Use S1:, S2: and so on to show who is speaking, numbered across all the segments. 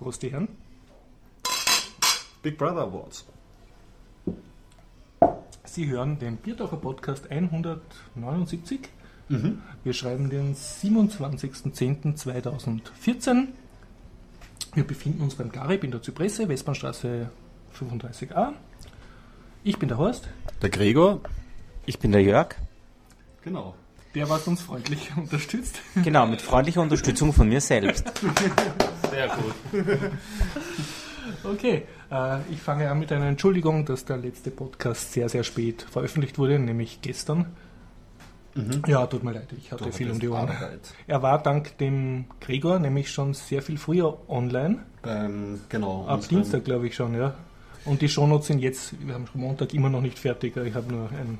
S1: Prost, die Herren.
S2: Big Brother Awards.
S1: Sie hören den Biertaucher Podcast 179. Mhm. Wir schreiben den 27.10.2014. Wir befinden uns beim Garib in der Zypresse, Westbahnstraße 35a. Ich bin der Horst.
S3: Der Gregor.
S4: Ich bin der Jörg.
S1: Genau. Der was uns freundlich unterstützt.
S4: Genau, mit freundlicher Unterstützung von mir selbst.
S2: Sehr gut.
S1: Okay, äh, ich fange an mit einer Entschuldigung, dass der letzte Podcast sehr, sehr spät veröffentlicht wurde, nämlich gestern. Mhm. Ja, tut mir leid, ich hatte du viel um die Ohren. Arbeit. Er war dank dem Gregor nämlich schon sehr viel früher online.
S2: Beim, genau.
S1: Ab Dienstag, glaube ich schon, ja. Und die Shownotes sind jetzt, wir haben schon Montag immer noch nicht fertig. Ich habe nur ein,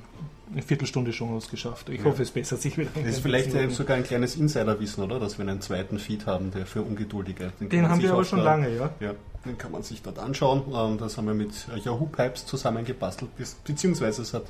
S1: eine Viertelstunde Shownotes geschafft. Ich ja. hoffe, es bessert sich wieder.
S2: Das ist vielleicht äh, sogar ein kleines Insiderwissen, oder? Dass wir einen zweiten Feed haben, der für Ungeduldige.
S1: Den, den haben wir aber schon da, lange, ja.
S2: ja. Den kann man sich dort anschauen. Ähm, das haben wir mit Yahoo Pipes zusammengebastelt, beziehungsweise es hat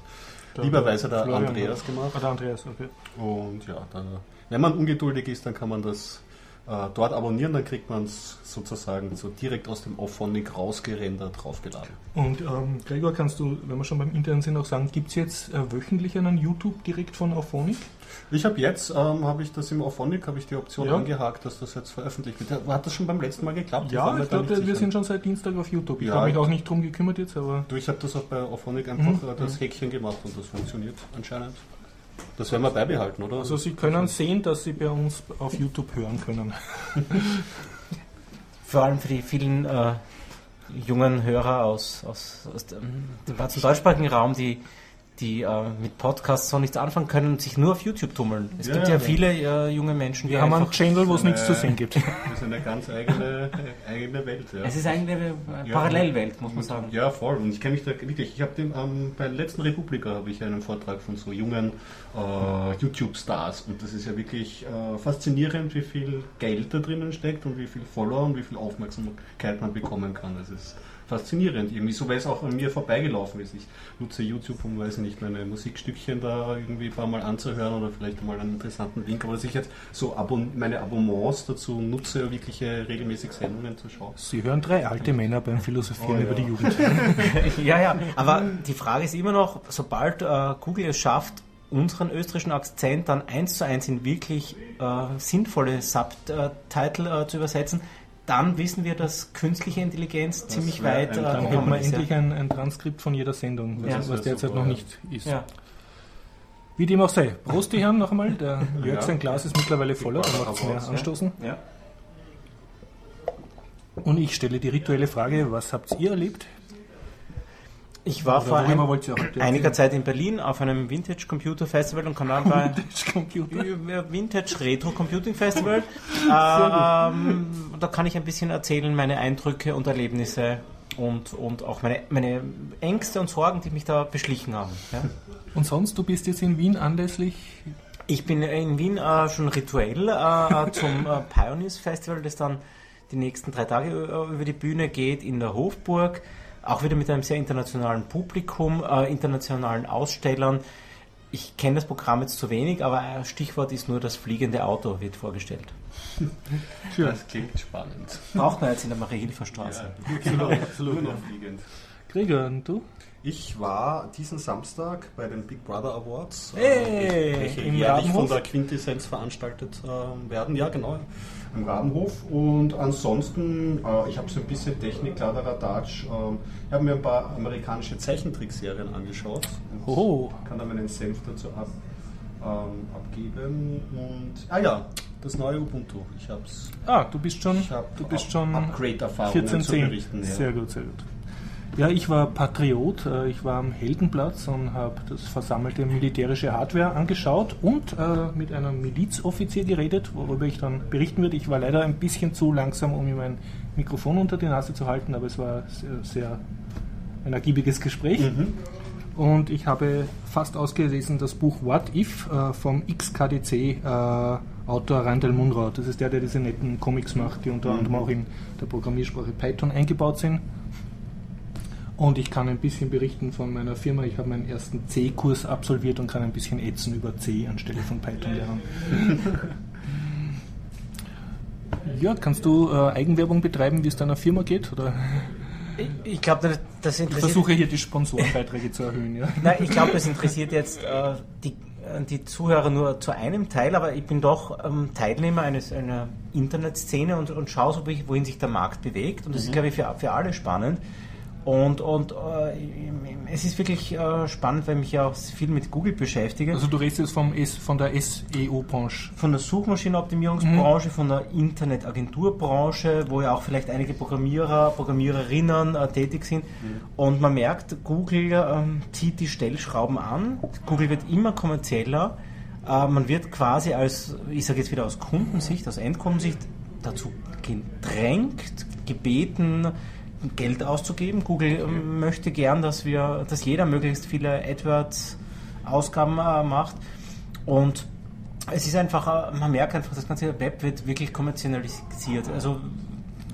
S2: der lieberweise der Florian Andreas gemacht.
S1: Ah, der Andreas, okay.
S2: Und ja, da, wenn man ungeduldig ist, dann kann man das dort abonnieren, dann kriegt man es sozusagen so direkt aus dem Auphonic rausgerendert draufgeladen.
S1: Und ähm, Gregor, kannst du, wenn wir schon beim Internet sind, auch sagen, gibt es jetzt äh, wöchentlich einen YouTube direkt von Auphonic?
S2: Ich habe jetzt, ähm, habe ich das im Auphonic, habe ich die Option ja. angehakt, dass das jetzt veröffentlicht wird. Hat das schon beim letzten Mal geklappt?
S1: Ja, ich, ich glaube, wir sind schon seit Dienstag auf YouTube. Ich ja, habe mich auch nicht drum gekümmert jetzt, aber...
S2: Du, ich habe das auch bei Auphonic einfach mhm. das Häkchen gemacht und das funktioniert anscheinend. Das werden wir beibehalten, oder?
S1: Also Sie können sehen, dass Sie bei uns auf YouTube hören können.
S4: Vor allem für die vielen äh, jungen Hörer aus, aus, aus dem, dem deutschsprachigen Raum, die die äh, mit Podcasts noch nichts anfangen können und sich nur auf YouTube tummeln. Es ja, gibt ja, ja viele äh, junge Menschen,
S1: die Wir haben einen Channel, wo es nichts zu sehen gibt. Das
S2: ist eine ganz eigene, eigene Welt.
S4: Ja. Es ist eigentlich eine Parallelwelt, muss man sagen.
S2: Ja, voll. Und ich kenne mich da wirklich. Ich habe den ähm, bei der letzten Republika habe ich einen Vortrag von so jungen äh, YouTube-Stars und das ist ja wirklich äh, faszinierend, wie viel Geld da drinnen steckt und wie viel Follower und wie viel Aufmerksamkeit man bekommen kann. Das ist faszinierend irgendwie, so weil es auch an mir vorbeigelaufen ist. Ich nutze YouTube, um, weiß nicht, meine Musikstückchen da irgendwie ein paar Mal anzuhören oder vielleicht mal einen interessanten Link, aber dass ich jetzt so Abon meine Abonnements dazu nutze, wirkliche regelmäßig Sendungen zu schauen.
S1: Sie hören drei alte Männer beim Philosophieren oh, ja. über die Jugend.
S4: ja, ja, aber die Frage ist immer noch, sobald äh, Google es schafft, unseren österreichischen Akzent dann eins zu eins in wirklich äh, sinnvolle Subtitle äh, zu übersetzen, dann wissen wir, dass künstliche Intelligenz das ziemlich weit.
S1: Äh, dann haben wir endlich ein, ein, Transkript von jeder Sendung, was, ja. was derzeit super, noch nicht ist. Ja. Wie dem auch sei. Prost, die Herren, noch einmal. Der Jörg, ja. sein Glas ist mittlerweile voller, da macht es mehr anstoßen. Ja. Und ich stelle die rituelle Frage: Was habt ihr erlebt
S4: ich war vor ein, einiger Zeit in Berlin auf einem Vintage Computer Festival und kann dann bei Vintage Retro Computing Festival. ähm, da kann ich ein bisschen erzählen, meine Eindrücke und Erlebnisse und, und auch meine, meine Ängste und Sorgen, die mich da beschlichen haben. Ja.
S1: Und sonst, du bist jetzt in Wien anlässlich
S4: ich bin in Wien äh, schon rituell äh, zum äh, Pioneers Festival, das dann die nächsten drei Tage äh, über die Bühne geht in der Hofburg. Auch wieder mit einem sehr internationalen Publikum, äh, internationalen Ausstellern. Ich kenne das Programm jetzt zu wenig, aber ein Stichwort ist nur das fliegende Auto wird vorgestellt.
S2: Das klingt spannend.
S4: Braucht man jetzt in der Marie-Hilfer-Straße.
S2: Ja, genau, absolut. Nur fliegend.
S1: Gregor, und du?
S2: Ich war diesen Samstag bei den Big Brother Awards,
S1: hey, äh, welche jährlich
S2: von der Quintessenz veranstaltet äh, werden. Ja, genau im Rabenhof. Und ansonsten, äh, ich habe so ein bisschen Technik, Kladderadatsch. Äh, ich habe mir ein paar amerikanische Zeichentrickserien angeschaut.
S1: Oh.
S2: Kann da meinen Senf dazu ab, ähm, abgeben. Und, ah ja, das neue Ubuntu. Ich hab's.
S1: Ah, du bist schon,
S2: du
S1: bist schon
S2: Upgrade-Erfahrungen
S1: 14, zu berichten. Ja. Sehr gut, sehr gut. Ja, ich war Patriot. Äh, ich war am Heldenplatz und habe das versammelte militärische Hardware angeschaut und äh, mit einem Milizoffizier geredet, worüber ich dann berichten würde. Ich war leider ein bisschen zu langsam, um ihm mein Mikrofon unter die Nase zu halten, aber es war sehr, sehr ein ergiebiges Gespräch. Mhm. Und ich habe fast ausgelesen das Buch What If äh, vom XKDC äh, Autor Randall Munro. Das ist der, der diese netten Comics macht, die unter mhm. anderem auch in der Programmiersprache Python eingebaut sind. Und ich kann ein bisschen berichten von meiner Firma. Ich habe meinen ersten C-Kurs absolviert und kann ein bisschen ätzen über C anstelle von Python lernen. Ja, kannst du äh, Eigenwerbung betreiben, wie es deiner Firma geht? Oder?
S4: Ich, ich glaube, das interessiert.
S1: Ich versuche hier die Sponsorenbeiträge zu erhöhen. Ja.
S4: Nein, ich glaube, das interessiert jetzt äh, die, äh, die Zuhörer nur zu einem Teil, aber ich bin doch ähm, Teilnehmer eines, einer Internetszene und, und schaue so, wohin sich der Markt bewegt. Und das mhm. ist, glaube ich, für, für alle spannend. Und, und äh, es ist wirklich äh, spannend, weil ich mich ja auch viel mit Google beschäftige.
S1: Also du redest jetzt vom S, von der SEO-Branche?
S4: Von der Suchmaschinenoptimierungsbranche, mhm. von der Internetagenturbranche, wo ja auch vielleicht einige Programmierer, Programmiererinnen äh, tätig sind. Mhm. Und man merkt, Google ähm, zieht die Stellschrauben an. Google wird immer kommerzieller. Äh, man wird quasi als, ich sage jetzt wieder aus Kundensicht, aus Endkundensicht, dazu gedrängt, gebeten, Geld auszugeben. Google ähm, möchte gern, dass wir, dass jeder möglichst viele AdWords-Ausgaben äh, macht. Und es ist einfach, äh, man merkt einfach, das ganze Web wird wirklich kommerzialisiert. Also,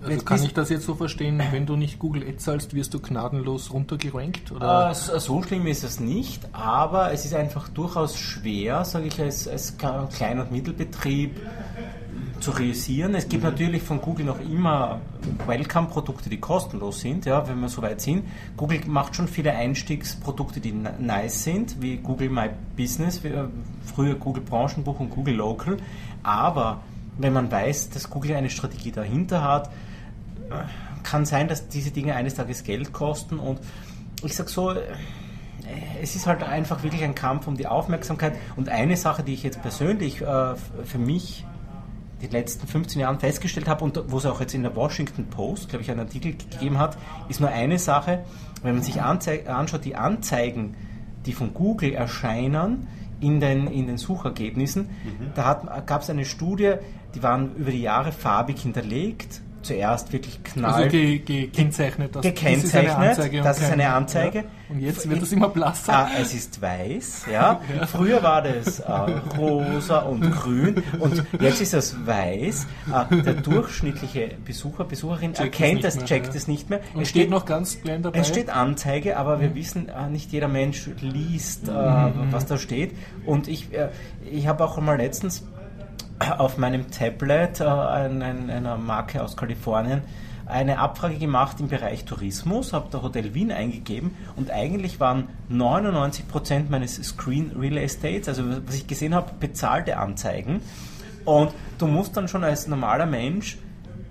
S1: also kann ich das jetzt so verstehen, wenn du nicht Google Ads zahlst, wirst du gnadenlos runtergerankt? Oder?
S4: Äh, so schlimm ist es nicht, aber es ist einfach durchaus schwer, sage ich, als, als Klein- und Mittelbetrieb zu realisieren. Es gibt mhm. natürlich von Google noch immer Welcome-Produkte, die kostenlos sind, ja, wenn wir so weit sind. Google macht schon viele Einstiegsprodukte, die nice sind, wie Google My Business, äh, früher Google Branchenbuch und Google Local. Aber wenn man weiß, dass Google eine Strategie dahinter hat, äh, kann sein, dass diese Dinge eines Tages Geld kosten und ich sage so, äh, es ist halt einfach wirklich ein Kampf um die Aufmerksamkeit. Und eine Sache, die ich jetzt persönlich äh, für mich die letzten 15 Jahren festgestellt habe und wo es auch jetzt in der Washington Post, glaube ich, einen Artikel gegeben hat, ist nur eine Sache, wenn man sich anschaut, die Anzeigen, die von Google erscheinen in den, in den Suchergebnissen, mhm. da gab es eine Studie, die waren über die Jahre farbig hinterlegt zuerst wirklich knall. Also
S1: ge, gekennzeichnet.
S4: Das, gekennzeichnet, das ist eine Anzeige. Das ist eine Anzeige. Ja.
S1: Und jetzt wird es immer blasser.
S4: Ah, es ist weiß, ja. ja. Früher war das äh, rosa und grün und jetzt ist es weiß. Äh, der durchschnittliche Besucher, Besucherin checkt erkennt das, checkt es nicht mehr.
S1: Und es steht, noch ganz klein dabei.
S4: Es steht Anzeige, aber wir mhm. wissen, äh, nicht jeder Mensch liest, äh, mhm. was da steht. Und ich, äh, ich habe auch mal letztens auf meinem Tablet äh, einer Marke aus Kalifornien eine Abfrage gemacht im Bereich Tourismus, habe da Hotel Wien eingegeben und eigentlich waren 99% meines Screen Real Estates, also was ich gesehen habe, bezahlte Anzeigen. Und du musst dann schon als normaler Mensch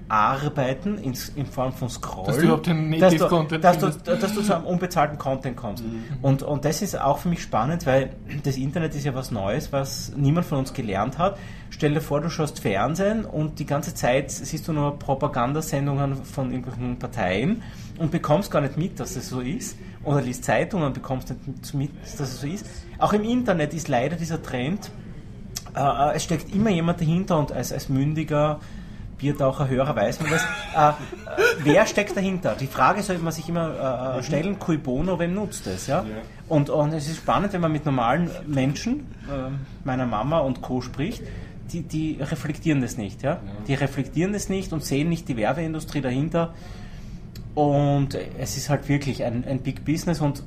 S4: arbeiten in, in Form von Scrollen, dass du
S1: überhaupt den Native
S4: Content dass du, dass, dass du zu einem unbezahlten Content kommst. Mhm. Und, und das ist auch für mich spannend, weil das Internet ist ja was Neues, was niemand von uns gelernt hat. Stell dir vor, du schaust Fernsehen und die ganze Zeit siehst du nur Propagandasendungen von irgendwelchen Parteien und bekommst gar nicht mit, dass es so ist. Oder liest Zeitungen und bekommst nicht mit, dass es so ist. Auch im Internet ist leider dieser Trend, äh, äh es steckt immer jemand dahinter und als, als mündiger Biertaucher Hörer weiß man das. Äh, äh, wer steckt dahinter? Die Frage sollte man sich immer äh, stellen, cui bono, wem nutzt es? Ja? ja? Und, und es ist spannend, wenn man mit normalen Menschen, äh, meiner Mama und Co. spricht, die, die reflektieren das nicht. Ja? ja? Die reflektieren das nicht und sehen nicht die Werbeindustrie dahinter. Und es ist halt wirklich ein, ein Big Business und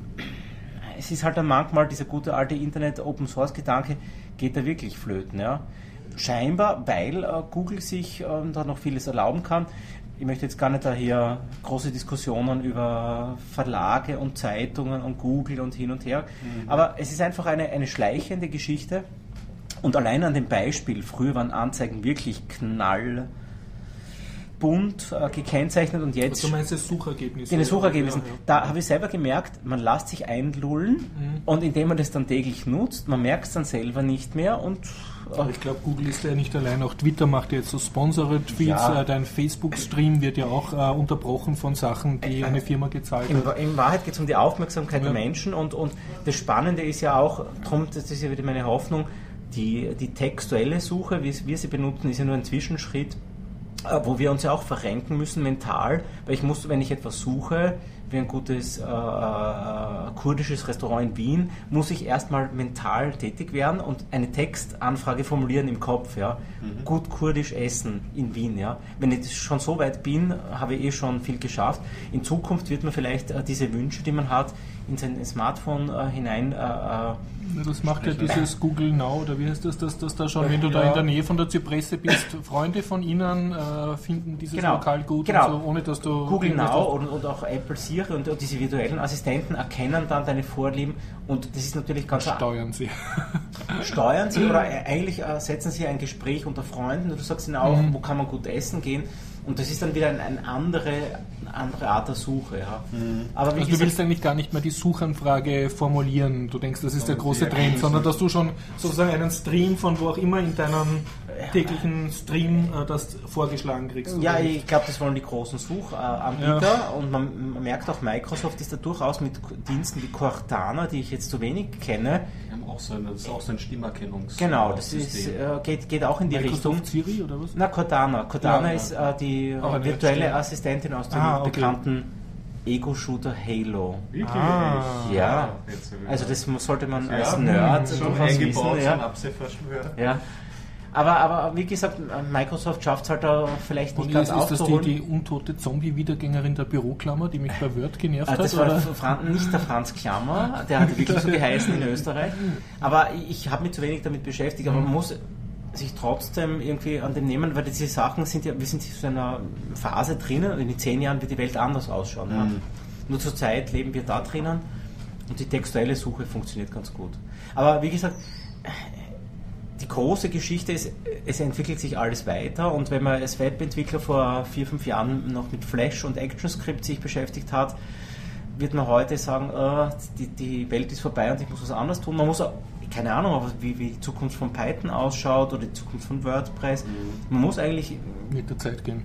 S4: es ist halt dann manchmal dieser gute alte Internet-Open-Source-Gedanke, geht da wirklich flöten. Ja? Scheinbar, weil äh, Google sich äh, da noch vieles erlauben kann. Ich möchte jetzt gar nicht da hier große Diskussionen über Verlage und Zeitungen und Google und hin und her, mhm. aber es ist einfach eine, eine schleichende Geschichte. Und allein an dem Beispiel, früher waren Anzeigen wirklich knall bunt äh, gekennzeichnet und jetzt.
S1: Also du meinst das Suchergebnis?
S4: In den Suchergebnissen. Ja, ja. Da habe ich selber gemerkt, man lässt sich einlullen mhm. und indem man das dann täglich nutzt, man merkt es dann selber nicht mehr und.
S1: Aber ich glaube, Google ist ja nicht allein, auch Twitter macht jetzt so Sponsored Tweets, ja. äh, dein Facebook-Stream wird ja auch äh, unterbrochen von Sachen, die äh, eine Firma gezahlt
S4: in,
S1: hat.
S4: In Wahrheit geht es um die Aufmerksamkeit der Menschen und, und das Spannende ist ja auch, darum, das ist ja wieder meine Hoffnung, die, die textuelle Suche, wie wir sie benutzen, ist ja nur ein Zwischenschritt äh, wo wir uns ja auch verrenken müssen mental, weil ich muss, wenn ich etwas suche, wie ein gutes äh, äh, kurdisches Restaurant in Wien, muss ich erstmal mental tätig werden und eine Textanfrage formulieren im Kopf. Ja? Mhm. Gut kurdisch essen in Wien. Ja? Wenn ich schon so weit bin, habe ich eh schon viel geschafft. In Zukunft wird man vielleicht äh, diese Wünsche, die man hat, in sein Smartphone äh, hinein.
S1: Das macht ja dieses Google Now, oder wie heißt das, dass, dass da schon, wenn du ja. da in der Nähe von der Zypresse bist, Freunde von ihnen äh, finden dieses genau. Lokal gut,
S4: genau. So, ohne dass du. Google Now und, und, auch Apple Siri und, und, diese virtuellen Assistenten erkennen dann deine Vorlieben und das ist natürlich ganz.
S1: Steuern sie.
S4: Steuern sie oder eigentlich äh, setzen sie ein Gespräch unter Freunden und du sagst ihnen auch, mhm. wo kann man gut essen gehen und das ist dann wieder eine ein andere, andere Art der Suche. Ja.
S1: Mhm. Aber also du willst eigentlich gar nicht mehr die Suchanfrage formulieren. Du denkst, das ist der große Trend, sondern dass du schon sozusagen einen Stream von wo auch immer in deinem täglichen Stream äh, das vorgeschlagen kriegst.
S4: Ja, ich glaube, das wollen die großen Suchanbieter ja. und man, man, merkt auch, Microsoft ist da durchaus mit Diensten wie Cortana, die ich jetzt zu wenig kenne.
S2: Die haben auch so ein, das ist auch so ein Stimmerkennungs
S4: Genau, das ist, äh, geht, geht auch in die
S1: Microsoft
S4: Richtung.
S1: Siri oder was?
S4: Na, Cortana. Cortana ja, ist äh, die virtuelle Assistentin aus dem ah, okay. bekannten Ego-Shooter Halo.
S2: Wirklich? Ah,
S4: ja. Also das sollte man als Nerd
S2: durchaus wissen.
S4: Ja. ja. Aber, aber wie gesagt, Microsoft schafft es halt da vielleicht nicht Und ganz
S1: ist, ist das die, die untote Zombie-Wiedergängerin der Büroklammer, die mich bei Word genervt
S4: das hat? Das war nicht der Franz Klammer, der hat wirklich so geheißen in Österreich. Aber ich habe mich zu wenig damit beschäftigt, aber man muss sich trotzdem irgendwie an dem nehmen, weil diese Sachen sind ja, wir sind in so einer Phase drinnen und in zehn Jahren wird die Welt anders ausschauen. Mhm. Ja. Nur zur Zeit leben wir da drinnen und die textuelle Suche funktioniert ganz gut. Aber wie gesagt, die große Geschichte ist, es entwickelt sich alles weiter und wenn man als Webentwickler vor vier, fünf Jahren noch mit Flash und ActionScript sich beschäftigt hat, wird man heute sagen, äh, die, die Welt ist vorbei und ich muss was anderes tun. Man muss auch, keine Ahnung, wie, wie die Zukunft von Python ausschaut oder die Zukunft von WordPress. Mhm. Man muss eigentlich
S1: mit der Zeit gehen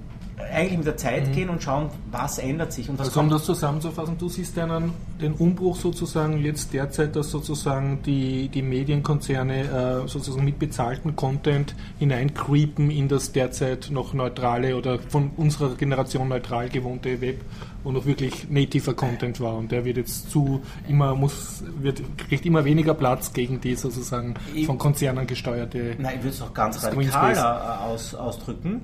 S4: eigentlich mit der Zeit mhm. gehen und schauen, was ändert sich. Und
S1: also um das zusammenzufassen, du siehst einen, den Umbruch sozusagen jetzt derzeit, dass sozusagen die, die Medienkonzerne äh, sozusagen mit bezahlten Content hineincreepen in das derzeit noch neutrale oder von unserer Generation neutral gewohnte Web, wo noch wirklich nativer Content war und der wird jetzt zu immer muss wird kriegt immer weniger Platz gegen die sozusagen von Konzernen gesteuerte.
S4: Nein, ich würde es auch ganz radikaler aus, ausdrücken.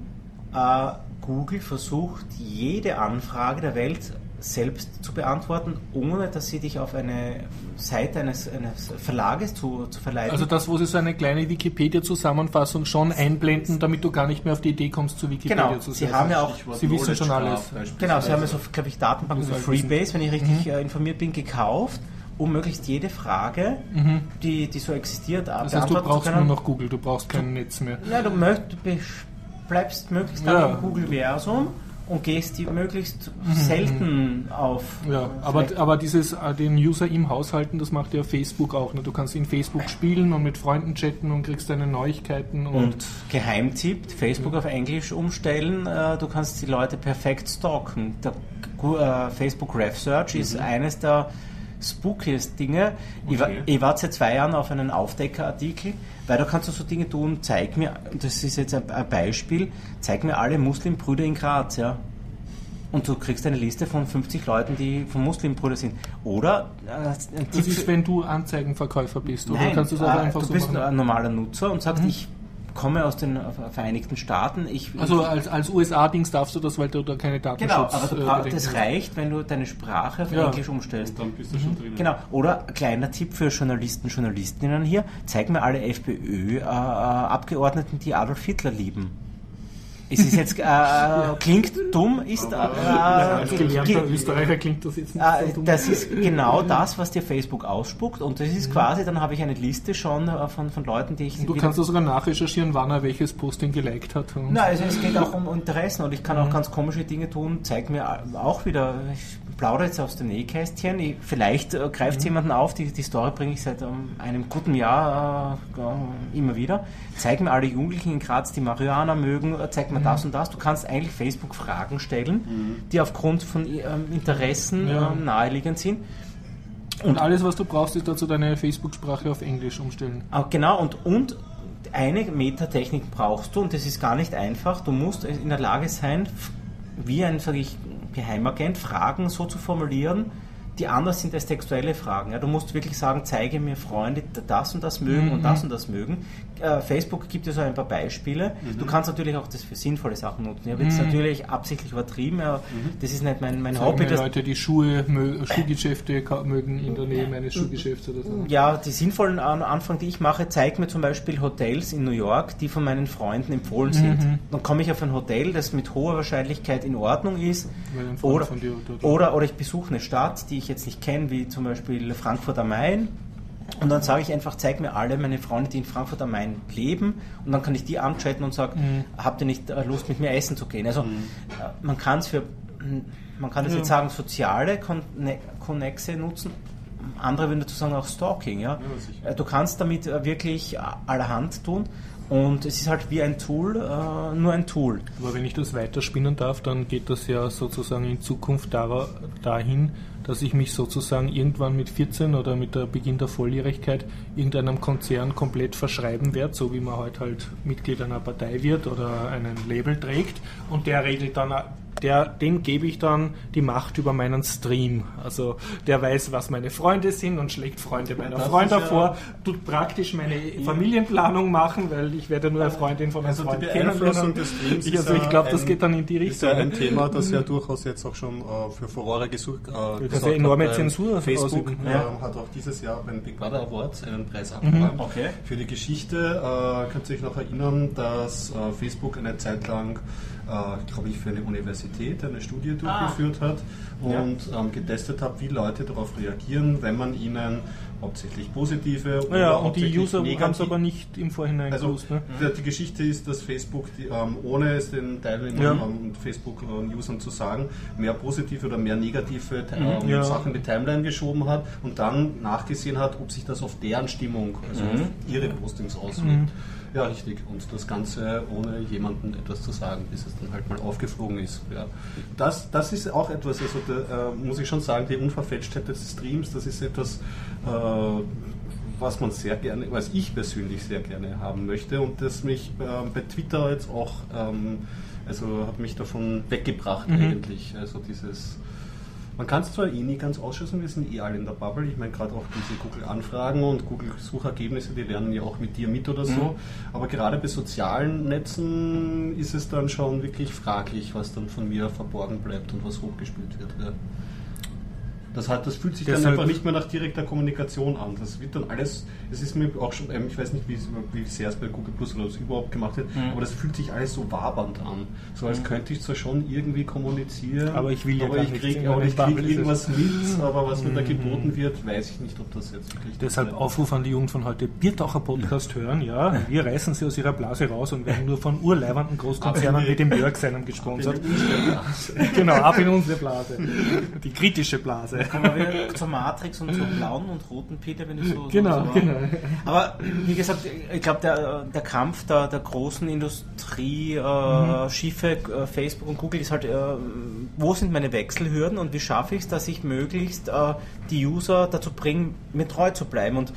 S4: Äh, Google versucht, jede Anfrage der Welt selbst zu beantworten, ohne dass sie dich auf eine Seite eines, eines Verlages zu, zu verleiten.
S1: Also das, wo sie so eine kleine Wikipedia-Zusammenfassung schon einblenden, damit du gar nicht mehr auf die Idee kommst, zu Wikipedia
S4: genau,
S1: zu
S4: sein. Sie haben ja auch,
S1: sie wissen schon alles.
S4: Genau, sie haben ja so, glaube ich, Datenbanken, so Freebase, wenn ich richtig mhm. Äh, informiert bin, gekauft um möglichst jede Frage, mhm. die, die so existiert,
S1: das heißt, du brauchst nur noch Google, du brauchst kein Netz mehr.
S4: Ja, du möchtest bleibst möglichst ja. im Google-Versum und gehst die möglichst mhm. selten auf.
S1: Ja, aber, aber dieses äh, den User im Haus halten, das macht ja Facebook auch. Ne? Du kannst in Facebook spielen und mit Freunden chatten und kriegst deine Neuigkeiten. Und, und
S4: Geheimtipp, Facebook ja. auf Englisch umstellen, äh, du kannst die Leute perfekt stalken. Der äh, Facebook Ref Search mhm. ist eines der spookiest Dinge. Okay. Ich, war, ich war seit zwei Jahren auf einen Aufdeckerartikel, weil da kannst du so Dinge tun, zeig mir, das ist jetzt ein, ein Beispiel, zeig mir alle Muslimbrüder in Graz, ja. Und du kriegst eine Liste von 50 Leuten, die von Muslimbrüder sind. Oder
S1: äh, Das ist, wenn du Anzeigenverkäufer bist,
S4: oder Nein, kannst du es auch äh, einfach du so bist machen? ein normaler Nutzer und sagst, mhm. ich komme aus den Vereinigten Staaten. Ich,
S1: also als, als USA-Dings darfst du das, weil du da keine Datenschutz...
S4: Genau, aber du, äh, das reicht, wenn du deine Sprache auf ja. Englisch umstellst. Und dann bist du mhm. schon drin. Genau. Oder kleiner Tipp für Journalisten, Journalistinnen hier, zeig mir alle FPÖ-Abgeordneten, äh, die Adolf Hitler lieben. Es ist jetzt, äh, klingt dumm, ist, äh, ja,
S1: als gelernter Österreicher klingt das jetzt nicht
S4: äh, so dumm. Das ist genau das, was dir Facebook ausspuckt und das ist mhm. quasi, dann habe ich eine Liste schon äh, von, von Leuten, die ich...
S1: Und du kannst da sogar nachrecherchieren, wann er welches Posting geliked hat.
S4: Nein, also es geht auch um Interessen und ich kann auch mhm. ganz komische Dinge tun, zeig mir auch wieder, ich plaudere jetzt aus dem Nähkästchen, ich, vielleicht äh, greift es mhm. jemanden auf, die, die Story bringe ich seit um, einem guten Jahr äh, immer wieder, zeig mir alle Jugendlichen in Graz, die Marihuana mögen, zeig mir man das und das. Du kannst eigentlich Facebook Fragen stellen, mhm. die aufgrund von ähm, Interessen ja. ähm, naheliegend sind.
S1: Und, und, alles, was du brauchst, ist dazu deine Facebook-Sprache auf Englisch umstellen.
S4: Ah, genau, und, und eine Metatechnik brauchst du, und das ist gar nicht einfach. Du musst in der Lage sein, wie ein, sage ich, Geheimagent Fragen so zu formulieren, die anders sind als textuelle Fragen. Ja, du musst wirklich sagen, zeige mir Freunde, die das und das mögen mhm. und das und das mögen. Äh, Facebook gibt dir so ein paar Beispiele. Mhm. Du kannst natürlich auch das für sinnvolle Sachen nutzen. Ich habe jetzt mhm. natürlich absichtlich übertrieben, aber mhm. das ist nicht mein, mein Hobby.
S1: Leute, die Schuhe, Schuhgeschäfte mögen in der Nähe meines Schuhgeschäfts oder so.
S4: Ja, die sinnvollen Anfang, die ich mache, zeigt mir zum Beispiel Hotels in New York, die von meinen Freunden empfohlen sind. Mhm. Dann komme ich auf ein Hotel, das mit hoher Wahrscheinlichkeit in Ordnung ist. Oder, oder, oder ich besuche eine Stadt, die ich jetzt nicht kenne, wie zum Beispiel Frankfurt am Main. Und dann sage ich einfach, zeig mir alle meine Freunde, die in Frankfurt am Main leben. Und dann kann ich die anchatten und sagen, mhm. habt ihr nicht äh, Lust mit mir essen zu gehen? Also mhm. Äh, man kann es für, man kann das ja. jetzt sagen, soziale Connexe nutzen. Andere würden dazu sagen auch Stalking. Ja? ja äh, du kannst damit wirklich allerhand tun. Und es ist halt wie ein Tool, äh, nur ein Tool.
S1: Aber wenn ich das weiterspinnen darf, dann geht das ja sozusagen in Zukunft dahin, dass ich mich sozusagen irgendwann mit 14 oder mit der Beginn der Volljährigkeit irgendeinem Konzern komplett verschreiben werde, so wie man heute halt Mitglied einer Partei wird oder einen Label trägt. Und der regelt dann der, dem gebe ich dann die Macht über meinen Stream. Also der weiß, was meine Freunde sind und schlägt Freunde meiner das Freunde ja vor, tut praktisch meine Familienplanung machen, weil ich werde nur eine Freundin von meinem also Freund
S2: kennenlernen. Des Streams
S1: ich, also ich glaube, das geht dann in die Richtung.
S2: Ist ja ein Thema, das ja durchaus jetzt auch schon äh, für Furore gesucht
S1: äh, Das ist ja enorme hat, Zensur.
S2: Facebook äh, ja. hat auch dieses Jahr beim Big Brother Awards einen Preis abgeräumt. Mhm. Okay. Für die Geschichte äh, könnt ihr euch noch erinnern, dass äh, Facebook eine Zeit lang glaube ich, für eine Universität eine Studie ah. durchgeführt ah. hat und ja. ähm, getestet hat, wie Leute darauf reagieren, wenn man ihnen hauptsächlich positive
S1: oder ja, und die User haben es aber nicht im Vorhinein
S2: also gewusst. Ne? Die, die, Geschichte ist, dass Facebook, die, ähm, ohne es den Teilnehmern ja. und Facebook-Usern zu sagen, mehr positive oder mehr negative ähm, ja. Sachen in die Timeline geschoben hat und dann nachgesehen hat, ob sich das auf deren Stimmung, also mhm. auf ihre Postings auswirkt. Mhm. Ja, richtig. Und das Ganze ohne jemandem etwas zu sagen, bis es dann halt mal aufgeflogen ist. Ja. Das, das ist auch etwas, also da, äh, muss ich schon sagen, die Unverfälschtheit des Streams, das ist etwas, äh, was man sehr gerne, was ich persönlich sehr gerne haben möchte und das mich äh, bei Twitter jetzt auch, ähm, also hat mich davon weggebracht mhm. eigentlich. Also dieses man kann es zwar eh nie ganz ausschließen, wir sind eh alle in der Bubble. Ich meine, gerade auch diese Google-Anfragen und Google-Suchergebnisse, die lernen ja auch mit dir mit oder so. Mhm. Aber gerade bei sozialen Netzen ist es dann schon wirklich fraglich, was dann von mir verborgen bleibt und was hochgespielt wird. Ja. Das, hat, das fühlt sich Deshalb dann einfach nicht mehr nach direkter Kommunikation an. Das wird dann alles, es ist mir auch schon, ähm, ich weiß nicht, wie, wie sehr es bei Google Plus oder so überhaupt gemacht wird, mhm. aber das fühlt sich alles so wabernd an. So als mhm. könnte ich zwar schon irgendwie kommunizieren,
S1: aber ich will ja
S2: aber ich kriege krieg irgendwas mit, aber was mir da mhm. geboten wird, weiß ich nicht, ob das jetzt wirklich
S1: Deshalb Aufruf an die Jugend von heute, Biertaucher Podcast hören, ja, wir reißen sie aus ihrer Blase raus und werden nur von urleibernden Großkonzernen wie dem Jörg seinem gesponsert. genau, ab in unsere Blase. Die kritische Blase.
S4: Kommen wir wieder zur Matrix und zur blauen und roten Peter, wenn ich so.
S1: Genau,
S4: so
S1: genau.
S4: Aber wie gesagt, ich glaube, der, der Kampf der, der großen Industrie-Schiffe, äh, mhm. äh, Facebook und Google, ist halt, äh, wo sind meine Wechselhürden und wie schaffe ich es, dass ich möglichst äh, die User dazu bringe, mir treu zu bleiben. Und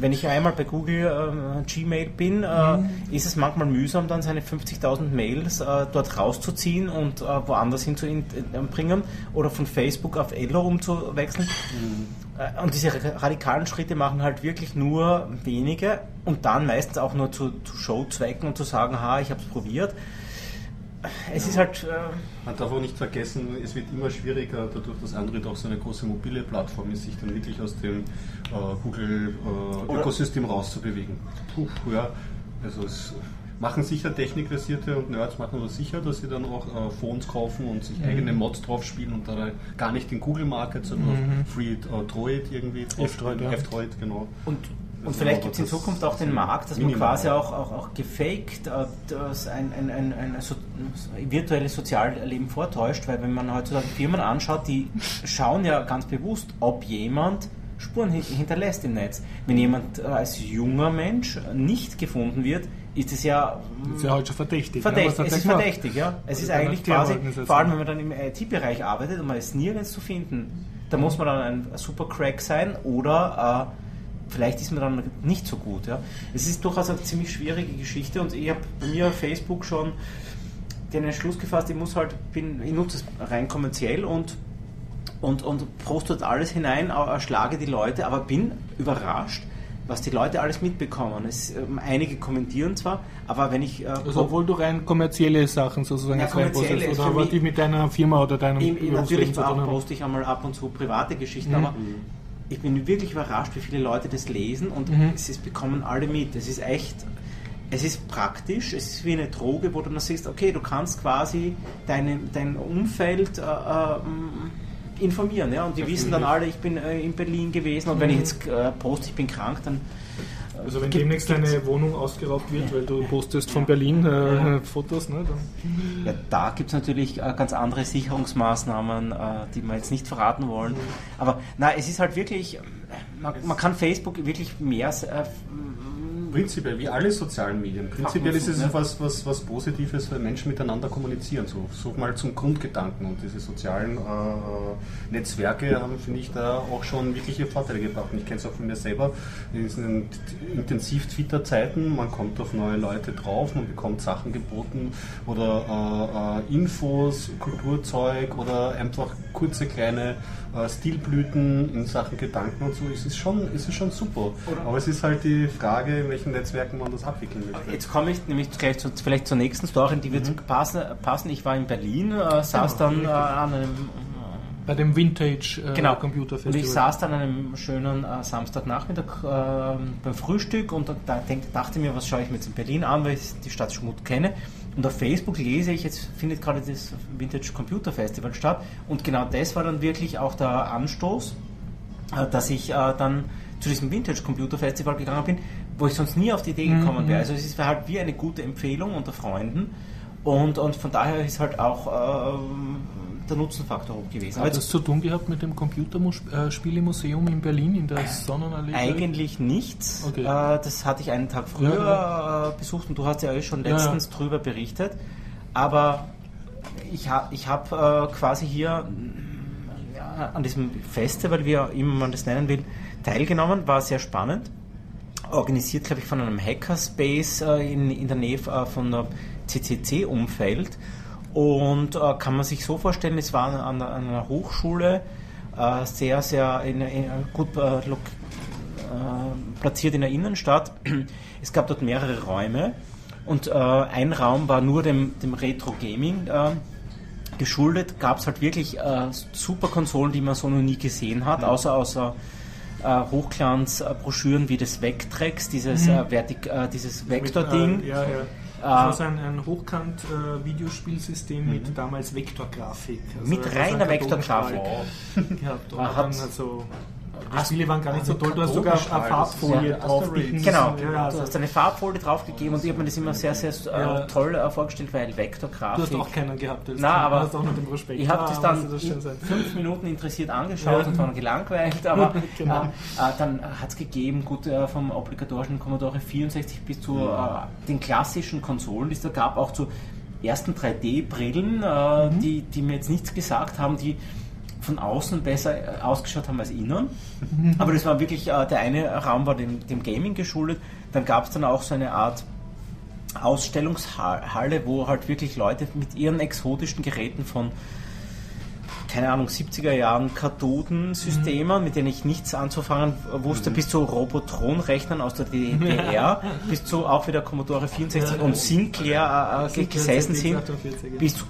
S4: wenn ich einmal bei Google äh, Gmail bin, äh, mhm. ist es manchmal mühsam, dann seine 50.000 Mails äh, dort rauszuziehen und äh, woanders hinzubringen oder von Facebook auf Elo umzuwechseln. Mhm. Äh, und diese radikalen Schritte machen halt wirklich nur wenige und dann meistens auch nur zu, zu Showzwecken und zu sagen, ha, ich habe es probiert es ja. ist halt. Äh
S2: Man darf auch nicht vergessen, es wird immer schwieriger, dadurch, dass Android auch so eine große mobile Plattform ist, sich dann wirklich aus dem äh, Google-Ökosystem äh, rauszubewegen. Puh, ja. Also es machen sicher Technikversierte und Nerds machen das sicher, dass sie dann auch äh, Phones kaufen und sich mhm. eigene Mods drauf spielen und da gar nicht den Google Market, sondern mhm. Free äh, Droid irgendwie
S1: F-Droid, ja.
S2: F-Droid, genau.
S4: Und und vielleicht gibt es in Zukunft auch den Markt, dass man quasi auch, auch, auch gefaked äh, das ein, ein, ein, ein so, virtuelles Sozialleben vortäuscht, weil wenn man heutzutage Firmen anschaut, die schauen ja ganz bewusst, ob jemand Spuren hinterlässt im Netz. Wenn jemand äh, als junger Mensch nicht gefunden wird, ist es ja.
S1: ist ja halt schon verdächtig.
S4: verdächtig. es ist verdächtig, ja. Es ist eigentlich quasi, vor allem wenn man dann im IT-Bereich arbeitet und man ist nirgends zu finden, da muss man dann ein super Crack sein oder äh, vielleicht ist man dann nicht so gut. Ja. Es ist durchaus eine ziemlich schwierige Geschichte und ich habe bei mir auf Facebook schon den Entschluss gefasst, ich muss halt, bin, ich nutze es rein kommerziell und und, und poste dort alles hinein, erschlage die Leute, aber bin überrascht, was die Leute alles mitbekommen. Es, ähm, einige kommentieren zwar, aber wenn ich.
S1: Äh, also, obwohl du rein kommerzielle Sachen sozusagen ja, kommerzielle, oder aber die mit deiner Firma oder deinem
S4: im, Natürlich auch poste ich einmal ab und zu private Geschichten, mhm. aber ich bin wirklich überrascht, wie viele Leute das lesen und mhm. es ist, bekommen alle mit. Es ist echt es ist praktisch, es ist wie eine Droge, wo du dann siehst, okay, du kannst quasi deine, dein Umfeld äh, äh, informieren. Ja? Und die wissen dann alle, ich bin äh, in Berlin gewesen und mhm. wenn ich mhm. jetzt äh, poste, ich bin krank, dann.
S1: Äh, also wenn demnächst deine Wohnung ausgeraubt wird, weil du postest von Berlin äh, ja. Fotos, ne,
S4: dann ja, da gibt es natürlich äh, ganz andere Sicherungsmaßnahmen, äh, die wir jetzt nicht verraten wollen. Mhm. Aber na, es ist halt wirklich, man, man kann Facebook wirklich mehr
S2: prinzipiell, wie alle sozialen Medien, prinzipiell ist es was, was, was Positives, weil Menschen miteinander kommunizieren. So, so mal zum Grundgedanken. Und diese sozialen äh, Netzwerke haben, finde ich, da auch schon wirkliche Vorteile gebracht. Und ich kenne es auch von mir selber. In diesen intensiv Twitter-Zeiten, man kommt auf neue Leute drauf, man bekommt Sachen geboten oder äh, äh, Infos, Kulturzeug oder einfach kurze kleine äh, Stilblüten in Sachen Gedanken und so. Es ist schon, es ist schon super. Oder Aber es ist halt die Frage, in welchen Netzwerken man das abwickeln möchte.
S4: Jetzt komme ich nämlich gleich zu, vielleicht zur nächsten Story, die wird mhm. passen, passen. Ich war in Berlin, äh, saß genau, dann äh, an einem
S1: bei dem Vintage äh,
S4: genau. Computer Festival. Und ich saß dann an einem schönen äh, Samstagnachmittag äh, beim Frühstück und da denk, dachte mir, was schaue ich mir jetzt in Berlin an, weil ich die Stadt schon gut kenne. Und auf Facebook lese ich, jetzt findet gerade das Vintage Computer Festival statt. Und genau das war dann wirklich auch der Anstoß, äh, dass ich äh, dann zu diesem Vintage Computer Festival gegangen bin, wo ich sonst nie auf die Idee gekommen mhm. wäre. Also es ist halt wie eine gute Empfehlung unter Freunden. Und, und von daher ist halt auch äh, der Nutzenfaktor hoch gewesen.
S1: Hat das zu tun gehabt mit dem Computerspielemuseum in Berlin in der Sonnenallee?
S4: Eigentlich nichts. Okay. Äh, das hatte ich einen Tag früher ja, ja. besucht und du hast ja eh schon letztens ja, drüber berichtet. Aber ich habe ich hab, äh, quasi hier an diesem Festival, wie auch immer man das nennen will, teilgenommen. War sehr spannend. Organisiert, glaube ich, von einem Hackerspace äh, in, in der Nähe von der CCC-Umfeld. Und äh, kann man sich so vorstellen, es war an, an einer Hochschule äh, sehr, sehr in, in, gut äh, äh platziert in der Innenstadt. Es gab dort mehrere Räume und äh, ein Raum war nur dem, dem Retro-Gaming äh, geschuldet. Gab es halt wirklich super Konsolen, die man so noch nie gesehen hat, mhm. außer außer Hochglanzbroschüren wie das Vectrex, dieses, mhm. Vertik, dieses Vector-Ding.
S1: Ja, ja. Das war ein, ein Hochkant-Videospielsystem äh, mit mhm. damals Vektorgrafik.
S4: Also mit reiner Vektorgrafik.
S1: Gehabt. Und dann also die Spiele waren gar nicht so toll, du hast sogar eine Farbfolie ja, drauf
S4: Genau, ja, du hast eine Farbfolie draufgegeben und ich habe mir das immer sehr, sehr äh, toll äh, vorgestellt, weil Vektorgrafik.
S1: Du hast auch keinen gehabt.
S4: Nein, aber hast auch noch den Prospekt. ich habe das dann das fünf Minuten interessiert angeschaut und war gelangweilt, aber genau. äh, dann hat es gegeben, gut, äh, vom obligatorischen Commodore 64 bis zu äh, den klassischen Konsolen, die es da gab, auch zu ersten 3D-Brillen, äh, mhm. die, die mir jetzt nichts gesagt haben, die von außen besser äh, ausgeschaut haben als innen. Aber das war wirklich, äh, der eine Raum war dem, dem Gaming geschuldet. Dann gab es dann auch so eine Art Ausstellungshalle, wo halt wirklich Leute mit ihren exotischen Geräten von keine Ahnung, 70er Jahren Kathodensystemen, mhm. mit denen ich nichts anzufangen wusste, mhm. bis zu Robotron-Rechnern aus der DDR, bis zu auch wieder Commodore 64 ja, und Sinclair äh, gesessen sind, bis zu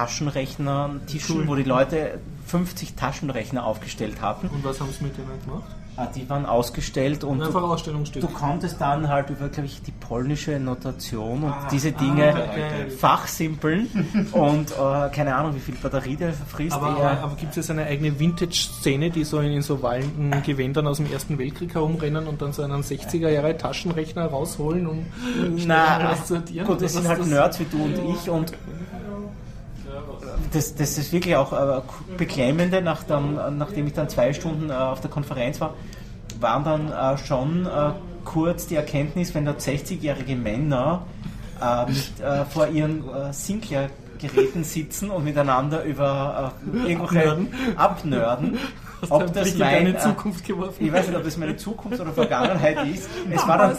S4: Taschenrechner, Tischen, cool. wo die Leute 50 Taschenrechner aufgestellt hatten.
S1: Und was haben sie mit denen gemacht?
S4: Ah, die waren ausgestellt und
S1: Einfach
S4: du, du konntest dann halt über, glaube ich, die polnische Notation und ah, diese Dinge ah, okay. fachsimpeln und äh, keine Ahnung, wie viel Batterie der frisst.
S1: Aber, aber, aber gibt es jetzt eine eigene Vintage-Szene, die so in, in, so wallenden Gewändern aus dem Ersten Weltkrieg herumrennen und dann so einen 60er-Jahre-Taschenrechner rausholen, um
S4: Na, zu sortieren? Gut, das sind halt Nerds wie du und ich und das, das ist wirklich auch äh, beklemmende, nach dann, nachdem ich dann zwei Stunden äh, auf der Konferenz war, waren dann äh, schon äh, kurz die Erkenntnis, wenn dort 60-jährige Männer äh, mit, äh, vor ihren äh, Sinclair-Geräten sitzen und miteinander über irgendwelche abnörden, abnörden ob das meine Zukunft geworfen. Ich weiß nicht, ob das meine Zukunft oder Vergangenheit ist. Es war dann,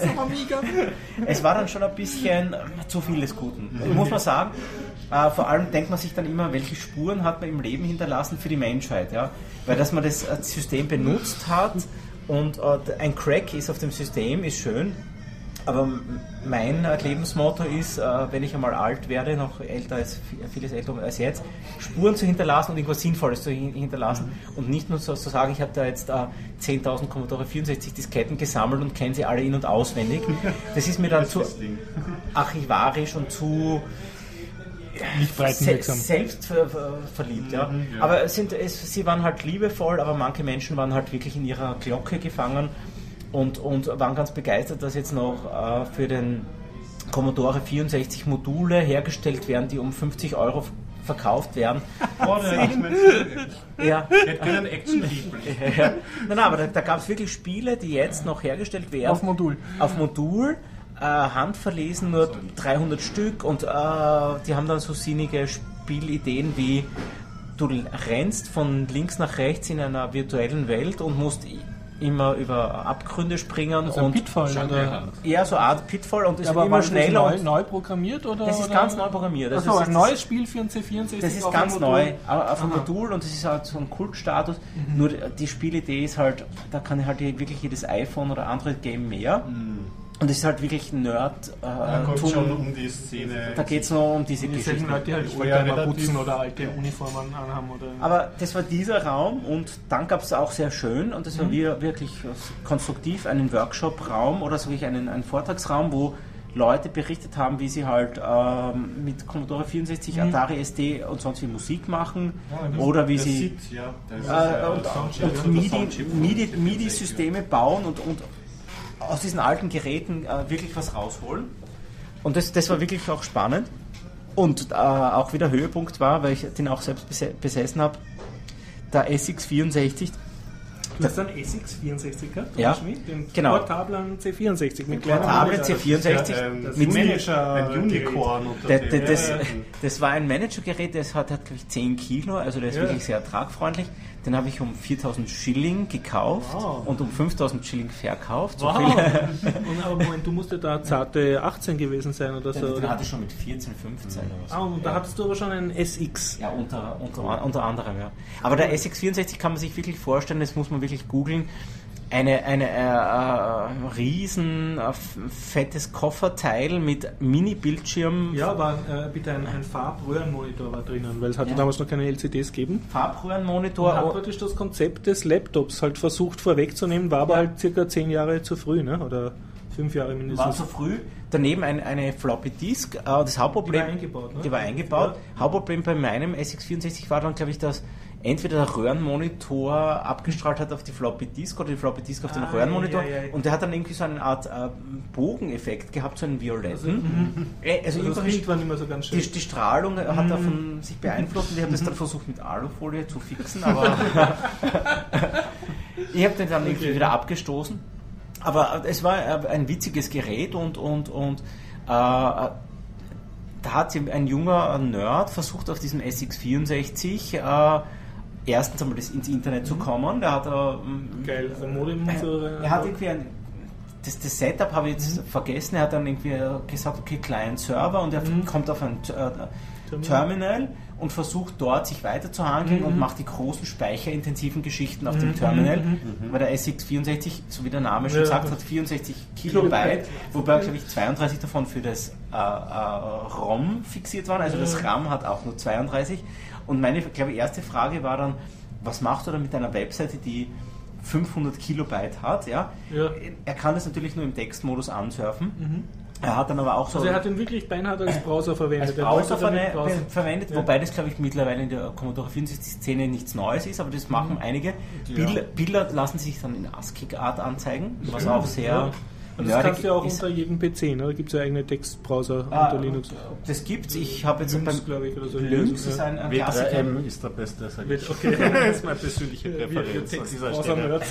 S4: es war dann schon ein bisschen zu viel des Guten. Muss man sagen. Äh, vor allem denkt man sich dann immer, welche Spuren hat man im Leben hinterlassen für die Menschheit. Ja? Weil dass man das äh, System benutzt hat und äh, ein Crack ist auf dem System, ist schön. Aber mein äh, Lebensmotto ist, äh, wenn ich einmal alt werde, noch älter als vieles älter als jetzt, Spuren zu hinterlassen und irgendwas Sinnvolles zu hinterlassen mhm. und nicht nur so zu sagen, ich habe da jetzt 10.000 Commodore 64 Disketten gesammelt und kenne sie alle in- und auswendig. Das ist mir dann zu archivarisch und zu
S1: nicht breitenwirksam.
S4: selbst verliebt, ja. Mhm, ja. Aber es sind, es, sie waren halt liebevoll, aber manche Menschen waren halt wirklich in ihrer Glocke gefangen und, und waren ganz begeistert, dass jetzt noch äh, für den Commodore 64 Module hergestellt werden, die um 50 Euro verkauft werden.
S2: Oh,
S4: ja.
S2: Hätte Action
S4: ja. Nein, nein, aber da, da gab es wirklich Spiele, die jetzt noch hergestellt werden.
S1: Auf Modul.
S4: Auf Modul äh, handverlesen, nur 300 Stück und äh, die haben dann so sinnige Spielideen wie du rennst von links nach rechts in einer virtuellen Welt und musst immer über Abgründe springen
S1: also und Pitfall
S4: oder? eher so eine Art Pitfall und es ja, wird immer schneller
S1: neu, neu, programmiert oder?
S4: Das ist
S1: oder?
S4: ganz neu programmiert.
S1: Das also ist ein neues Spiel für ein C64
S4: das ist ganz neu auf einem Modul und das ist halt so ein Kultstatus. Mhm. nur die Spielidee ist halt da kann halt wirklich jedes iPhone oder andere Game mehr. Mhm. Und es ist halt wirklich Nerd.
S2: Äh, da kommt schon um die Szene.
S4: Da geht es nur um diese Geschichte.
S1: Leute, die halt Oldtimer putzen oder alte Uniformen anhaben. Oder
S4: Aber das war dieser Raum und dann gab es auch sehr schön und das war mhm. wirklich konstruktiv einen Workshop-Raum oder so wie einen, einen Vortragsraum, wo Leute berichtet haben, wie sie halt ähm, mit Commodore 64, mhm. Atari ST und sonst wie Musik machen ja, oder wie sie
S2: Sieht,
S4: ja. äh, und, und MIDI-Systeme MIDI, bauen und, und aus diesen alten Geräten äh, wirklich was rausholen. Und das, das war wirklich auch spannend. Und äh, auch wieder Höhepunkt war, weil ich den auch selbst besessen habe, der SX64.
S1: Du hast einen SX64 gehabt?
S4: Ja,
S1: den
S4: genau.
S1: portablen C64
S4: mit portablen C64
S2: ja, ähm, mit Manager, ein Unicorn.
S4: Das, das, das, war ein Managergerät, das hat, hat glaube ich 10 Kilo, also der ist ja. wirklich sehr tragfreundlich. Den habe ich um 4000 Schilling gekauft wow. und um 5000 Schilling verkauft.
S1: So wow. und, aber Moment, du musst ja da zarte 18 gewesen sein oder so.
S4: Den, den hatte ich schon mit 14, 15 oder
S1: so. Ah, und da hattest du aber schon einen SX.
S4: Ja, unter, unter, unter anderem, ja. Aber der SX64 kann man sich wirklich vorstellen, das muss man wirklich googeln eine, eine äh, äh, riesen äh, fettes Kofferteil mit Mini-Bildschirm.
S1: Ja, aber äh, bitte ein, ein Farbröhrenmonitor war drinnen, weil es hatte ja. damals noch keine LCDs gegeben.
S4: Farbröhrenmonitor.
S1: Hat praktisch das Konzept des Laptops halt versucht vorwegzunehmen, war aber ja. halt circa zehn Jahre zu früh, ne? oder fünf Jahre mindestens.
S4: War zu früh. Daneben ein, eine Floppy Disk. Äh, das Hauptproblem,
S1: die war eingebaut. Ne?
S4: Die war eingebaut. Ja. Hauptproblem bei meinem SX64 war dann, glaube ich, dass entweder der Röhrenmonitor abgestrahlt hat auf die Floppy Disk oder die Floppy Disk auf den ah, Röhrenmonitor ja, ja, und der hat dann irgendwie so eine Art äh, Bogeneffekt gehabt, so einen violetten. Also, mhm. äh, also, also das war nicht mehr so ganz schön. Die, die Strahlung mhm. hat davon sich beeinflusst und ich habe das dann versucht mit Alufolie zu fixen, aber ich habe den dann irgendwie okay. wieder abgestoßen. Aber es war äh, ein witziges Gerät und, und, und äh, da hat ein junger Nerd versucht auf diesem SX64 äh, erstens einmal das ins Internet zu mhm. kommen. Der hat
S1: äh, Geil, also Modem so,
S4: Er hat irgendwie ein, das, das Setup habe ich jetzt mhm. vergessen. Er hat dann irgendwie gesagt, okay, Client-Server und er mhm. kommt auf ein äh, Terminal und versucht dort sich weiterzuhandeln mhm. und macht die großen speicherintensiven Geschichten auf mhm. dem Terminal, mhm. weil der SX64, so wie der Name schon ja, sagt, hat 64 Kilobyte, wobei glaube ich 32 davon für das äh, äh, ROM fixiert waren, also das RAM hat auch nur 32 und meine, glaube ich, erste Frage war dann, was macht er dann mit einer Webseite, die 500 Kilobyte hat? Ja? ja. Er kann das natürlich nur im Textmodus ansurfen. Mhm. Er hat dann aber auch so.
S1: Also er hat ihn wirklich beinahe als Browser verwendet.
S4: Als Browser, Browser verwendet, ja. wobei das glaube ich mittlerweile in der Commodore 64 Szene nichts Neues ist, aber das machen mhm. einige. Bilder, Bilder, lassen sich dann in ASCII-Art anzeigen, was auch sehr ja.
S1: Und das kannst du ja auch unter jedem PC, ne? Da gibt es ja eigene Textbrowser
S4: ah, unter Linux. Das gibt's. Ich habe jetzt
S1: Lynx, beim ich, oder so.
S2: Lynx ist ein, ein W3M ist der beste, sag ich. Okay. das ist meine persönliche Präferenz an dieser Stelle.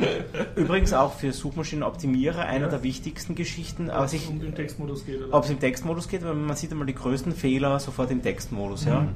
S4: Übrigens auch für Suchmaschinenoptimierer einer ja. der wichtigsten Geschichten.
S1: Ob es um den Textmodus geht.
S4: Ob es im Textmodus geht, weil man sieht einmal die größten Fehler sofort im Textmodus. Mhm. Ja.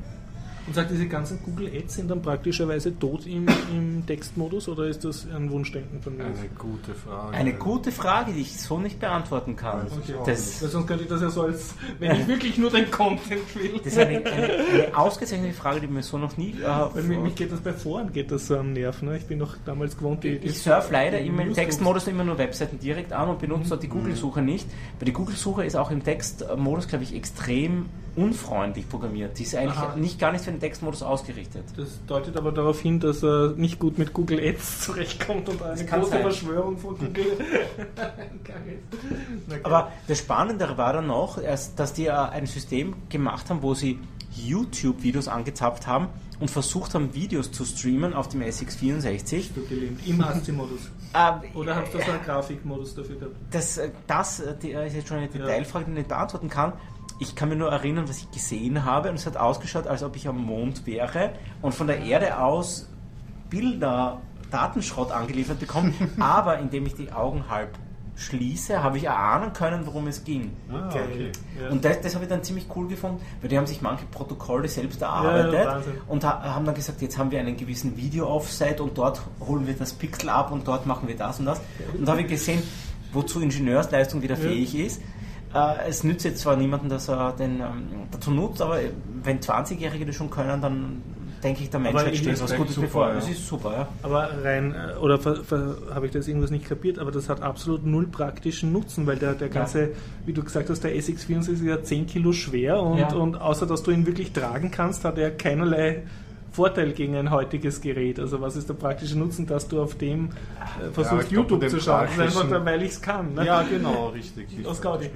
S1: Und sagt, diese ganzen Google Ads sind dann praktischerweise tot im, im Textmodus oder ist das ein Wunschdenken von mir?
S2: Eine gute Frage.
S4: Eine gute Frage, die ich so nicht beantworten kann.
S1: Okay. Das Weil sonst könnte ich das ja so als, wenn ich wirklich nur den Content will.
S4: Das ist eine, eine, eine ausgezeichnete Frage, die mir so noch nie. Äh,
S1: Weil mich, mich geht das bei Foren geht das so am Nerv. Ne? Ich bin noch damals gewohnt,
S4: die. die ich surfe leider immer im Textmodus immer nur Webseiten direkt an und benutze mhm. dort die Google-Suche nicht. Weil die Google-Suche ist auch im Textmodus, glaube ich, extrem unfreundlich programmiert. Die ist eigentlich Aha. nicht gar nicht für den Textmodus ausgerichtet.
S1: Das deutet aber darauf hin, dass er nicht gut mit Google Ads zurechtkommt und eine große sein. Verschwörung von Google
S4: Aber das Spannende war dann noch, dass die ein System gemacht haben, wo sie YouTube-Videos angezapft haben und versucht haben, Videos zu streamen auf dem SX64.
S1: Im ASCII-Modus. Äh, Oder habt ihr so einen Grafikmodus dafür gehabt?
S4: Das, das die ist jetzt schon eine Detailfrage, die ich nicht beantworten kann ich kann mir nur erinnern, was ich gesehen habe und es hat ausgeschaut, als ob ich am Mond wäre und von der Erde aus Bilder, Datenschrott angeliefert bekomme, aber indem ich die Augen halb schließe, habe ich erahnen können, worum es ging.
S2: Ah, okay.
S4: Ja. Und das, das, habe ich dann ziemlich cool gefunden, weil die haben sich manche Protokolle selbst erarbeitet ja, und haben dann gesagt, jetzt haben wir einen gewissen Video-Offset und dort holen wir das Pixel ab und dort machen wir das und das. Und da habe ich gesehen, wozu Ingenieursleistung wieder fähig ist. Äh, es nützt jetzt zwar niemanden, dass er den ähm, dazu nutzt, aber wenn 20-Jährige das schon können, dann denke ich, der Menschheit steht was Gutes super, bevor. Ja. Das ist super, ja.
S1: Aber rein, äh, oder habe ich das irgendwas nicht kapiert, aber das hat absolut null praktischen Nutzen, weil der, der ganze, ja. wie du gesagt hast, der SX64 ist ja 10 Kilo schwer und, ja. und außer dass du ihn wirklich tragen kannst, hat er keinerlei Vorteil gegen ein heutiges Gerät? Also was ist der praktische Nutzen, dass du auf dem äh, versuchst ja, YouTube zu schauen? Einfach weil ich es kann.
S2: Ne? Ja, genau, richtig.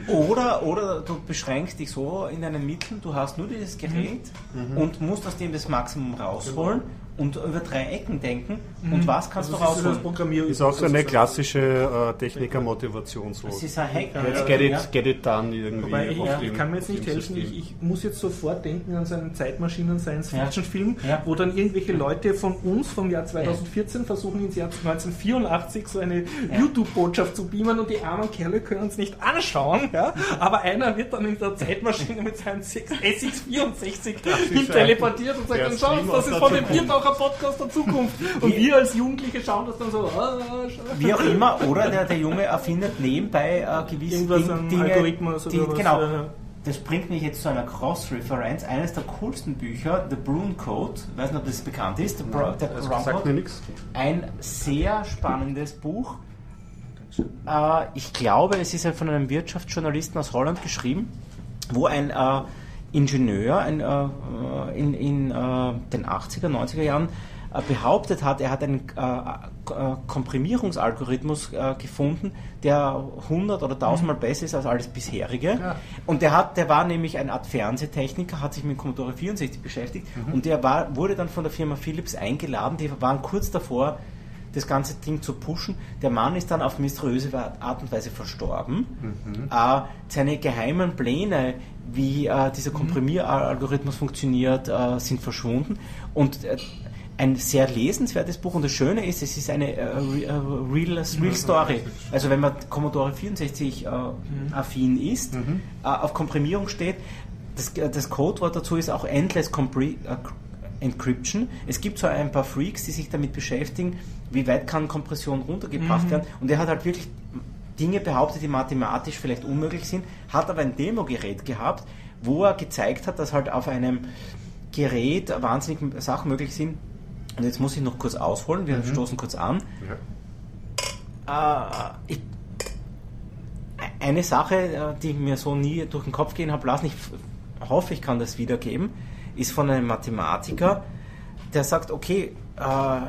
S4: Oder, oder du beschränkst dich so in deinen Mitteln, du hast nur dieses Gerät mhm. und musst aus dem das Maximum rausholen. Genau und über drei Ecken denken. Mhm. Und was kannst also du rausholen?
S2: Programmierung ist auch so eine klassische äh, Techniker-Motivation. So.
S4: Das ist ein Hack.
S2: Jetzt get it, get it done irgendwie.
S1: Wobei ich, ja. ich kann mir jetzt nicht helfen, ich, ich, muss jetzt sofort denken an so einen Zeitmaschinen-Science-Fiction-Film, ja. wo dann irgendwelche Leute von uns vom Jahr 2014 versuchen ins Jahr 1984 so eine YouTube-Botschaft zu beamen und die armen Kerle können es nicht anschauen, ja? aber einer wird dann in der Zeitmaschine mit seinem SX64 teleportiert und sagt, dann schau, das ist von dem Biertaucher ein Podcast der Zukunft. Und wir als Jugendliche schauen das dann so. Ah,
S4: Wie auch immer, oder der, der Junge erfindet nebenbei äh, gewisse Ding, Dinge. Algorithmus oder die, was, genau. Das bringt mich jetzt zu einer Cross-Referenz. Eines der coolsten Bücher, The Brune Code, ich weiß nicht, ob das bekannt ist,
S2: Nein, der also sagt mir nichts.
S4: Ein sehr spannendes Buch. Äh, ich glaube, es ist von einem Wirtschaftsjournalisten aus Holland geschrieben, wo ein äh, Ingenieur ein, äh, in, in äh, den 80er, 90er Jahren äh, behauptet hat, er hat einen äh, äh, Komprimierungsalgorithmus äh, gefunden, der 100 oder 1000 Mal mhm. besser ist als alles bisherige. Ja. Und der, hat, der war nämlich eine Art Fernsehtechniker, hat sich mit Commodore 64 beschäftigt mhm. und der war, wurde dann von der Firma Philips eingeladen, die waren kurz davor, das ganze Ding zu pushen. Der Mann ist dann auf mysteriöse Art und Weise verstorben. Mhm. Äh, seine geheimen Pläne, wie äh, dieser mhm. Komprimieralgorithmus funktioniert, äh, sind verschwunden. Und äh, ein sehr lesenswertes Buch und das Schöne ist, es ist eine äh, äh, Real, Real Story. Also wenn man Commodore 64 äh, mhm. affin ist, mhm. auf Komprimierung steht, das, das Codewort dazu ist auch Endless Compre Encryption. Es gibt so ein paar Freaks, die sich damit beschäftigen, wie weit kann Kompression runtergebracht mhm. werden. Und er hat halt wirklich Dinge behauptet, die mathematisch vielleicht unmöglich sind, hat aber ein Demo-Gerät gehabt, wo er gezeigt hat, dass halt auf einem Gerät wahnsinnig Sachen möglich sind. Und jetzt muss ich noch kurz ausholen, wir mhm. stoßen kurz an. Ja. Äh, ich, eine Sache, äh, die mir so nie durch den Kopf gehen hat lassen, ich hoffe, ich kann das wiedergeben ist von einem Mathematiker, der sagt, okay, äh,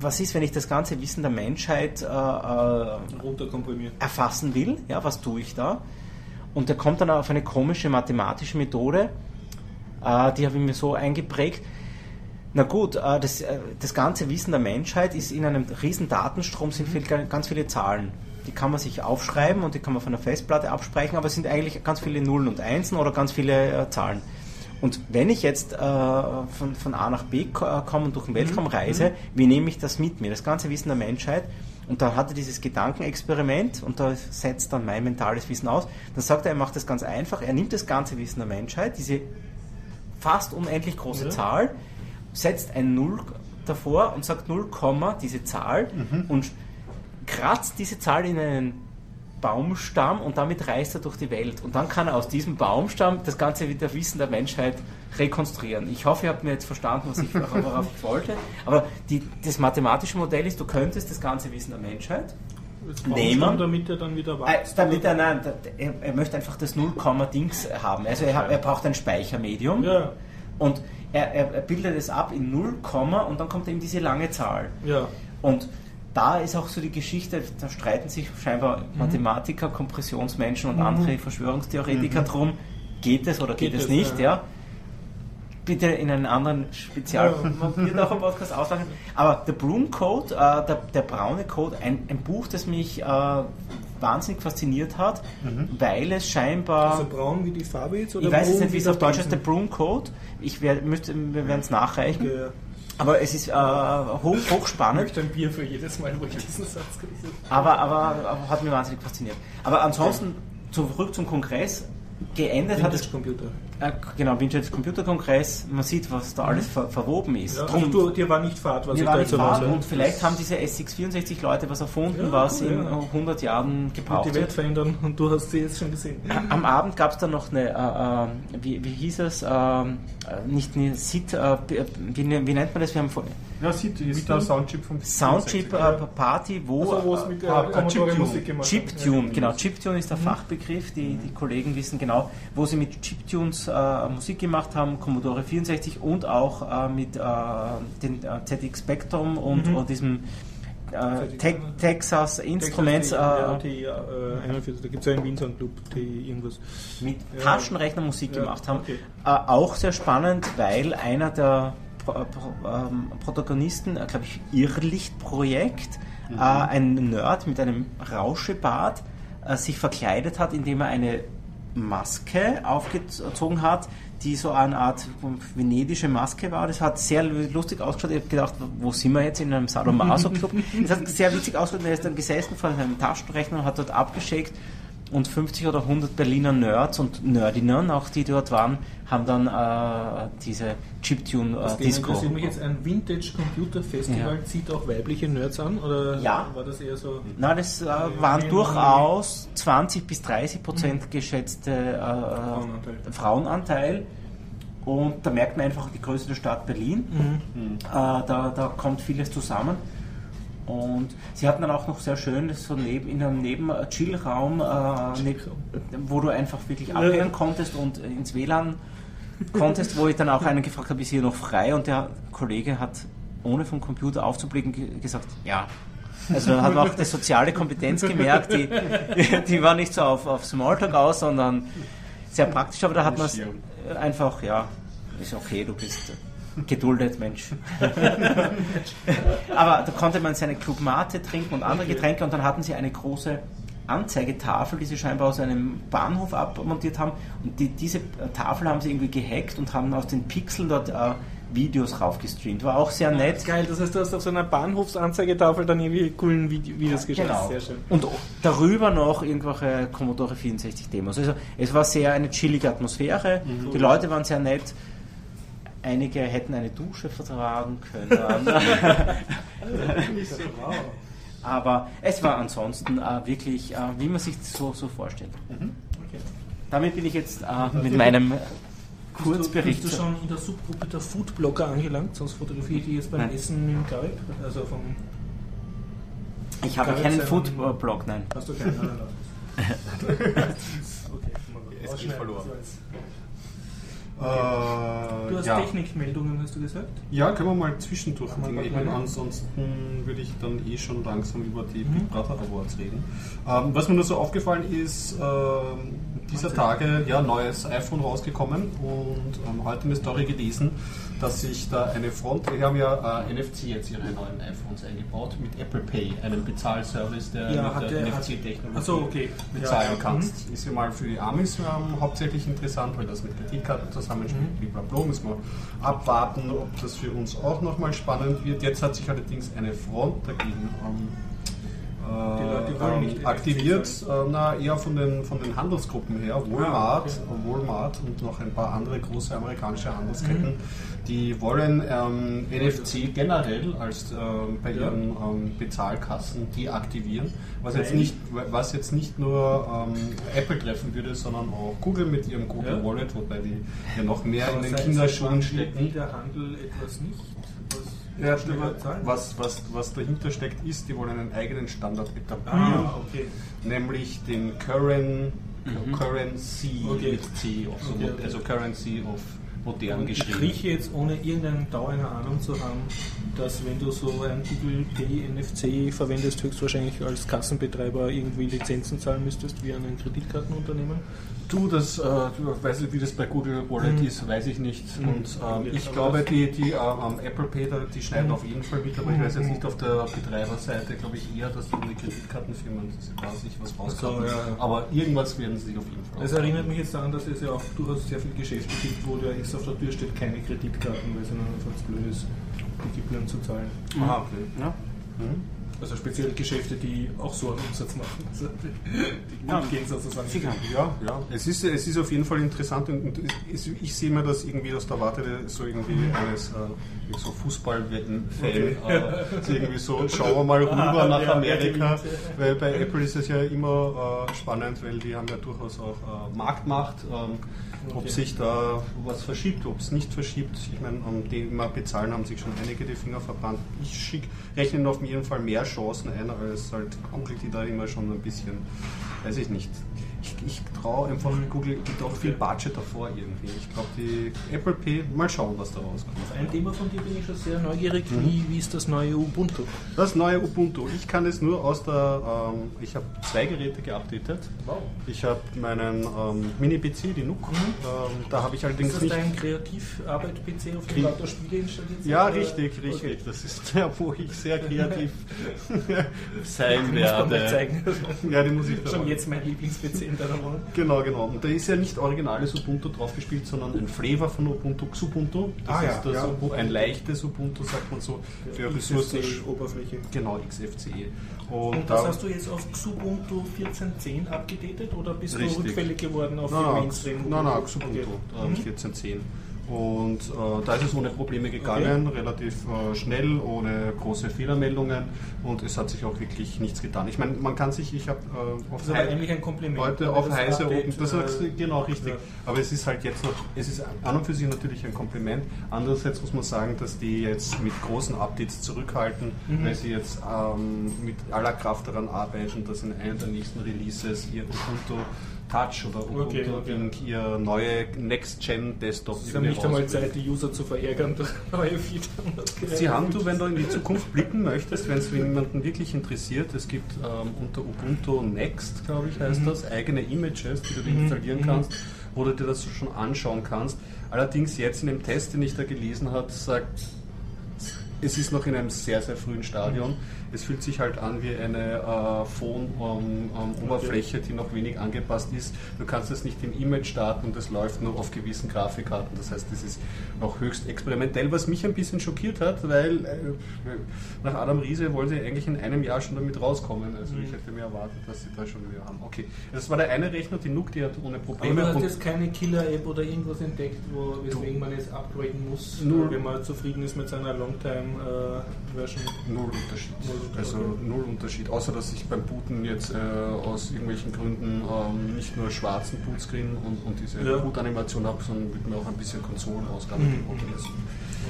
S4: was ist, wenn ich das ganze Wissen der Menschheit äh, äh erfassen will? Ja, was tue ich da? Und der kommt dann auf eine komische mathematische Methode, äh, die habe ich mir so eingeprägt. Na gut, äh, das, äh, das ganze Wissen der Menschheit ist in einem riesen Datenstrom, sind viel, ganz viele Zahlen. Die kann man sich aufschreiben und die kann man von der Festplatte absprechen, aber es sind eigentlich ganz viele Nullen und Einsen oder ganz viele Zahlen. Und wenn ich jetzt äh, von, von A nach B äh, komme und durch den Weltraum mhm. reise, mhm. wie nehme ich das mit mir? Das ganze Wissen der Menschheit. Und da hat er dieses Gedankenexperiment und da setzt dann mein mentales Wissen aus. Dann sagt er, er macht das ganz einfach. Er nimmt das ganze Wissen der Menschheit, diese fast unendlich große ja. Zahl, setzt ein Null davor und sagt 0, diese Zahl mhm. und kratzt diese Zahl in einen Baumstamm und damit reist er durch die Welt. Und dann kann er aus diesem Baumstamm das ganze wieder Wissen der Menschheit rekonstruieren. Ich hoffe, ihr habt mir jetzt verstanden, was ich, worauf ich wollte. Aber die, das mathematische Modell ist, du könntest das ganze Wissen der Menschheit nehmen.
S1: Damit er dann wieder
S4: äh, wächst? damit er, nein, er, er, möchte einfach das 0, Dings haben. Also er, er braucht ein Speichermedium. Ja. Und er, er, bildet es ab in 0, und dann kommt eben diese lange Zahl.
S1: Ja.
S4: Und da ist auch so die Geschichte, da streiten sich scheinbar mhm. Mathematiker, Kompressionsmenschen und mhm. andere Verschwörungstheoretiker mhm. drum, geht es oder geht, geht es nicht, ja. ja. Bitte in einen anderen Spezial ja. Podcast auslachen. Aber der Broom Code, äh, der, der, braune Code, ein, ein Buch, das mich äh, wahnsinnig fasziniert hat, mhm. weil es scheinbar.
S1: Also braun wie die Farbe jetzt? Oder
S4: ich weiß jetzt nicht, wie es auf Deutsch heißt, der Broom Code. Ich wär, müsste, wir werden es nachreichen. Okay, ja. Aber es ist äh, hoch, hochspannend. Ich
S1: möchte ein Bier für jedes Mal, wo ich diesen Satz gelesen
S4: habe. Aber, aber, aber hat mich wahnsinnig fasziniert. Aber ansonsten, zurück zum Kongress, geendet
S1: Vintage hat es. Computer.
S4: Äh, genau, Vintage Computer-Kongress. Man sieht, was da alles ver verwoben ist.
S1: Ja, Drum, also du, dir war nicht Fahrt,
S4: was ich da jetzt Fahrt, Und vielleicht haben diese SX64 Leute was erfunden, ja, was cool, in ja. 100 Jahren gebraucht wird.
S1: Die Welt verändern und du hast sie jetzt schon gesehen.
S4: Am Abend gab es dann noch eine, äh, äh, wie, wie hieß es, äh, nicht eine SIT, äh, wie, wie, nennt man das? Wir haben vor,
S1: ja, SIT ist der Soundchip vom
S4: Soundchip äh, Party, wo,
S1: also, wo es mit der äh,
S4: Chiptune, Musik gemacht Chiptune, genau. Chiptune ist der mhm. Fachbegriff, die, die Kollegen wissen genau, wo sie mit Chiptunes äh, Musik gemacht haben, Commodore 64 und auch äh, mit äh, den äh, ZX Spectrum und, mhm. und diesem äh, Te Texas Instruments.
S1: Texas, äh, ja, äh, da gibt es ja einen Wien Club, die irgendwas.
S4: Mit. Taschenrechner Musik gemacht haben. Okay. Äh, auch sehr spannend, weil einer der Pro Pro ähm, Protagonisten, äh, glaube ich, Irrlichtprojekt, mhm. ein Nerd mit einem Rauschebart, sich verkleidet hat, indem er eine Maske aufgezogen hat, die so eine Art venedische Maske war. Das hat sehr lustig ausgeschaut. Ich habe gedacht, wo sind wir jetzt in einem Sadomaso-Club? das hat sehr witzig ausgeschaut. Er ist dann gesessen vor einem Taschenrechner und hat dort abgeschickt und 50 oder 100 Berliner Nerds und Nerdinnen, auch die dort waren, haben dann äh, diese Chiptune äh.
S1: Das mich jetzt ein Vintage Computer Festival ja. zieht auch weibliche Nerds an oder
S4: ja.
S1: war das eher so?
S4: Nein, das äh, waren durchaus 20 bis 30 Prozent mhm. geschätzte äh, Frauenanteil. Frauenanteil. Und da merkt man einfach die Größe der Stadt Berlin. Mhm. Äh, da, da kommt vieles zusammen. Und sie hatten dann auch noch sehr schön, das so neben, in einem Neben-Chill-Raum, äh, ne, wo du einfach wirklich abhängen konntest und ins WLAN konntest, wo ich dann auch einen gefragt habe, ist hier noch frei? Und der Kollege hat, ohne vom Computer aufzublicken, gesagt, ja. Also dann hat man auch die soziale Kompetenz gemerkt, die, die war nicht so auf, auf Smalltalk aus, sondern sehr praktisch, aber da hat man es einfach, ja, ist okay, du bist geduldet, Mensch. Aber da konnte man seine Club Mate trinken und andere okay. Getränke und dann hatten sie eine große Anzeigetafel, die sie scheinbar aus einem Bahnhof abmontiert haben. Und die, diese Tafel haben sie irgendwie gehackt und haben aus den Pixeln dort äh, Videos raufgestreamt. War auch sehr nett.
S1: Geil, das heißt, du hast auf so einer Bahnhofsanzeigetafel dann irgendwie coolen Videos ja, geschaut.
S4: Genau. Sehr schön. Und darüber noch irgendwelche Commodore 64 Demos. Also es war sehr eine chillige Atmosphäre. Mhm. Die Leute waren sehr nett. Einige hätten eine Dusche vertragen können. Aber es war ansonsten äh, wirklich, äh, wie man sich so, so vorstellt. Mhm. Okay. Damit bin ich jetzt äh, mit meinem Kurzbericht.
S1: Bist du schon in der Subgruppe der Foodblogger angelangt? Sonst fotografiere ich die jetzt beim nein. Essen im Garib. Also vom
S4: ich habe keinen Foodblog, nein.
S1: Hast du keinen? Nein, nein,
S2: nein. okay, es geht verloren.
S1: Okay. Äh, du hast ja. Technikmeldungen, hast du gesagt?
S2: Ja, können wir mal zwischendurch gehen. Ansonsten würde ich dann eh schon langsam über die mhm. Big Brother Awards reden. Ähm, was mir nur so aufgefallen ist, ähm, dieser Tage ja neues iPhone rausgekommen und ähm, heute eine Story gelesen, dass sich da eine Front, wir haben ja äh, NFC jetzt ihre neuen iPhones eingebaut mit Apple Pay, einem Bezahlservice, der
S1: ja,
S2: mit
S1: der
S2: NFC-Technologie
S1: so, okay.
S2: bezahlen ja, kannst. Mhm. Ist ja mal für die Amis ähm, hauptsächlich interessant, weil das mit Kreditkarten zusammenspielt, mhm. blablabla, müssen wir abwarten, ob das für uns auch nochmal spannend wird. Jetzt hat sich allerdings eine Front dagegen ähm, äh, aktiviert, äh, na, eher von den, von den Handelsgruppen her, Walmart, ah, okay. Walmart und noch ein paar andere große amerikanische Handelsketten, mhm. die wollen ähm, NFC generell als äh, bei ihren ähm, Bezahlkassen deaktivieren, was jetzt nicht, was jetzt nicht nur ähm, Apple treffen würde, sondern auch Google mit ihrem Google ja. Wallet, wobei die ja noch mehr Aber in den Kinderschuhen stecken.
S1: der Handel etwas nicht
S2: ja, was, was, was dahinter steckt, ist, die wollen einen eigenen Standard etablieren, ah, okay. nämlich den Current, mhm. Currency okay. mit C, also, okay, also Currency of modern geschrieben.
S1: Ich rieche jetzt, ohne irgendeine dauernde Ahnung zu haben, dass wenn du so ein Google Pay NFC verwendest, höchstwahrscheinlich als Kassenbetreiber irgendwie Lizenzen zahlen müsstest wie an ein Kreditkartenunternehmen.
S2: Du, das, äh, du weißt nicht, wie das bei Google Wallet mhm. ist, weiß ich nicht. Mhm. Und ähm, ich glaube, die, die ähm, Apple Pay, die schneiden mhm. auf jeden Fall mit, aber ich weiß jetzt nicht auf der Betreiberseite, glaube ich eher, dass die Kreditkartenfirmen quasi was rauskommen. So, ja, ja. Aber irgendwas werden sie auf jeden Fall.
S1: Das erinnert mich jetzt daran, dass es ja auch durchaus sehr viele Geschäfte gibt, wo der auf der Tür steht, keine Kreditkarten, weil es ihnen einfach zu blöd ist, die Gebühren zu zahlen.
S2: Ah, okay. Ja.
S1: Mhm. Also speziell Geschäfte, die auch so einen Umsatz machen. Also die
S2: ja, gehen sozusagen. Ja, ja. Es ist, es ist auf jeden Fall interessant und es, ich sehe mir das irgendwie aus der Warte so irgendwie eines äh, so Fußballwetten-Fan. Okay. Äh, so irgendwie so, schauen wir mal rüber ah, nach Amerika, weil bei Apple ist es ja immer äh, spannend, weil die haben ja durchaus auch äh, Marktmacht. Ähm. Ob sich da was verschiebt, ob es nicht verschiebt. Ich meine, die immer bezahlen, haben sich schon einige die Finger verbrannt. Ich schick, rechne auf jeden Fall mehr Chancen ein, als halt Google, die da immer schon ein bisschen, weiß ich nicht, ich, ich traue einfach Google gibt auch viel Budget davor irgendwie. Ich glaube, die Apple Pay, mal schauen, was da rauskommt.
S1: Auf ein Thema von dir bin ich schon sehr neugierig. Mhm. Wie, wie ist das neue Ubuntu?
S2: Das neue Ubuntu. Ich kann es nur aus der, ähm, ich habe zwei Geräte geupdatet. Wow. Ich habe meinen ähm, Mini-PC, die NUC. Mhm. Ähm, da habe ich allerdings nicht...
S1: Ist das dein Kreativarbeit-PC, auf dem lauter Spiele installiert?
S2: Ja, richtig, richtig. Okay. Das ist der, wo ich sehr kreativ sein werde.
S1: Ja, die muss ich Schon jetzt mein Lieblings-PC in deiner
S2: Wohnung. Genau, genau. Und da ist ja nicht originales Ubuntu drauf gespielt, sondern ein Flavor von Ubuntu, Xubuntu. Das ah, ist ja, das ja. Ubuntu, ein leichtes Ubuntu, sagt man so,
S1: für Ressourcen. Oberfläche.
S2: Genau, XFCE.
S1: Und, Und das da hast du jetzt auf Xubuntu 14.10 abgedatet oder bist richtig. du rückfällig geworden auf
S2: nein, die Mainstream? Nein, nein, Xubuntu okay. 14.10. Und äh, da ist es ohne Probleme gegangen, okay. relativ äh, schnell, ohne große Fehlermeldungen und es hat sich auch wirklich nichts getan. Ich meine, man kann sich, ich habe
S1: äh, auf eigentlich ein Kompliment.
S2: heute auf Heise oben, das ist äh, genau richtig, ja. aber es ist halt jetzt noch, es ist an und für sich natürlich ein Kompliment. Andererseits muss man sagen, dass die jetzt mit großen Updates zurückhalten, mhm. weil sie jetzt ähm, mit aller Kraft daran arbeiten, dass in einem der nächsten Releases ihr Ubuntu Touch oder Ubuntu okay, okay. ihr neue Next-Gen-Desktop.
S1: Sie haben nicht einmal Zeit, die User zu verärgern durch neue Features.
S2: Sie haben du, wenn du in die Zukunft blicken möchtest, wenn es jemanden wirklich interessiert, es gibt ähm, unter Ubuntu Next, glaube ich, heißt mhm. das, eigene Images, die du mhm. installieren mhm. kannst, wo du dir das schon anschauen kannst. Allerdings jetzt in dem Test, den ich da gelesen habe, sagt, es ist noch in einem sehr, sehr frühen Stadion. Es fühlt sich halt an wie eine äh, Phone-Oberfläche, ähm, ähm, die noch wenig angepasst ist. Du kannst es nicht im Image starten und es läuft nur auf gewissen Grafikkarten. Das heißt, das ist noch höchst experimentell, was mich ein bisschen schockiert hat, weil äh, nach Adam Riese wollen sie eigentlich in einem Jahr schon damit rauskommen. Also mhm. ich hätte mir erwartet, dass sie da schon wieder haben. Okay, das war der eine Rechner, die NUC, die hat ohne Probleme.
S1: Aber du hast jetzt keine Killer-App oder irgendwas entdeckt, wo, weswegen man jetzt upgraden muss, Null. wenn man zufrieden ist mit seiner Longtime-Version?
S2: Äh, Null Unterschied. Null also null Unterschied, außer dass ich beim Booten jetzt äh, aus irgendwelchen Gründen ähm, nicht nur schwarzen Bootscreen und, und diese ja. Boot-Animation habe, sondern wird mir auch ein bisschen Konsolenausgabe mhm. lassen.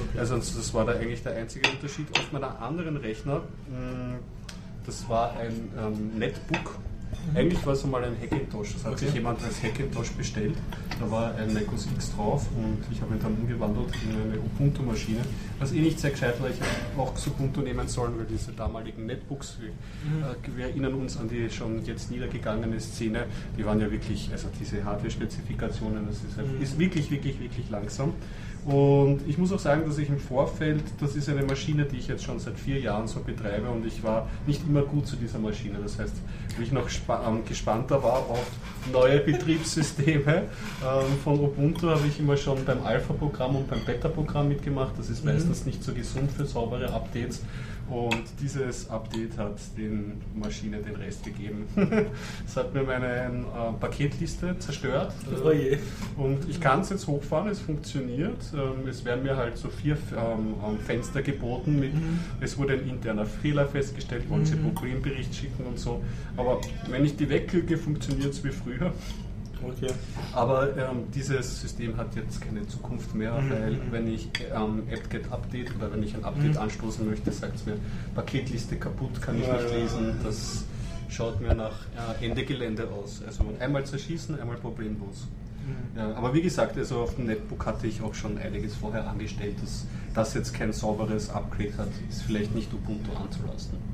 S2: Okay. Also das war da eigentlich der einzige Unterschied. Auf meiner anderen Rechner, mh, das war ein ähm, Netbook. Eigentlich war es einmal ein Hackintosh. Das hat okay. sich jemand als Hackintosh bestellt. Da war ein Mac OS X drauf und ich habe ihn dann umgewandelt in eine Ubuntu-Maschine. Was eh nicht sehr gescheit war, ich hätte auch Ubuntu nehmen sollen, weil diese damaligen Netbooks, wir, mhm. äh, wir erinnern uns an die schon jetzt niedergegangene Szene, die waren ja wirklich, also diese Hardware-Spezifikationen, das ist, mhm. ist wirklich, wirklich, wirklich langsam. Und ich muss auch sagen, dass ich im Vorfeld, das ist eine Maschine, die ich jetzt schon seit vier Jahren so betreibe und ich war nicht immer gut zu dieser Maschine. Das heißt, ich noch ähm, gespannter war auf neue Betriebssysteme, Ähm, von Ubuntu habe ich immer schon beim Alpha-Programm und beim Beta-Programm mitgemacht. Das ist mhm. meistens nicht so gesund für saubere Updates. Und dieses Update hat den Maschine den Rest gegeben. Es hat mir meine äh, Paketliste zerstört. Oh je. Und ich kann es jetzt hochfahren, es funktioniert. Ähm, es werden mir halt so vier ähm, ähm, Fenster geboten. Mit, mhm. Es wurde ein interner Fehler festgestellt, wollen Sie mhm. Problembericht schicken und so. Aber wenn ich die wegklicke, funktioniert es wie früher. Okay. Aber ähm, dieses System hat jetzt keine Zukunft mehr, mhm. weil wenn ich ähm, apt-get Update oder wenn ich ein Update mhm. anstoßen möchte, sagt es mir, Paketliste kaputt, kann ich ja, nicht lesen. Das schaut mir nach äh, Ende Gelände aus. Also einmal zerschießen, einmal problemlos. Mhm. Ja, aber wie gesagt, also auf dem Netbook hatte ich auch schon einiges vorher angestellt, dass das jetzt kein sauberes Upgrade hat, ist vielleicht nicht Ubuntu anzulasten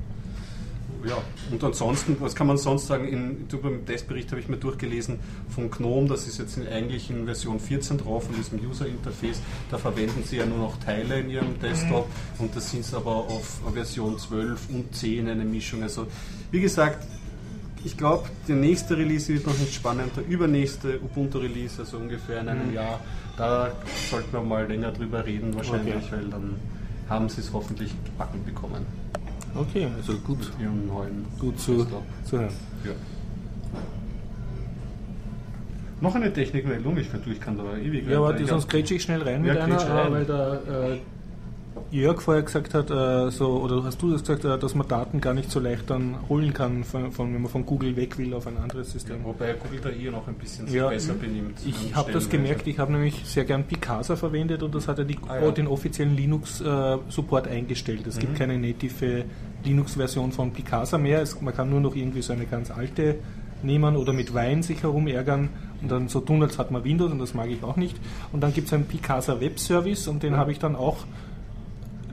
S2: ja, und ansonsten, was kann man sonst sagen? In, beim Testbericht habe ich mir durchgelesen von GNOME, das ist jetzt in, eigentlich in Version 14 drauf, von diesem User-Interface. Da verwenden sie ja nur noch Teile in ihrem Desktop mhm. und das sind es aber auf Version 12 und 10 eine Mischung. Also, wie gesagt, ich glaube, der nächste Release wird noch nicht spannend. Der übernächste Ubuntu-Release, also ungefähr in einem mhm. Jahr, da sollten wir mal länger drüber reden, wahrscheinlich, okay. weil dann haben sie es hoffentlich gebacken bekommen.
S1: Okay, also gut, gut zu, zu hören. Ja.
S2: Noch eine Technikmeldung, ich ich kann da ewig
S1: Ja, warte, sonst grätsche ich schnell rein ja, mit einer, rein. weil da äh, Jörg vorher gesagt hat, äh, so, oder hast du das gesagt, äh, dass man Daten gar nicht so leicht dann holen kann, von, von, wenn man von Google weg will auf ein anderes System. Ja,
S2: wobei Google da eher noch ein bisschen ja, besser benimmt.
S1: Ich habe das gemerkt, ich habe nämlich sehr gern Picasa verwendet und das hat ja, die, ah, ja. den offiziellen Linux-Support eingestellt. Es mhm. gibt keine native Linux-Version von Picasa mehr, es, man kann nur noch irgendwie so eine ganz alte nehmen oder mit Wein sich herumärgern und dann so tun, als hat man Windows und das mag ich auch nicht. Und dann gibt es einen Picasa Web Service und den ja. habe ich dann auch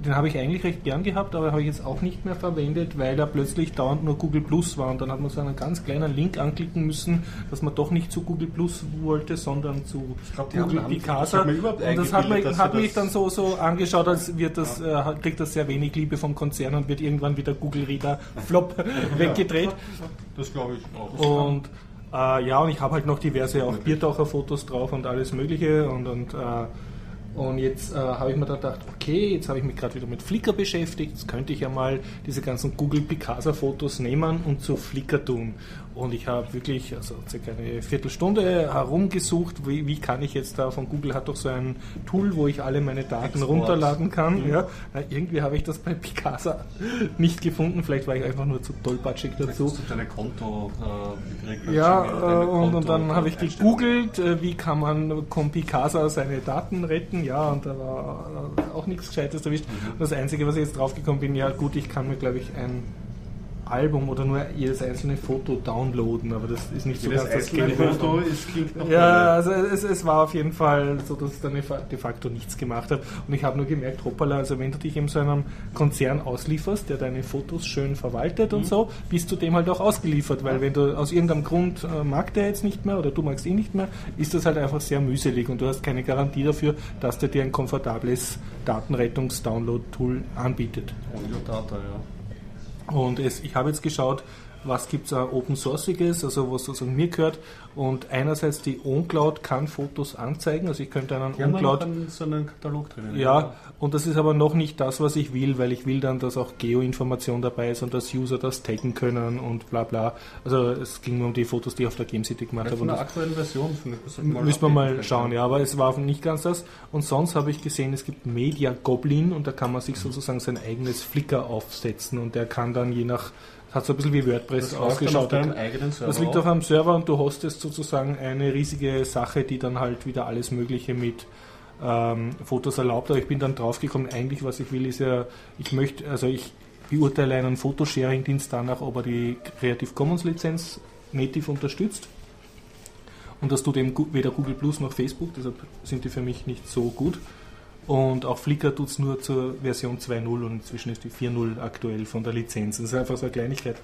S1: den habe ich eigentlich recht gern gehabt, aber habe ich jetzt auch nicht mehr verwendet, weil da plötzlich dauernd nur Google Plus war und dann hat man so einen ganz kleinen Link anklicken müssen, dass man doch nicht zu Google Plus wollte, sondern zu glaub, Google Picasa. Und das hat, mich, hat mich dann so, so angeschaut, als wird das, ja. äh, kriegt das sehr wenig Liebe vom Konzern und wird irgendwann wieder Google Reader Flop weggedreht.
S2: Das glaube ich auch.
S1: Und äh, ja, und ich habe halt noch diverse auch Biertaucher-Fotos drauf und alles Mögliche und, und äh, und jetzt äh, habe ich mir da gedacht, okay, jetzt habe ich mich gerade wieder mit Flickr beschäftigt, jetzt könnte ich ja mal diese ganzen Google Picasa-Fotos nehmen und zu Flickr tun. Und ich habe wirklich also circa eine Viertelstunde herumgesucht, wie, wie, kann ich jetzt da, von Google hat doch so ein Tool, wo ich alle meine Daten Export. runterladen kann. Mhm. Ja. Irgendwie habe ich das bei Picasa nicht gefunden, vielleicht war ich einfach nur zu tollpatschig dazu. Hast
S2: du deine Konto
S1: äh, Ja, äh, und, und, dann habe ich gegoogelt, äh, wie kann man von Picasa seine Daten retten, ja, und da war auch nichts Gescheites erwischt. Mhm. Das Einzige, was ich jetzt draufgekommen bin, ja gut, ich kann mir glaube ich ein Album oder nur jedes einzelne Foto downloaden, aber das ist nicht jedes so ganz das.
S2: Foto ist, klingt
S1: noch Ja, also es, es, war auf jeden Fall so, dass ich dann de facto nichts gemacht habe. Und ich habe nur gemerkt, hoppala, also wenn du dich in so einem Konzern auslieferst, der deine Fotos schön verwaltet mhm. und so, bist du dem halt auch ausgeliefert, weil wenn du aus irgendeinem Grund äh, mag der jetzt nicht mehr oder du magst ihn nicht mehr, ist das halt einfach sehr mühselig und du hast keine Garantie dafür, dass der dir ein komfortables Datenrettungs-Download-Tool anbietet.
S2: Audio Data, ja.
S1: Und es, ich habe jetzt geschaut, was gibt es Open Sourceiges, also was sozusagen mir gehört. Und einerseits die OnCloud kann Fotos anzeigen, also ich könnte einen
S2: die OnCloud. Haben so einen Katalog drin.
S1: Ja, ja, und das ist aber noch nicht das, was ich will, weil ich will dann, dass auch Geo-Information dabei ist und dass User das taggen können und bla bla. Also es ging nur um die Fotos, die ich auf der Game City gemacht habe. Von
S2: der aktuellen Version
S1: müssen wir mal schauen, ja, aber es war nicht ganz das. Und sonst habe ich gesehen, es gibt Media Goblin und da kann man sich sozusagen sein eigenes Flickr aufsetzen und der kann dann je nach hat so ein bisschen wie WordPress das ausgeschaut. Das liegt auf einem Server und du hostest sozusagen eine riesige Sache, die dann halt wieder alles Mögliche mit ähm, Fotos erlaubt. Aber ich bin dann draufgekommen, eigentlich was ich will, ist ja, ich möchte, also ich beurteile einen Fotosharing-Dienst danach, ob er die Creative Commons Lizenz native unterstützt. Und das tut eben weder Google Plus noch Facebook, deshalb sind die für mich nicht so gut. Und auch Flickr tut es nur zur Version 2.0 und inzwischen ist die 4.0 aktuell von der Lizenz. Das ist einfach so eine Kleinigkeit,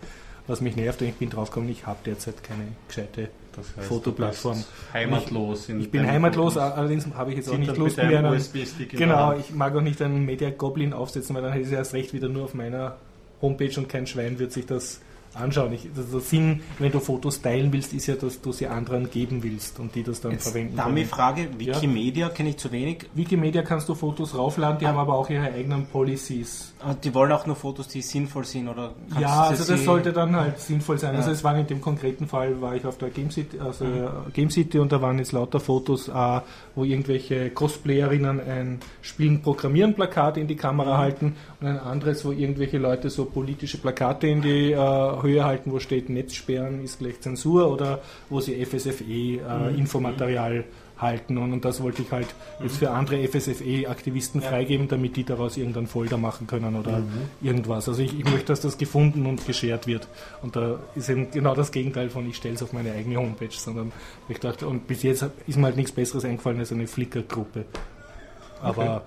S1: was mich nervt und ich bin draufgekommen, ich habe derzeit keine gescheite das heißt, Fotoplattform.
S2: heimatlos.
S1: Ich, ich bin heimatlos, Fotos. allerdings habe ich jetzt auch nicht Lust mehr. Einen, genau, ich mag auch nicht einen Media Goblin aufsetzen, weil dann hätte ich erst recht wieder nur auf meiner Homepage und kein Schwein wird sich das anschauen. Ich, also Sinn, wenn du Fotos teilen willst, ist ja, dass du sie anderen geben willst und die das dann
S4: Jetzt
S1: verwenden.
S4: Damit Frage, Wikimedia ja. kenne ich zu wenig.
S1: Wikimedia kannst du Fotos raufladen, die ah. haben aber auch ihre eigenen Policies.
S4: Ah, die wollen auch nur Fotos, die sinnvoll sind, oder?
S1: Ja, also das sollte dann halt sinnvoll sein. Also ja. Also es war in dem konkreten Fall, war ich auf der Game City, also mhm. Game City und da waren jetzt lauter Fotos, äh, wo irgendwelche Cosplayerinnen ein Spielen Programmieren Plakat in die Kamera mhm. halten und ein anderes, wo irgendwelche Leute so politische Plakate in die äh, Höhe halten, wo steht Netzsperren ist gleich Zensur oder wo sie FSFE äh, mhm. Infomaterial halten und, und, das wollte ich halt mhm. jetzt für andere FSFE-Aktivisten ja. freigeben, damit die daraus irgendeinen Folder machen können oder mhm. irgendwas. Also ich, ich, möchte, dass das gefunden und geschert wird und da ist eben genau das Gegenteil von ich stelle es auf meine eigene Homepage, sondern ich dachte, und bis jetzt ist mir halt nichts Besseres eingefallen als eine Flickr-Gruppe. Aber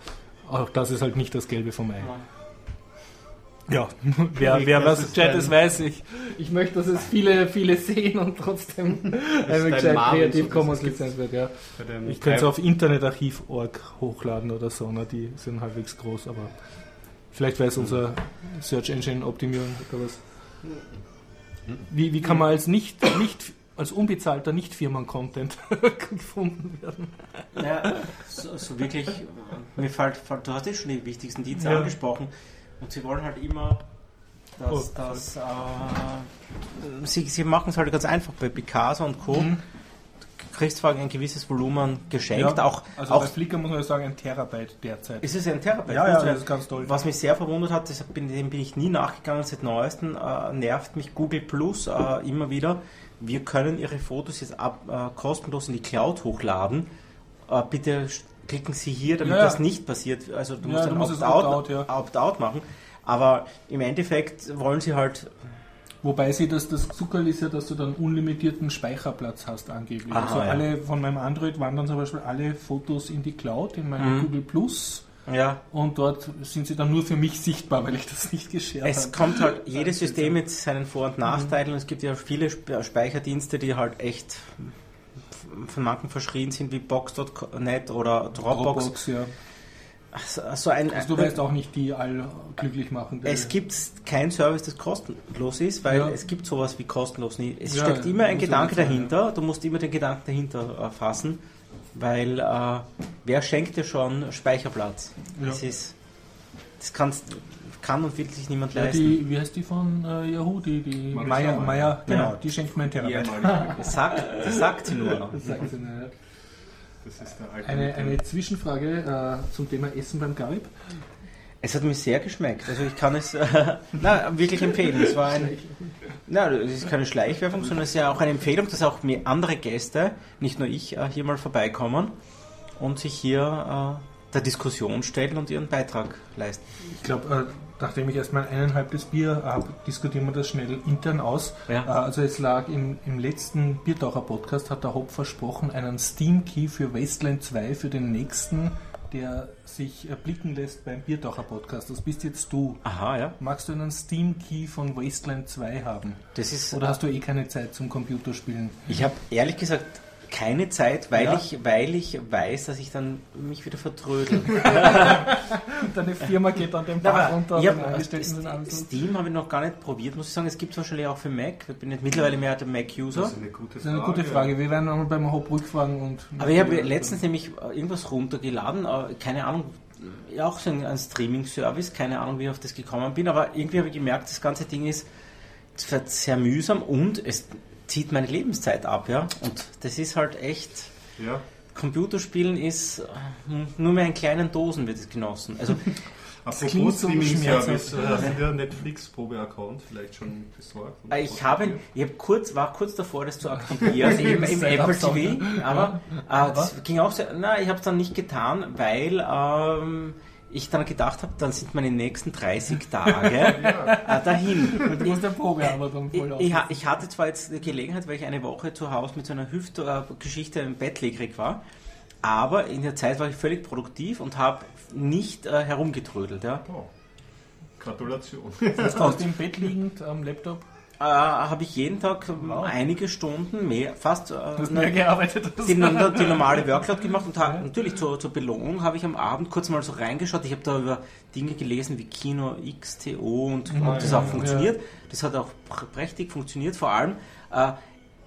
S1: okay. auch das ist halt nicht das Gelbe vom Ei. Ja, wer, wer was Gescheites weiß, ich, ich möchte, dass es viele, viele sehen und trotzdem eine gescheit Creative Commons Lizenz wird. Ja. Ich könnte es auf internetarchiv.org hochladen oder so, ne? die sind halbwegs groß, aber vielleicht weiß unser Search Engine Optimierung oder was. Wie, wie kann man als nicht, nicht als unbezahlter Nicht-Firmen-Content gefunden werden?
S4: Ja, so, so, wirklich, mir fällt, du hast jetzt schon die wichtigsten Dienste ja. angesprochen und sie wollen halt immer, dass, oh, dass äh, sie, sie machen es halt ganz einfach bei Picasso und Co. Mhm. Du kriegst zwar ein gewisses Volumen geschenkt, ja, auch.
S1: Also auch bei Flickr muss man sagen, ein Terabyte derzeit.
S4: Ist es ein Terabyte?
S1: Ja, ja, das ist ganz toll.
S4: Was mich sehr verwundert hat, deshalb bin, dem bin ich nie nachgegangen, seit neuestem äh, nervt mich Google Plus äh, immer wieder. Wir können Ihre Fotos jetzt ab, äh, kostenlos in die Cloud hochladen. Äh, bitte klicken Sie hier, damit ja, das nicht passiert. Also du musst ja, ein Opt-out ja. Opt machen. Aber im Endeffekt wollen sie halt.
S1: Wobei sie das, das Zuckerl ist ja, dass du dann unlimitierten Speicherplatz hast angeblich. Aha, also alle von meinem Android wandern zum Beispiel alle Fotos in die Cloud, in meinem mhm. Google Plus.
S4: Ja.
S1: Und dort sind sie dann nur für mich sichtbar, weil ich das nicht geschert habe.
S4: Es kommt halt jedes System mit seinen Vor- und Nachteilen. Mhm. Es gibt ja viele Speicherdienste, die halt echt von Marken verschrien sind wie Box.net oder Dropbox. Dropbox ja.
S1: Also, ein, also du weißt auch nicht die all glücklich machen.
S4: Es gibt kein Service, das kostenlos ist, weil ja. es gibt sowas wie kostenlos nie. Es ja, steckt immer ein Gedanke dahinter, ja. du musst immer den Gedanken dahinter äh, fassen, weil äh, wer schenkt dir schon Speicherplatz? Das ist das kannst, kann und will sich niemand leisten.
S1: Die, wie heißt die von äh, Yahoo? Die, die Maya, Maya, genau, die schenkt mir ein Terabyte.
S4: das, sagt, das sagt sie nur. Das sagt sie nur, ja.
S1: Eine, eine Zwischenfrage äh, zum Thema Essen beim Garib.
S4: Es hat mir sehr geschmeckt. Also ich kann es äh, na, wirklich empfehlen. Es war ein, na, es ist keine Schleichwerbung, sondern es ist ja auch eine Empfehlung, dass auch mehr andere Gäste, nicht nur ich, äh, hier mal vorbeikommen und sich hier äh, der Diskussion stellen und ihren Beitrag leisten.
S1: Ich glaube, äh, nachdem ich erstmal eineinhalbtes Bier habe, diskutieren wir das schnell intern aus. Ja. Äh, also es lag im, im letzten Biertaucher-Podcast, hat der Hopp versprochen, einen Steam-Key für Wasteland 2 für den nächsten, der sich blicken lässt beim Biertaucher-Podcast. Das bist jetzt du.
S4: Aha, ja.
S1: Magst du einen Steam-Key von Wasteland 2 haben?
S4: Das ist,
S1: Oder hast du eh keine Zeit zum Computerspielen?
S4: Ich habe ehrlich gesagt keine Zeit, weil, ja. ich, weil ich weiß, dass ich dann mich wieder vertrödel.
S1: Deine Firma geht dann den Bach runter.
S4: Ja, Steam habe ich noch gar nicht probiert, muss ich sagen. Es gibt es wahrscheinlich auch für Mac. Ich bin jetzt mittlerweile mehr der Mac-User.
S1: Das ist eine gute Frage. Das ist eine gute Frage. Wir werden nochmal beim Hop rückfragen. Und
S4: Aber ich habe letztens nämlich irgendwas runtergeladen, äh, keine Ahnung, ja auch so ein, ein Streaming-Service, keine Ahnung, wie ich auf das gekommen bin, aber irgendwie habe ich gemerkt, das ganze Ding ist sehr mühsam und es zieht meine Lebenszeit ab, ja. Und das ist halt echt. Ja. Computerspielen ist hm, nur mehr in kleinen Dosen wird es genossen. Also
S2: Apropos Streaming-Service, so hast du dir Netflix-Probe-Account vielleicht schon besorgt?
S4: Ich habe, ich habe kurz, war kurz davor, das zu aktivieren, also im, im Apple TV, aber, äh, das ging auch sehr, nein, ich habe es dann nicht getan, weil ähm, ich dann gedacht habe, dann sind meine nächsten 30 Tage ja. äh, dahin.
S1: Du musst der Probe aber dann voll
S4: ich, ich, hatte zwar jetzt eine Gelegenheit, weil ich eine Woche zu Hause mit so einer Hüftgeschichte im Bett legrig war, aber in der Zeit war ich völlig produktiv und habe nicht äh, herumgetrödelt. Ja. Oh.
S2: Gratulation.
S1: Hast du aus dem Bett liegend am Laptop?
S4: Äh, habe ich jeden Tag wow. einige Stunden mehr, fast
S1: äh, mehr gearbeitet
S4: die, die, die, normale Workload gemacht und ja. natürlich zur, zur Belohnung habe ich am Abend kurz mal so reingeschaut. Ich habe da über Dinge gelesen wie Kino XTO und ob das auch funktioniert. Das hat auch prächtig funktioniert. Vor allem äh,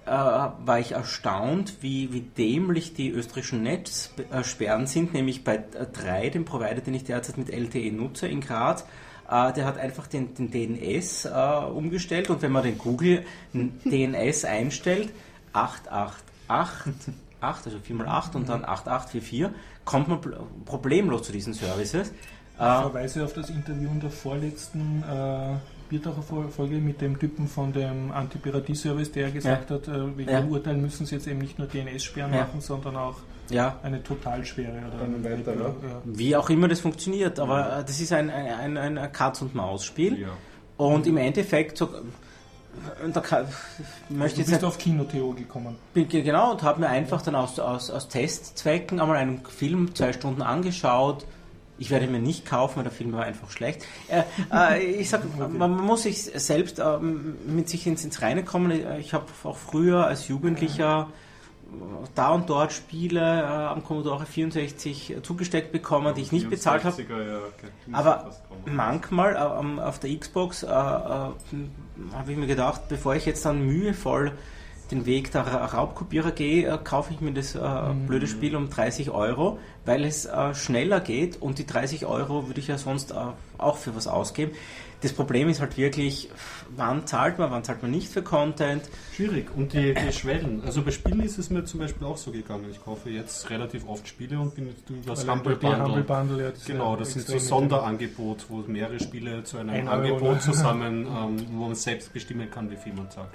S4: äh, war ich erstaunt, wie, wie dämlich die österreichischen Netzsperren sind, nämlich bei 3, dem Provider, den ich derzeit mit LTE nutze in Graz. Äh, der hat einfach den, den DNS äh, umgestellt und wenn man den Google DNS einstellt, 888, 8, also 4x8 und dann 8844, kommt man problemlos zu diesen Services.
S1: Ich verweise auf das Interview in der vorletzten äh, Bierdacher Folge mit dem Typen von dem Antipiratie-Service, der gesagt ja. hat, äh, wegen ja. dem Urteil müssen sie jetzt eben nicht nur DNS-Sperren ja. machen, sondern auch ja. eine Totalsperre. Oder
S4: weiter, ne? Wie auch immer das funktioniert, aber äh, das ist ein, ein, ein, ein Katz-und-Maus-Spiel. Und im Endeffekt so,
S1: und da kann, möchte du bist auf Kinotheo gekommen.
S4: Bin, genau, und habe mir einfach dann aus, aus, aus Testzwecken einmal einen Film zwei Stunden angeschaut, ich werde mir nicht kaufen, weil der Film war einfach schlecht. Äh, äh, ich sag, man, muss sich selbst äh, mit sich ins, ins Reine kommen. Ich habe auch früher als Jugendlicher da und dort Spiele äh, am Commodore 64 zugesteckt bekommen, die ich nicht bezahlt habe. Ja, okay. Aber manchmal äh, auf der Xbox äh, habe ich mir gedacht, bevor ich jetzt dann mühevoll den Weg der Raubkopierer gehe, äh, kaufe ich mir das äh, mhm. blöde Spiel um 30 Euro, weil es äh, schneller geht und die 30 Euro würde ich ja sonst äh, auch für was ausgeben. Das Problem ist halt wirklich, wann zahlt man, wann zahlt man nicht für Content.
S2: Schwierig. Und die, die Schwellen. Also bei Spielen ist es mir zum Beispiel auch so gegangen. Ich kaufe jetzt relativ oft Spiele und bin jetzt über das Humble Bundle. Humble Bundle ja, genau, das sind so Sonderangebot, wo mehrere Spiele zu einem Angebot zusammen, ähm, wo man selbst bestimmen kann, wie viel man zahlt.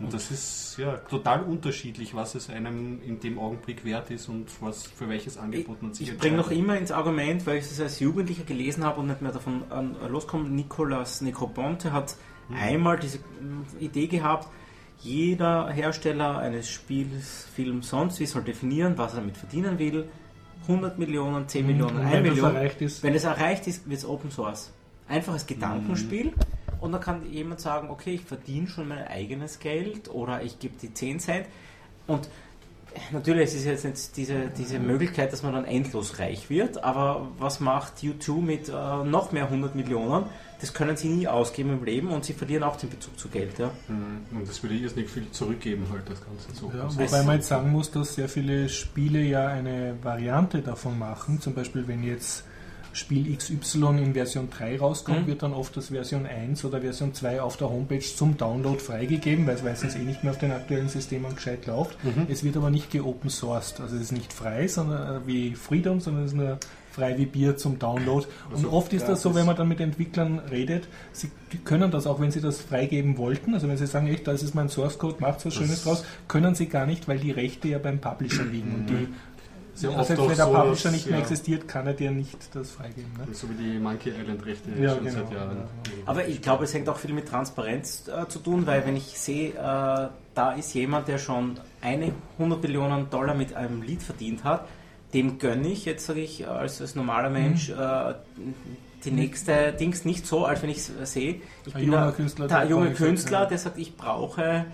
S2: Und das ist ja total unterschiedlich, was es einem in dem Augenblick wert ist und was für welches Angebot man sich
S4: Ich bringe noch immer ins Argument, weil ich es als Jugendlicher gelesen habe und nicht mehr davon loskomme, Nicolas Necroponte hat mhm. einmal diese äh, Idee gehabt, jeder Hersteller eines Spiels, Films, sonst wie soll definieren, was er damit verdienen will. 100 Millionen, 10 mhm. Millionen, 1 Million. Wenn es erreicht ist, wird es Open Source. Einfaches Gedankenspiel. Mhm und dann kann jemand sagen, okay, ich verdiene schon mein eigenes Geld oder ich gebe die 10 Cent. Und natürlich ist es jetzt nicht diese, diese Möglichkeit, dass man dann endlos reich wird, aber was macht U2 mit äh, noch mehr 100 Millionen? Das können sie nie ausgeben im Leben und sie verlieren auch den Bezug zu Geld. Ja.
S2: Mhm. Und das würde jetzt nicht viel zurückgeben, halt das Ganze so.
S1: Ja, wobei man jetzt sagen muss, dass sehr viele Spiele ja eine Variante davon machen. Zum Beispiel, wenn jetzt Spiel XY in Version 3 rauskommt, mhm. wird dann oft das Version 1 oder Version 2 auf der Homepage zum Download freigegeben, weil es meistens eh nicht mehr auf den aktuellen Systemen gescheit läuft. Mhm. Es wird aber nicht geopen sourced, also es ist nicht frei, sondern äh, wie Freedom, sondern es ist nur frei wie Bier zum Download. Also, und oft ist das so, wenn man dann mit Entwicklern redet, sie können das auch, wenn sie das freigeben wollten, also wenn sie sagen, echt, das ist mein Source Code, macht was Schönes draus, können sie gar nicht, weil die Rechte ja beim Publisher liegen. Und die mhm sehr also selbst wenn der so, Publisher nicht mehr ja. existiert, kann er dir nicht das freigeben. Ne?
S2: So wie die Monkey Island Rechte
S1: ja, schon genau, seit
S4: Jahren. Ja. Aber ich glaube, es hängt auch viel mit Transparenz äh, zu tun, weil wenn ich sehe, äh, da ist jemand, der schon eine 100 Millionen Dollar mit einem Lied verdient hat, dem gönne ich, jetzt sage ich als, als normaler Mensch, mhm. äh, die nächste Dings nicht so, als wenn ich es sehe. Ich ein bin junger Künstler, der, junge Künstler, der sagt, ich brauche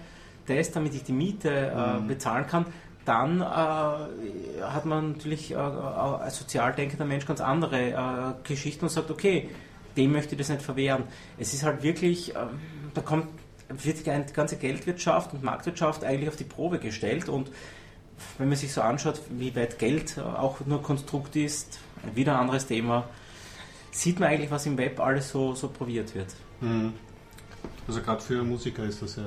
S4: das, damit ich die Miete äh, mhm. bezahlen kann dann äh, hat man natürlich äh, als sozial denkender Mensch ganz andere äh, Geschichten und sagt, okay, dem möchte ich das nicht verwehren. Es ist halt wirklich, ähm, da kommt, wird die ganze Geldwirtschaft und Marktwirtschaft eigentlich auf die Probe gestellt und wenn man sich so anschaut, wie weit Geld auch nur Konstrukt ist, wieder ein anderes Thema, sieht man eigentlich, was im Web alles so, so probiert wird. Mhm.
S2: Also gerade für Musiker ist das ja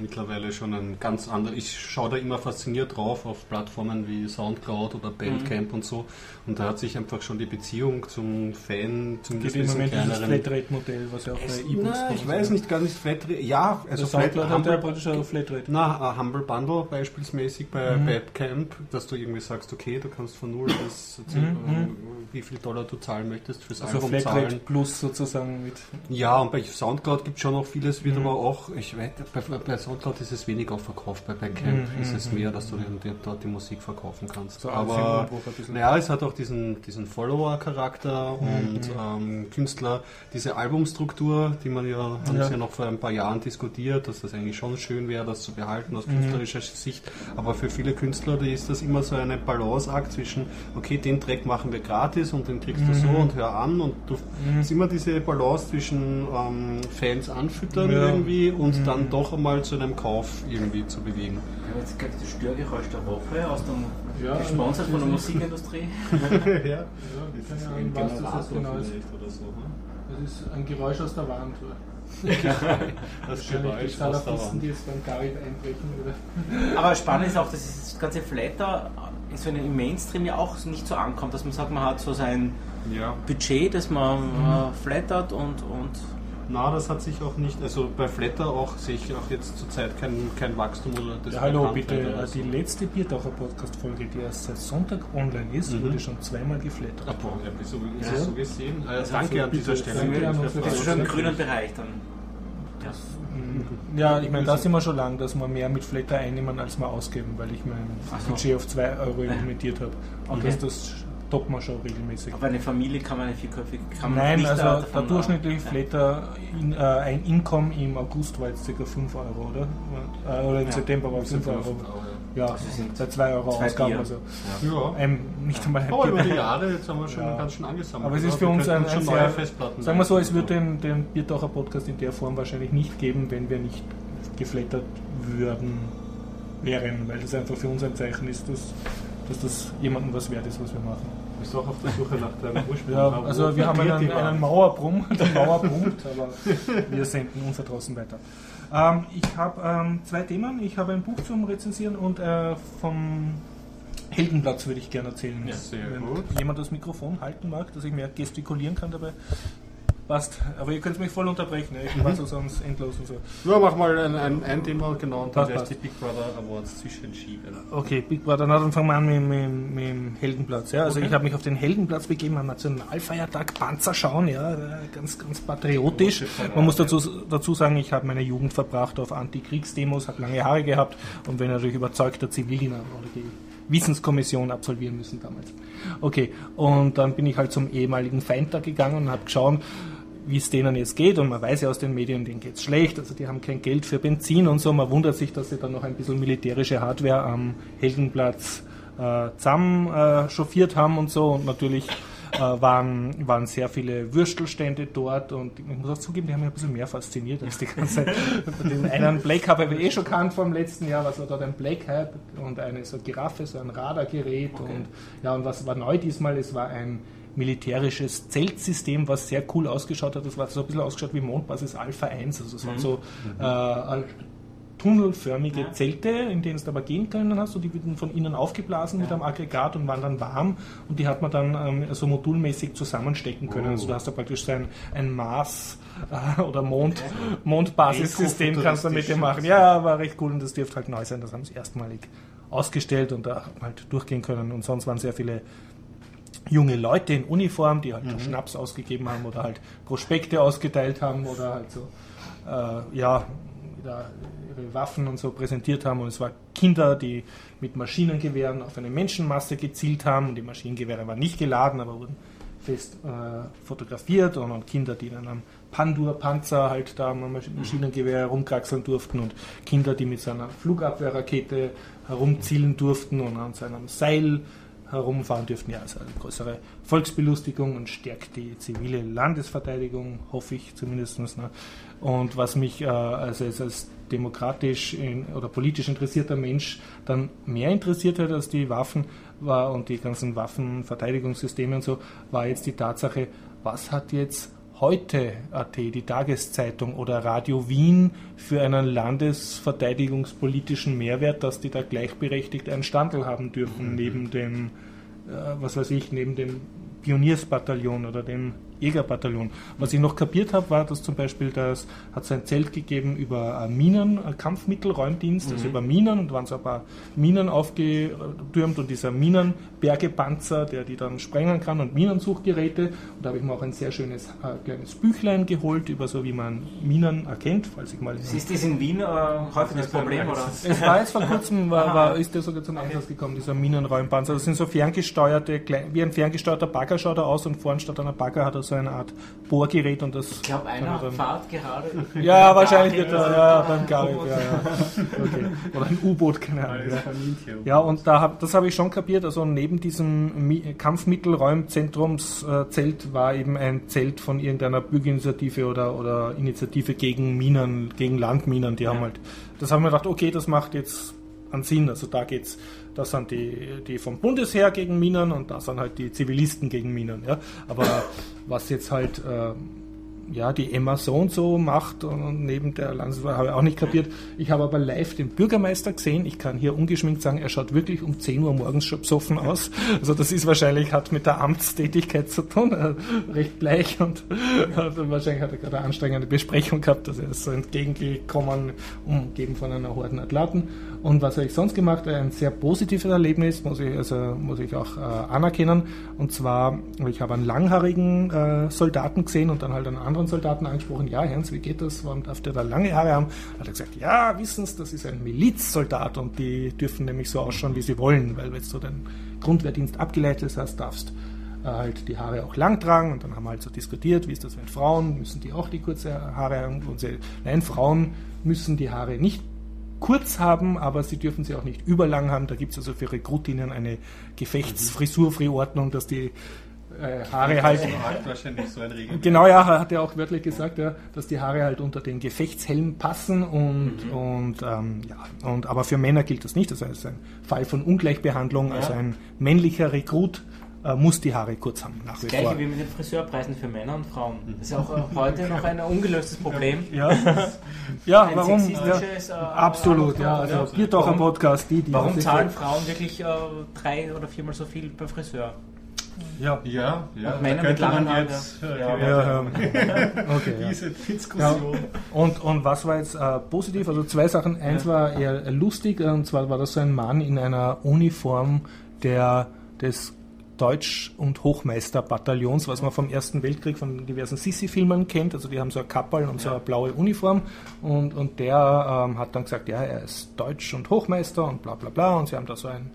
S2: mittlerweile schon ein ganz anderes. Ich schaue da immer fasziniert drauf auf Plattformen wie Soundcloud oder Bandcamp mhm. und so. Und da hat sich einfach schon die Beziehung zum Fan, zum
S1: Gibt im Moment dieses Flatrate-Modell, was ja auch bei
S2: E-Books Ich weiß nicht, gar nicht Flatrate. Ja,
S1: also Soundcloud hat ja praktisch ein Flatrate.
S2: Na, Humble Bundle beispielsmäßig bei mhm. Bandcamp, dass du irgendwie sagst, okay, du kannst von null bis mhm. wie viel Dollar du zahlen möchtest fürs
S1: also Album Flatrate zahlen. Plus sozusagen mit.
S2: Ja, und bei Soundcloud gibt es schon noch vieles, wird mhm. aber auch, ich weiß, bei, bei, Soundcloud ist es weniger auf Verkauf, bei Bandcamp mhm. ist es mhm, mehr, dass du mhm. die, dort die Musik verkaufen kannst. So aber naja, es hat auch diesen, diesen Follower-Charakter mhm. und ähm, Künstler, diese Albumstruktur, die man ja, haben ja. ja noch vor ein paar Jahren diskutiert, dass das eigentlich schon schön wäre, das zu behalten aus künstlerischer Sicht. Aber für viele Künstler ist das immer so eine Balanceakt zwischen, okay, den Track machen wir gratis und den kriegst du so und hör an und du mhm. ist immer diese Balance zwischen ähm, Fans anfüttern ja. irgendwie und mhm. dann doch einmal zu einem Kauf irgendwie zu bewegen.
S4: Ja, jetzt gerade das Störgeräusch der Woche aus dem ja, gesponsert von der Musikindustrie.
S1: ja, ja, das ist ein was das ist genau ist. Oder so, ne? Das ist ein Geräusch aus der Wand.
S2: das Geräusch aus der Wand.
S1: die jetzt beim Garib einbrechen
S4: würde. Aber spannend ist auch, dass das ganze Flatter so im Mainstream ja auch nicht so ankommt, dass man sagt, man hat so sein ja. Budget, das man mhm. flattert und, und
S2: na, das hat sich auch nicht, also bei Flatter auch sehe ich auch jetzt zurzeit kein, kein Wachstum oder
S1: das ja, Hallo, bitte, äh, die letzte Biertaucher Podcast-Folge, die erst seit Sonntag online ist, mhm. wurde schon zweimal geflattert.
S2: Ach, boah, ja, so, ja. so gesehen. Also danke an dieser Stelle.
S4: Das ist schon im grünen Bereich dann.
S1: Das, mm, ja, ich meine, da sind wir schon lang, dass wir mehr mit Flatter einnehmen, als wir ausgeben, weil ich mein so. Budget auf 2 Euro limitiert habe. Und okay. dass das toppt man schon regelmäßig.
S4: Aber eine Familie kann man eine vierköpfige kann
S1: Nein, also der durchschnittliche Flatter, in, äh, ein Income im August war jetzt ca. 5 Euro, oder? Äh, oder im ja, September war es 5 Euro. Euro. Ja, seit 2 Euro zwei Ausgaben. Also, ja. Ähm, nicht einmal
S2: Aber über die Jahre, jetzt haben wir schon ja. ganz schön angesammelt.
S1: Aber es ist für uns ein, ein sehr, sagen wir so, es wird den, den Biertaucher Podcast in der Form wahrscheinlich nicht geben, wenn wir nicht geflattert würden, wären, weil das einfach für uns ein Zeichen ist, dass, dass das jemandem was wert ist, was wir machen
S2: bist auch auf der Suche nach deinem Ursprung.
S1: Ja, also wir haben einen, einen Mauerbrumm, den Mauerpunkt, aber wir senden uns da draußen weiter. Ähm, ich habe ähm, zwei Themen. Ich habe ein Buch zum Rezensieren und äh, vom Heldenplatz würde ich gerne erzählen. Ja, Wenn gut. jemand das Mikrofon halten mag, dass ich mehr gestikulieren kann dabei, Passt. Aber ihr könnt mich voll unterbrechen. Ich mhm. so sonst endlos und so.
S2: Ja, mach mal ein, ein, ein Thema genau und dann werde die Big Brother Awards zwischenschieben.
S1: Okay, Big Brother. Na, dann fangen wir an mit, mit, mit dem Heldenplatz. Ja, also okay. ich habe mich auf den Heldenplatz begeben am Nationalfeiertag Panzer schauen. Ja, ganz, ganz patriotisch. Man muss dazu, dazu sagen, ich habe meine Jugend verbracht auf Antikriegsdemos, habe lange Haare gehabt und bin natürlich überzeugter Zivildiener oder die Wissenskommission absolvieren müssen damals. Okay, und dann bin ich halt zum ehemaligen Feindtag gegangen und habe geschaut, wie es denen jetzt geht. Und man weiß ja aus den Medien, denen geht es schlecht. Also die haben kein Geld für Benzin und so. Man wundert sich, dass sie dann noch ein bisschen militärische Hardware am Heldenplatz äh, zusammen äh, chauffiert haben und so. Und natürlich äh, waren, waren sehr viele Würstelstände dort und ich muss auch zugeben, die haben mich ein bisschen mehr fasziniert als die ganze Zeit. Den einen Black habe ich eh schon kannt vom letzten Jahr, was war dort ein Black Hype und eine so Giraffe, so ein Radargerät okay. und ja, und was war neu diesmal? Es war ein militärisches Zeltsystem, was sehr cool ausgeschaut hat. Das war so ein bisschen ausgeschaut wie Mondbasis Alpha 1. Also es waren mhm. so mhm. äh, tunnelförmige ja. Zelte, in denen du aber gehen können hast. Und die wurden von innen aufgeblasen ja. mit einem Aggregat und waren dann warm. Und die hat man dann ähm, so modulmäßig zusammenstecken können. Oh. Also du hast da praktisch so ein, ein Mars- äh, oder Mond, Mondbasissystem kannst du mit dem machen. Ja, war recht cool und das dürfte halt neu sein. Das haben sie erstmalig ausgestellt und da halt durchgehen können. Und sonst waren sehr viele junge Leute in Uniform, die halt mhm. Schnaps ausgegeben haben oder halt Prospekte ausgeteilt haben oder halt so, äh, ja, ihre Waffen und so präsentiert haben. Und es waren Kinder, die mit Maschinengewehren auf eine Menschenmasse gezielt haben. Und die Maschinengewehre waren nicht geladen, aber wurden fest äh, fotografiert. Und, und, Kinder, die dann am Pandur-Panzer halt da am Maschinengewehr herumkraxeln durften. Und Kinder, die mit seiner Flugabwehrrakete herumzielen durften und an seinem Seil herumfahren dürfen. Ja, also eine größere Volksbelustigung und stärkt die zivile Landesverteidigung, hoffe ich zumindest. Ne? Und was mich äh, also als demokratisch in, oder politisch interessierter Mensch dann mehr interessiert hat als die Waffen war und die ganzen Waffenverteidigungssysteme und so, war jetzt die Tatsache, was hat jetzt heute AT, die Tageszeitung oder Radio Wien für einen landesverteidigungspolitischen Mehrwert, dass die da gleichberechtigt einen Standel haben dürfen, mhm. neben dem, äh, was weiß ich, neben dem Pioniersbataillon oder dem Jägerbataillon. Was ich noch kapiert habe, war, dass zum Beispiel das hat es ein Zelt gegeben über Minen, Kampfmittelräumdienst, also mhm. also über Minen und waren so ein paar Minen aufgetürmt und dieser Minenbergepanzer, der die dann sprengen kann und Minensuchgeräte. Und da habe ich mir auch ein sehr schönes äh, kleines Büchlein geholt über so wie man Minen erkennt, falls ich mal.
S4: Ist das in Wien äh, häufig das Problem oder?
S1: Es war jetzt vor kurzem war, war, ist der sogar zum Einsatz gekommen, dieser Minenräumpanzer. Das sind so ferngesteuerte, wie ein ferngesteuerter Bagger schaut er aus und vorn statt einer Bagger hat er so eine Art Bohrgerät und das.
S4: Ich glaube, einer dann, fahrt gerade.
S1: Ja, wahrscheinlich wird er, ja, beim Garib, ja, ja. Okay. Oder ein U-Boot, keine Ahnung. Ja, ja und da hab, das habe ich schon kapiert. Also neben diesem Kampfmittelräumzentrumszelt äh, war eben ein Zelt von irgendeiner Bürgerinitiative oder, oder Initiative gegen Minen, gegen Landminen. Die haben halt, das haben wir gedacht, okay, das macht jetzt an Sinn. Also da geht's, das sind die, die vom Bundesheer gegen Minen und da sind halt die Zivilisten gegen Minen. Ja. Aber was jetzt halt äh, ja, die Emma so und so macht und neben der Landeswahl habe ich auch nicht kapiert. Ich habe aber live den Bürgermeister gesehen. Ich kann hier ungeschminkt sagen, er schaut wirklich um 10 Uhr morgens schon besoffen aus. Also das ist wahrscheinlich, hat mit der Amtstätigkeit zu tun, äh, recht bleich und äh, wahrscheinlich hat er gerade eine anstrengende Besprechung gehabt, dass er so entgegengekommen, umgeben von einer Horden Athlaten. Und was habe ich sonst gemacht? Ein sehr positives Erlebnis, muss ich, also, muss ich auch äh, anerkennen. Und zwar, ich habe einen langhaarigen äh, Soldaten gesehen und dann halt einen anderen Soldaten angesprochen, ja, Hans, wie geht das? Warum darf der da lange Haare haben? Hat er gesagt, ja, wissen Sie, das ist ein Milizsoldat und die dürfen nämlich so ausschauen, wie sie wollen, weil wenn du den Grundwehrdienst abgeleitet hast, darfst äh, halt die Haare auch lang tragen und dann haben wir halt so diskutiert, wie ist das mit Frauen, müssen die auch die kurze Haare haben? Und sie, nein, Frauen müssen die Haare nicht kurz haben, aber sie dürfen sie auch nicht überlang haben. Da gibt es also für Rekrutinnen eine Gefechtsfrisurfreiordnung, dass die äh, Haare halt. So genau, ja, hat er auch wörtlich gesagt, ja, dass die Haare halt unter den Gefechtshelm passen und, mhm. und ähm, ja, und aber für Männer gilt das nicht. Das heißt, ein Fall von Ungleichbehandlung, ja. also ein männlicher Rekrut äh, muss die Haare kurz haben.
S4: Nach das gleiche vor. wie mit den Friseurpreisen für Männer und Frauen. Das ist auch äh, heute noch ein ungelöstes Problem.
S1: Ja, ja ein warum? Ja, äh, absolut, ja. Also ja. gibt auch ein Podcast, die, die
S4: Warum zahlen Frauen wirklich äh, drei oder viermal so viel beim Friseur?
S2: Ja, ja, ja.
S4: Und Männer mit langen Haaren. Ja, ja, ja.
S1: okay, Diese Diskussion. Und, und was war jetzt äh, positiv? Also zwei Sachen. Eins war eher lustig, und zwar war das so ein Mann in einer Uniform der des Deutsch- und Hochmeisterbataillons, was man vom Ersten Weltkrieg von diversen Sissi-Filmen kennt. Also die haben so ein Kappel und so eine blaue Uniform. Und, und der ähm, hat dann gesagt, ja, er ist Deutsch- und Hochmeister und bla bla bla. Und sie haben da so ein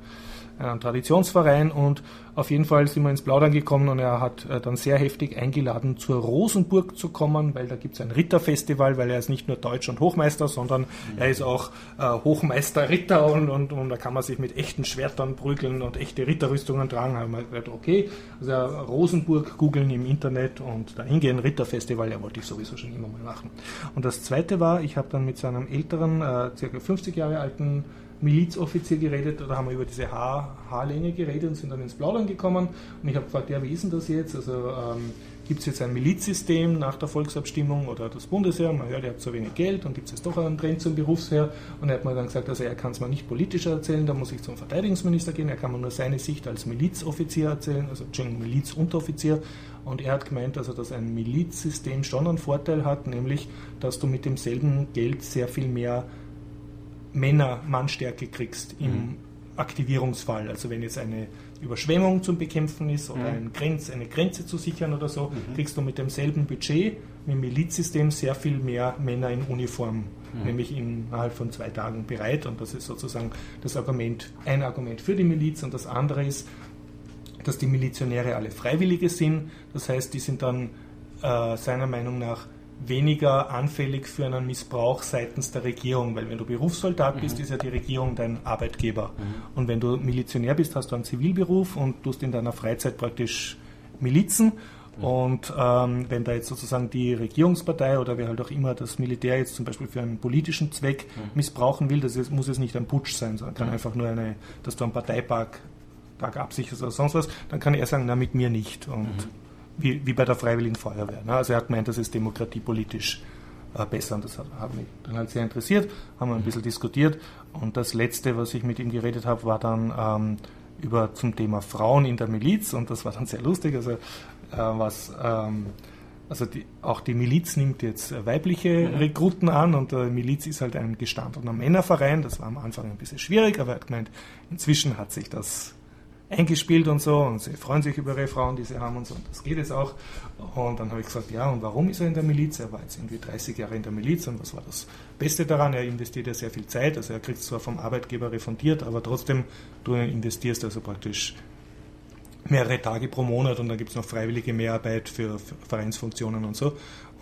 S1: einem Traditionsverein und auf jeden Fall sind wir ins Plaudern gekommen und er hat äh, dann sehr heftig eingeladen, zur Rosenburg zu kommen, weil da gibt es ein Ritterfestival, weil er ist nicht nur Deutsch und Hochmeister, sondern mhm. er ist auch äh, Hochmeister Ritter und, und, und, da kann man sich mit echten Schwertern prügeln und echte Ritterrüstungen tragen. Da haben wir gesagt, okay, also Rosenburg googeln im Internet und da hingehen, Ritterfestival, ja wollte ich sowieso schon immer mal machen. Und das zweite war, ich habe dann mit seinem älteren, äh, circa 50 Jahre alten Milizoffizier geredet oder haben wir über diese Haar, Haarlänge geredet und sind dann ins Plaudern gekommen. Und ich habe gefragt, ja, wie ist denn das jetzt? Also ähm, gibt es jetzt ein Milizsystem nach der Volksabstimmung oder das Bundesheer? Man hört, ihr habt so wenig Geld und gibt es jetzt doch einen Trend zum Berufsheer? Und er hat mir dann gesagt, also er kann es mir nicht politischer erzählen, da muss ich zum Verteidigungsminister gehen, er kann mir nur seine Sicht als Milizoffizier erzählen, also Milizunteroffizier. Und er hat gemeint, also dass ein Milizsystem schon einen Vorteil hat, nämlich, dass du mit demselben Geld sehr viel mehr Männer Mannstärke kriegst im mhm. Aktivierungsfall. Also wenn jetzt eine Überschwemmung zum Bekämpfen ist oder mhm. ein Grenz, eine Grenze zu sichern oder so, mhm. kriegst du mit demselben Budget, mit dem Milizsystem, sehr viel mehr Männer in Uniform, mhm. nämlich innerhalb von zwei Tagen bereit. Und das ist sozusagen das Argument, ein Argument für die Miliz. Und das andere ist, dass die Milizionäre alle Freiwillige sind. Das heißt, die sind dann äh, seiner Meinung nach weniger anfällig für einen Missbrauch seitens der Regierung, weil wenn du Berufssoldat mhm. bist, ist ja die Regierung dein Arbeitgeber. Mhm. Und wenn du Milizionär bist, hast du einen Zivilberuf und tust in deiner Freizeit praktisch Milizen. Mhm. Und ähm, wenn da jetzt sozusagen die Regierungspartei oder wer halt auch immer das Militär jetzt zum Beispiel für einen politischen Zweck mhm. missbrauchen will, das ist, muss es nicht ein Putsch sein, sondern kann einfach nur eine, dass du einen Parteipark Tag absicherst oder sonst was, dann kann er sagen, na mit mir nicht. Und wie, wie bei der Freiwilligen Feuerwehr. Ne? Also er hat gemeint, das ist demokratiepolitisch äh, besser und das hat, hat, mich dann halt sehr interessiert, haben wir ein bisschen diskutiert und das letzte, was ich mit ihm geredet habe, war dann ähm, über zum Thema Frauen in der Miliz und das war dann sehr lustig. Also äh, was ähm, also die, auch die Miliz nimmt jetzt weibliche Rekruten an und die Miliz ist halt ein gestandener Männerverein. Das war am Anfang ein bisschen schwierig, aber er hat gemeint, inzwischen hat sich das eingespielt und so und sie freuen sich über ihre Frauen, die sie haben und so und das geht jetzt auch. Und dann habe ich gesagt, ja, und warum ist er in der Miliz? Er war jetzt irgendwie 30 Jahre in der Miliz und was war das Beste daran? Er investiert ja sehr viel Zeit, also er kriegt zwar vom Arbeitgeber refundiert, aber trotzdem, du investierst also praktisch mehrere Tage pro Monat und dann gibt es noch freiwillige Mehrarbeit für, für Vereinsfunktionen und so.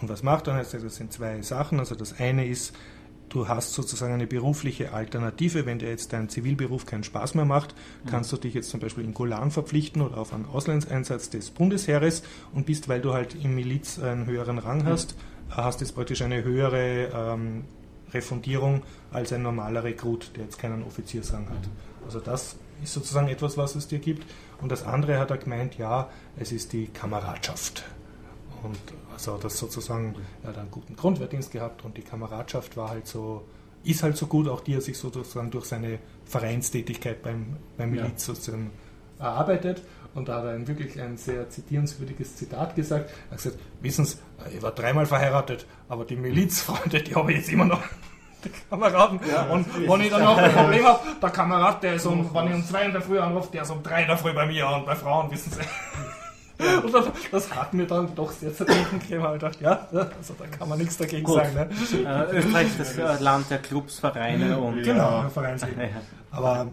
S1: Und was macht er? Also das sind zwei Sachen. Also das eine ist, du hast sozusagen eine berufliche Alternative. Wenn dir jetzt dein Zivilberuf keinen Spaß mehr macht, mhm. kannst du dich jetzt zum Beispiel in Golan verpflichten oder auf einen Auslandseinsatz des Bundesheeres und bist, weil du halt im Miliz einen höheren Rang mhm. hast, hast jetzt praktisch eine höhere ähm, Refundierung als ein normaler Rekrut, der jetzt keinen Offiziersrang hat. Also das ist sozusagen etwas, was es dir gibt. Und das andere hat er gemeint, ja, es ist die Kameradschaft. Und also das sozusagen, er hat einen guten Grundwehrdienst gehabt und die Kameradschaft war halt so, ist halt so gut, auch die er sich sozusagen durch seine Vereinstätigkeit beim, beim Miliz ja. sozusagen erarbeitet. Und da hat er ein, wirklich ein sehr zitierenswürdiges Zitat gesagt. Er hat gesagt, wissen Sie, ich war dreimal verheiratet, aber die Milizfreunde, die habe ich jetzt immer noch. Kameraden. Ja, und wenn ich dann noch ein Problem habe, der Kamerad, der ist um, wenn ich um zwei in der Früh anrufe, der ist um drei in der Früh bei mir und bei Frauen, wissen Sie. Und das, das, hat mir dann doch sehr zertreten gegeben. Ich gedacht, ja, also da kann man nichts dagegen Gut. sagen. Ne?
S4: Äh, Österreich ist das Land der Clubs, Vereine und.
S1: Genau, ja. Vereinsleben. Aber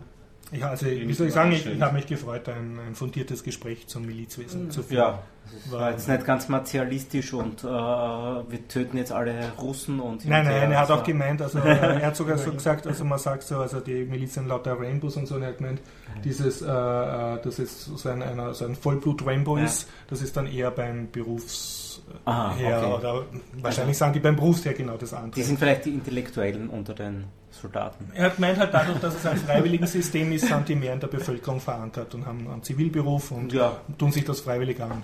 S1: ja, also, wie soll ich sagen, ich, ich habe mich gefreut, ein, ein, fundiertes Gespräch zum Milizwesen zu führen. Ja,
S4: das war jetzt nicht ganz martialistisch und äh, wir töten jetzt alle Russen und.
S1: Nein, nein, er hat auch gemeint, also er hat sogar so gesagt, also man sagt so, also die Miliz sind lauter Rainbows und so, und er hat gemeint, dieses, äh, äh dass es so ein, einer, so ein Vollblut-Rainbow ja. ist, das ist dann eher beim Berufs Aha, her, okay. oder wahrscheinlich sagen die beim Berufsher genau das andere.
S4: Die sind vielleicht die Intellektuellen unter den Soldaten.
S1: Er hat gemeint, halt dadurch, dass es ein freiwilliges System ist, sind die mehr in der Bevölkerung verankert und haben einen Zivilberuf und ja. tun sich das freiwillig an.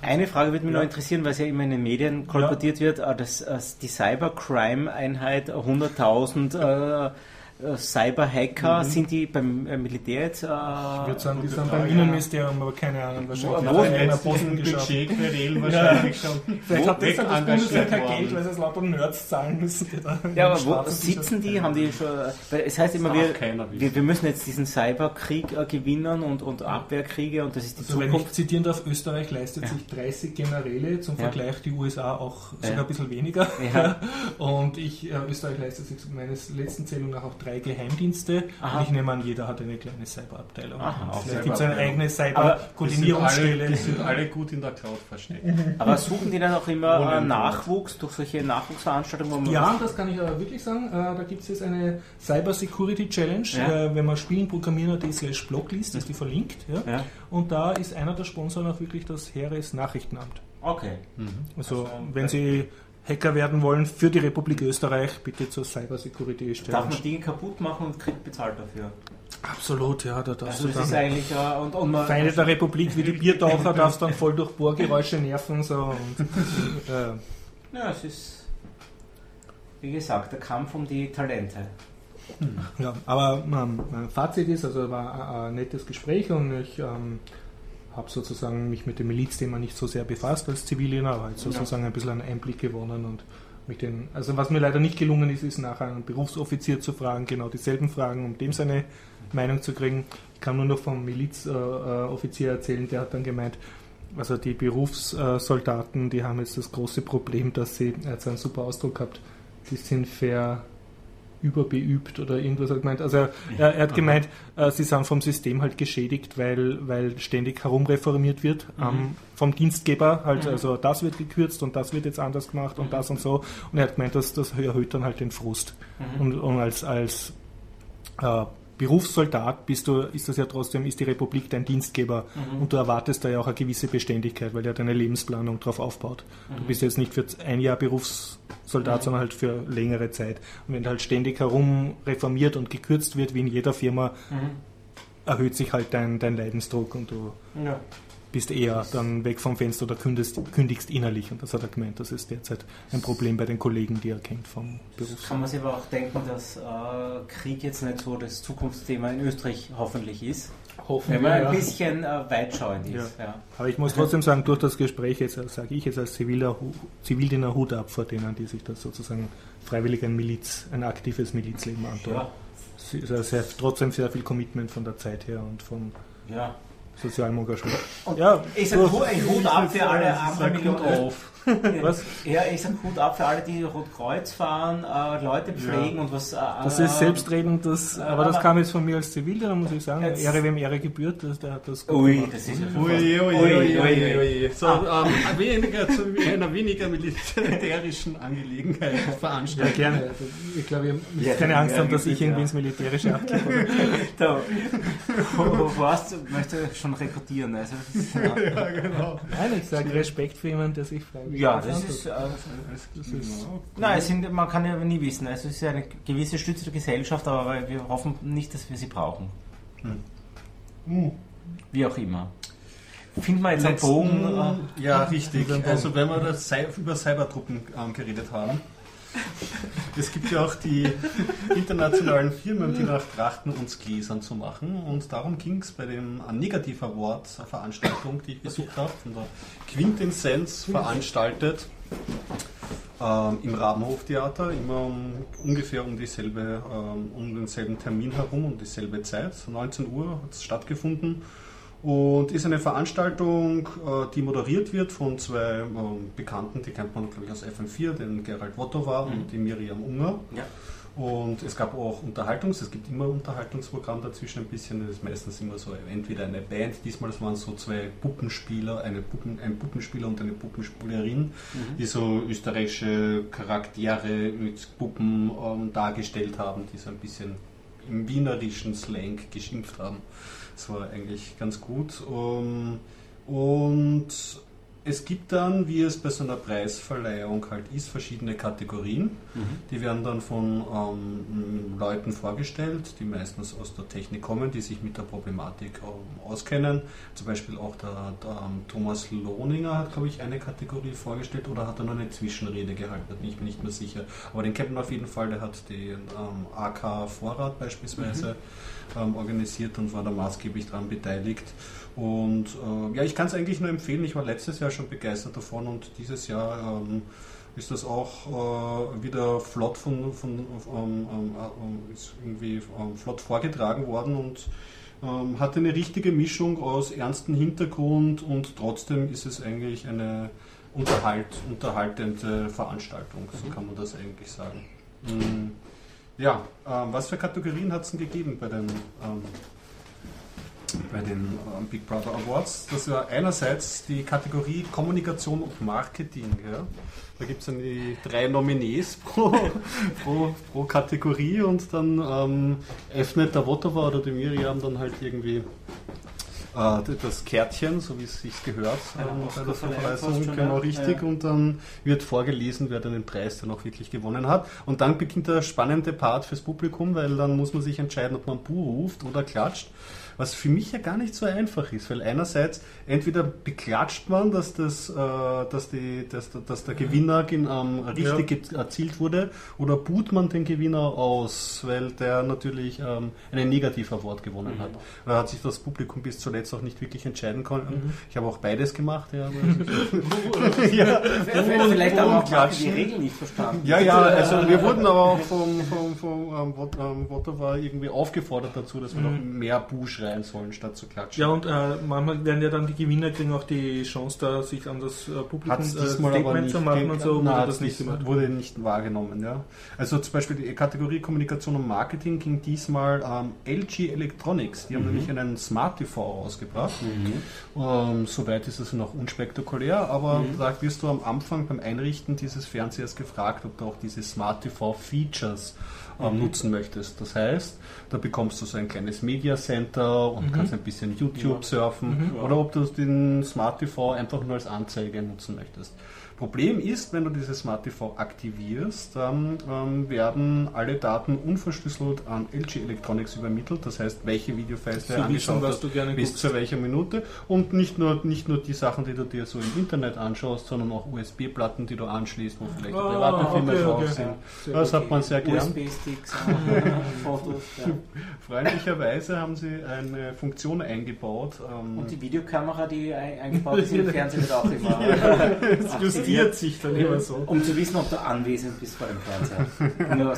S4: Eine Frage würde mich ja. noch interessieren, weil es ja immer in den Medien kolportiert ja. wird, äh, dass, dass die Cybercrime-Einheit 100.000 äh, äh, Cyberhacker, mhm. sind die beim äh, Militär jetzt? Äh, ich
S1: würde sagen, die sind beim Innenministerium, aber keine Ahnung,
S2: wahrscheinlich. Wo, wo jetzt ein Budget für wahrscheinlich
S1: schon. Vielleicht hat deshalb das Bundeswehr kein Geld, weil sie es lauter Nerds zahlen müssen.
S4: ja, aber wo sitzen die? Haben die schon, weil es heißt immer, wir, wir, wir, müssen jetzt diesen Cyberkrieg äh, gewinnen und, und Abwehrkriege und das ist die
S1: also Zukunft. Wenn ich zitieren darf, Österreich leistet ja. sich 30 Generäle, zum Vergleich die USA auch sogar ja. ein bisschen weniger. Ja. Und ich, Österreich leistet sich meines letzten Zählung nach auch 30 drei Geheimdienste Aha. und ich nehme an, jeder hat eine kleine Cyberabteilung. Vielleicht gibt es eine eigene Cyber-Koordinierungsstelle.
S2: Die, sind alle gut in der Cloud versteckt.
S4: Aber suchen die dann auch immer Nachwuchs durch solche Nachwuchsveranstaltungen?
S1: Ja, das kann ich aber wirklich sagen. Äh, da gibt es jetzt eine Cyber Security Challenge. Ja. Äh, wenn man Spielen programmieren.at slash Blog liest, ist die verlinkt. Ja? ja? Und da ist einer der Sponsoren auch wirklich das Heeres Nachrichtenamt.
S4: Okay.
S1: Mhm. Also, also wenn Sie Hacker werden wollen für die Republik Österreich, bitte zur Cyber Security
S4: stellen. Darf man Dinge kaputt machen und kriegt bezahlt dafür?
S1: Absolut, ja. Da
S4: darfst also du dann ist eigentlich, uh, und, und
S1: Feinde der Republik wie die Biertaucher darfst dann voll durch Bohrgeräusche nerven. So, und,
S4: äh. Ja, es ist, wie gesagt, der Kampf um die Talente.
S1: Ja, aber ähm, mein Fazit ist, also war ein, nettes Gespräch und ich ähm, habe sozusagen mich mit dem Milizthema nicht so sehr befasst als Ziviliener, aber halt sozusagen ja. ein bisschen einen Einblick gewonnen und mich den, also was mir leider nicht gelungen ist, ist nachher einen Berufsoffizier zu fragen, genau dieselben Fragen, um dem seine Meinung zu kriegen. Ich kann nur noch vom Milizoffizier äh, erzählen, der hat dann gemeint, also die Berufssoldaten, die haben jetzt das große Problem, dass sie, er hat einen super Ausdruck gehabt, die sind ver überbeübt oder irgendwas hat gemeint. Also er, er, er hat gemeint, äh, sie sind vom System halt geschädigt, weil, weil ständig herumreformiert wird mhm. ähm, vom Dienstgeber. Halt, mhm. Also das wird gekürzt und das wird jetzt anders gemacht und mhm. das und so. Und er hat gemeint, dass das erhöht dann halt den Frust. Mhm. Und, und als, als äh, Berufssoldat bist du, ist das ja trotzdem, ist die Republik dein Dienstgeber mhm. und du erwartest da ja auch eine gewisse Beständigkeit, weil ja deine Lebensplanung darauf aufbaut. Mhm. Du bist jetzt nicht für ein Jahr Berufssoldat, mhm. sondern halt für längere Zeit. Und wenn halt ständig herum reformiert und gekürzt wird, wie in jeder Firma, mhm. erhöht sich halt dein, dein Leidensdruck und du. Ja. Bist eher dann weg vom Fenster oder kündigst, kündigst innerlich. Und das hat er gemeint, das ist derzeit ein Problem bei den Kollegen, die er kennt vom Beruf.
S4: Kann man sich aber auch denken, dass äh, Krieg jetzt nicht so das Zukunftsthema in Österreich hoffentlich ist. Hoffen Wenn man ein bisschen äh, weitschauend ist. Ja.
S1: Ja. Aber ich muss trotzdem sagen, durch das Gespräch jetzt äh, sage ich jetzt als Ziviler, Zivildiener Hut ab vor denen, die sich das sozusagen freiwillig ein Miliz, ein aktives Milizleben antun. Ja. Sehr, trotzdem sehr viel Commitment von der Zeit her und von ja
S4: Und ja, ich sage Hut ab für alle anderen auf. Was? Ja, ich sage Hut ab für alle, die Rotkreuz fahren, äh, Leute pflegen ja. und was. Äh,
S1: das ist selbstredend, das, äh, aber das kam jetzt von mir als Zivildiener, muss ich sagen. Ehre wem Ehre gebührt, das, der hat das
S2: gut Ui, gemacht. das ist ja ui, ui, ui, ui, ui, ui. So, ah. ähm, weniger zu einer weniger militärischen Angelegenheit veranstalten.
S1: Ja, gerne. Ich glaube, ihr müsst ja, keine Angst haben, dass ich irgendwie ins Militärische abgebe.
S4: da, wo, warst du? Möchte schon rekrutieren. Also,
S1: ja. genau. Nein, ich sage Respekt für jemanden, der sich frei
S4: ja, das ist, äh, das ist nein, sind, man kann ja nie wissen. Also es ist eine gewisse Stütze der Gesellschaft, aber wir hoffen nicht, dass wir sie brauchen. Hm. Wie auch immer.
S2: Finden wir jetzt einen Bogen? Äh, ja, richtig. Also wenn wir das über Cybertruppen ähm, geredet haben, es gibt ja auch die internationalen Firmen, die nach trachten, uns Gläsern zu machen. Und darum ging es bei dem Negativ Award Veranstaltung, die ich besucht habe, von der Quintessenz veranstaltet. Ähm, im Rabenhoftheater, immer um, ungefähr um, dieselbe, ähm, um denselben Termin herum, um dieselbe Zeit. 19 Uhr hat es stattgefunden und ist eine Veranstaltung, äh, die moderiert wird von zwei ähm, Bekannten, die kennt man glaube ich aus FM4, den Gerald Wotowa mhm. und die Miriam Unger. Ja. Und es gab auch Unterhaltungs, es gibt immer Unterhaltungsprogramm dazwischen ein bisschen, das ist meistens immer so entweder eine Band, diesmal waren es so zwei Puppenspieler, eine Puppen, ein Puppenspieler und eine Puppenspielerin, mhm. die so österreichische Charaktere mit Puppen ähm, dargestellt haben, die so ein bisschen im wienerischen Slang geschimpft haben. Das war eigentlich ganz gut. Ähm, und es gibt dann, wie es bei so einer Preisverleihung halt ist, verschiedene Kategorien. Mhm. Die werden dann von ähm, Leuten vorgestellt, die meistens aus der Technik kommen, die sich mit der Problematik ähm, auskennen. Zum Beispiel auch der, der ähm, Thomas Lohninger hat, glaube ich, eine Kategorie vorgestellt oder hat er nur eine Zwischenrede gehalten, ich bin nicht mehr sicher. Aber den kennt man auf jeden Fall, der hat den ähm, AK Vorrat beispielsweise mhm. Ähm, organisiert und war da maßgeblich daran beteiligt. Und äh, ja, ich kann es eigentlich nur empfehlen. Ich war letztes Jahr schon begeistert davon und dieses Jahr ähm, ist das auch äh, wieder flott von, von ähm, ähm, äh, ist irgendwie ähm, flott vorgetragen worden und ähm, hatte eine richtige Mischung aus ernstem Hintergrund und trotzdem ist es eigentlich eine unterhalt, unterhaltende Veranstaltung, so mhm. kann man das eigentlich sagen. Mhm. Ja, ähm, was für Kategorien hat es denn gegeben bei den bei den äh, Big Brother Awards. Das war einerseits die Kategorie Kommunikation und Marketing. Ja. Da gibt es dann die drei Nominees pro, pro, pro Kategorie und dann ähm, öffnet der Wotova oder die Miriam dann halt irgendwie äh, das Kärtchen, so wie es sich gehört ähm, bei der Verweisung, genau richtig. Ja. Und dann wird vorgelesen, wer dann den Preis dann auch wirklich gewonnen hat. Und dann beginnt der spannende Part fürs Publikum, weil dann muss man sich entscheiden, ob man Buh ruft oder klatscht was für mich ja gar nicht so einfach ist, weil einerseits entweder beklatscht man, dass, das, äh, dass, die, dass, dass der Gewinner ähm, richtig ja. erzielt wurde, oder buht man den Gewinner aus, weil der natürlich ähm, einen negativen Award gewonnen mhm. hat. Da hat sich das Publikum bis zuletzt auch nicht wirklich entscheiden können. Mhm. Ich habe auch beides gemacht. Ja,
S4: ja. Vielleicht haben auch die Regeln nicht verstanden.
S2: Ja, ja, also wir wurden aber auch vom, vom, vom ähm, Wotto ähm, irgendwie aufgefordert dazu, dass wir mhm. noch mehr Bu schreiben schreien sollen, statt zu klatschen.
S1: Ja, und äh, manchmal werden ja dann die Gewinner kriegen auch die Chance, da sich an das äh, Publikum äh, Statement zu machen und so,
S2: wurde das nicht gemacht. Wurde nicht wahrgenommen, ja. Also zum Beispiel die Kategorie Kommunikation und Marketing ging diesmal ähm, LG Electronics. Die haben mhm. nämlich einen Smart TV rausgebracht. Mhm. Ähm, soweit ist es noch unspektakulär, aber mhm. da wirst du am Anfang beim Einrichten dieses Fernsehers gefragt, ob du auch diese Smart TV Features ähm, nutzen möchtest. Das heißt, da bekommst du so ein kleines Media Center und mhm. kannst ein bisschen YouTube ja. surfen mhm. oder ob du den Smart TV einfach nur als Anzeige nutzen möchtest. Problem ist, wenn du dieses Smart TV aktivierst, dann ähm, werden alle Daten unverschlüsselt an LG Electronics übermittelt. Das heißt, welche Videofiles du
S1: angeschaut hast, bis
S2: zu welcher Minute und nicht nur, nicht nur die Sachen, die du dir so im Internet anschaust, sondern auch USB-Platten, die du anschließt, wo vielleicht oh, private Filme okay, drauf okay. sind. Sehr das okay. hat man sehr gern. USB-Sticks, Fotos. Ja. Freundlicherweise haben sie eine Funktion eingebaut.
S4: Ähm und die Videokamera, die eingebaut ist im Fernsehen, wird auch immer.
S2: justiert sich dann immer so.
S4: Um zu wissen, ob du anwesend bist vor dem Fernseher. Nur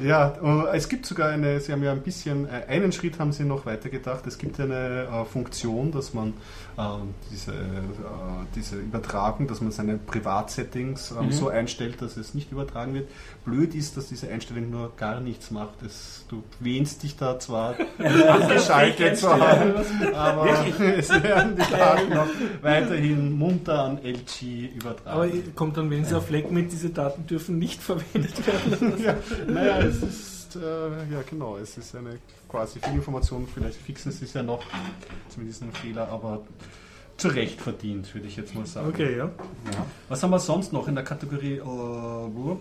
S2: ja, äh, es gibt sogar eine, Sie haben ja ein bisschen, äh, einen Schritt haben Sie noch weiter gedacht. Es gibt eine äh, Funktion, dass man ähm, diese, diese Übertragung, dass man seine Privatsettings ähm, mhm. so einstellt, dass es nicht übertragen wird. Blöd ist, dass diese Einstellung nur gar nichts macht. Es, du wähnst dich da zwar angeschaltet zu haben, aber es werden die Daten noch weiterhin munter an LG übertragen. Aber
S1: kommt dann, wenn Sie auf Fleck mit, diese Daten dürfen nicht verwendet werden.
S2: ja, naja, es ist, äh, ja genau, es ist eine quasi Fehlinformation, vielleicht fixen sie es ja noch mit diesem Fehler, aber zu Recht verdient, würde ich jetzt mal sagen.
S1: Okay, ja.
S2: ja. Was haben wir sonst noch in der Kategorie? Uh,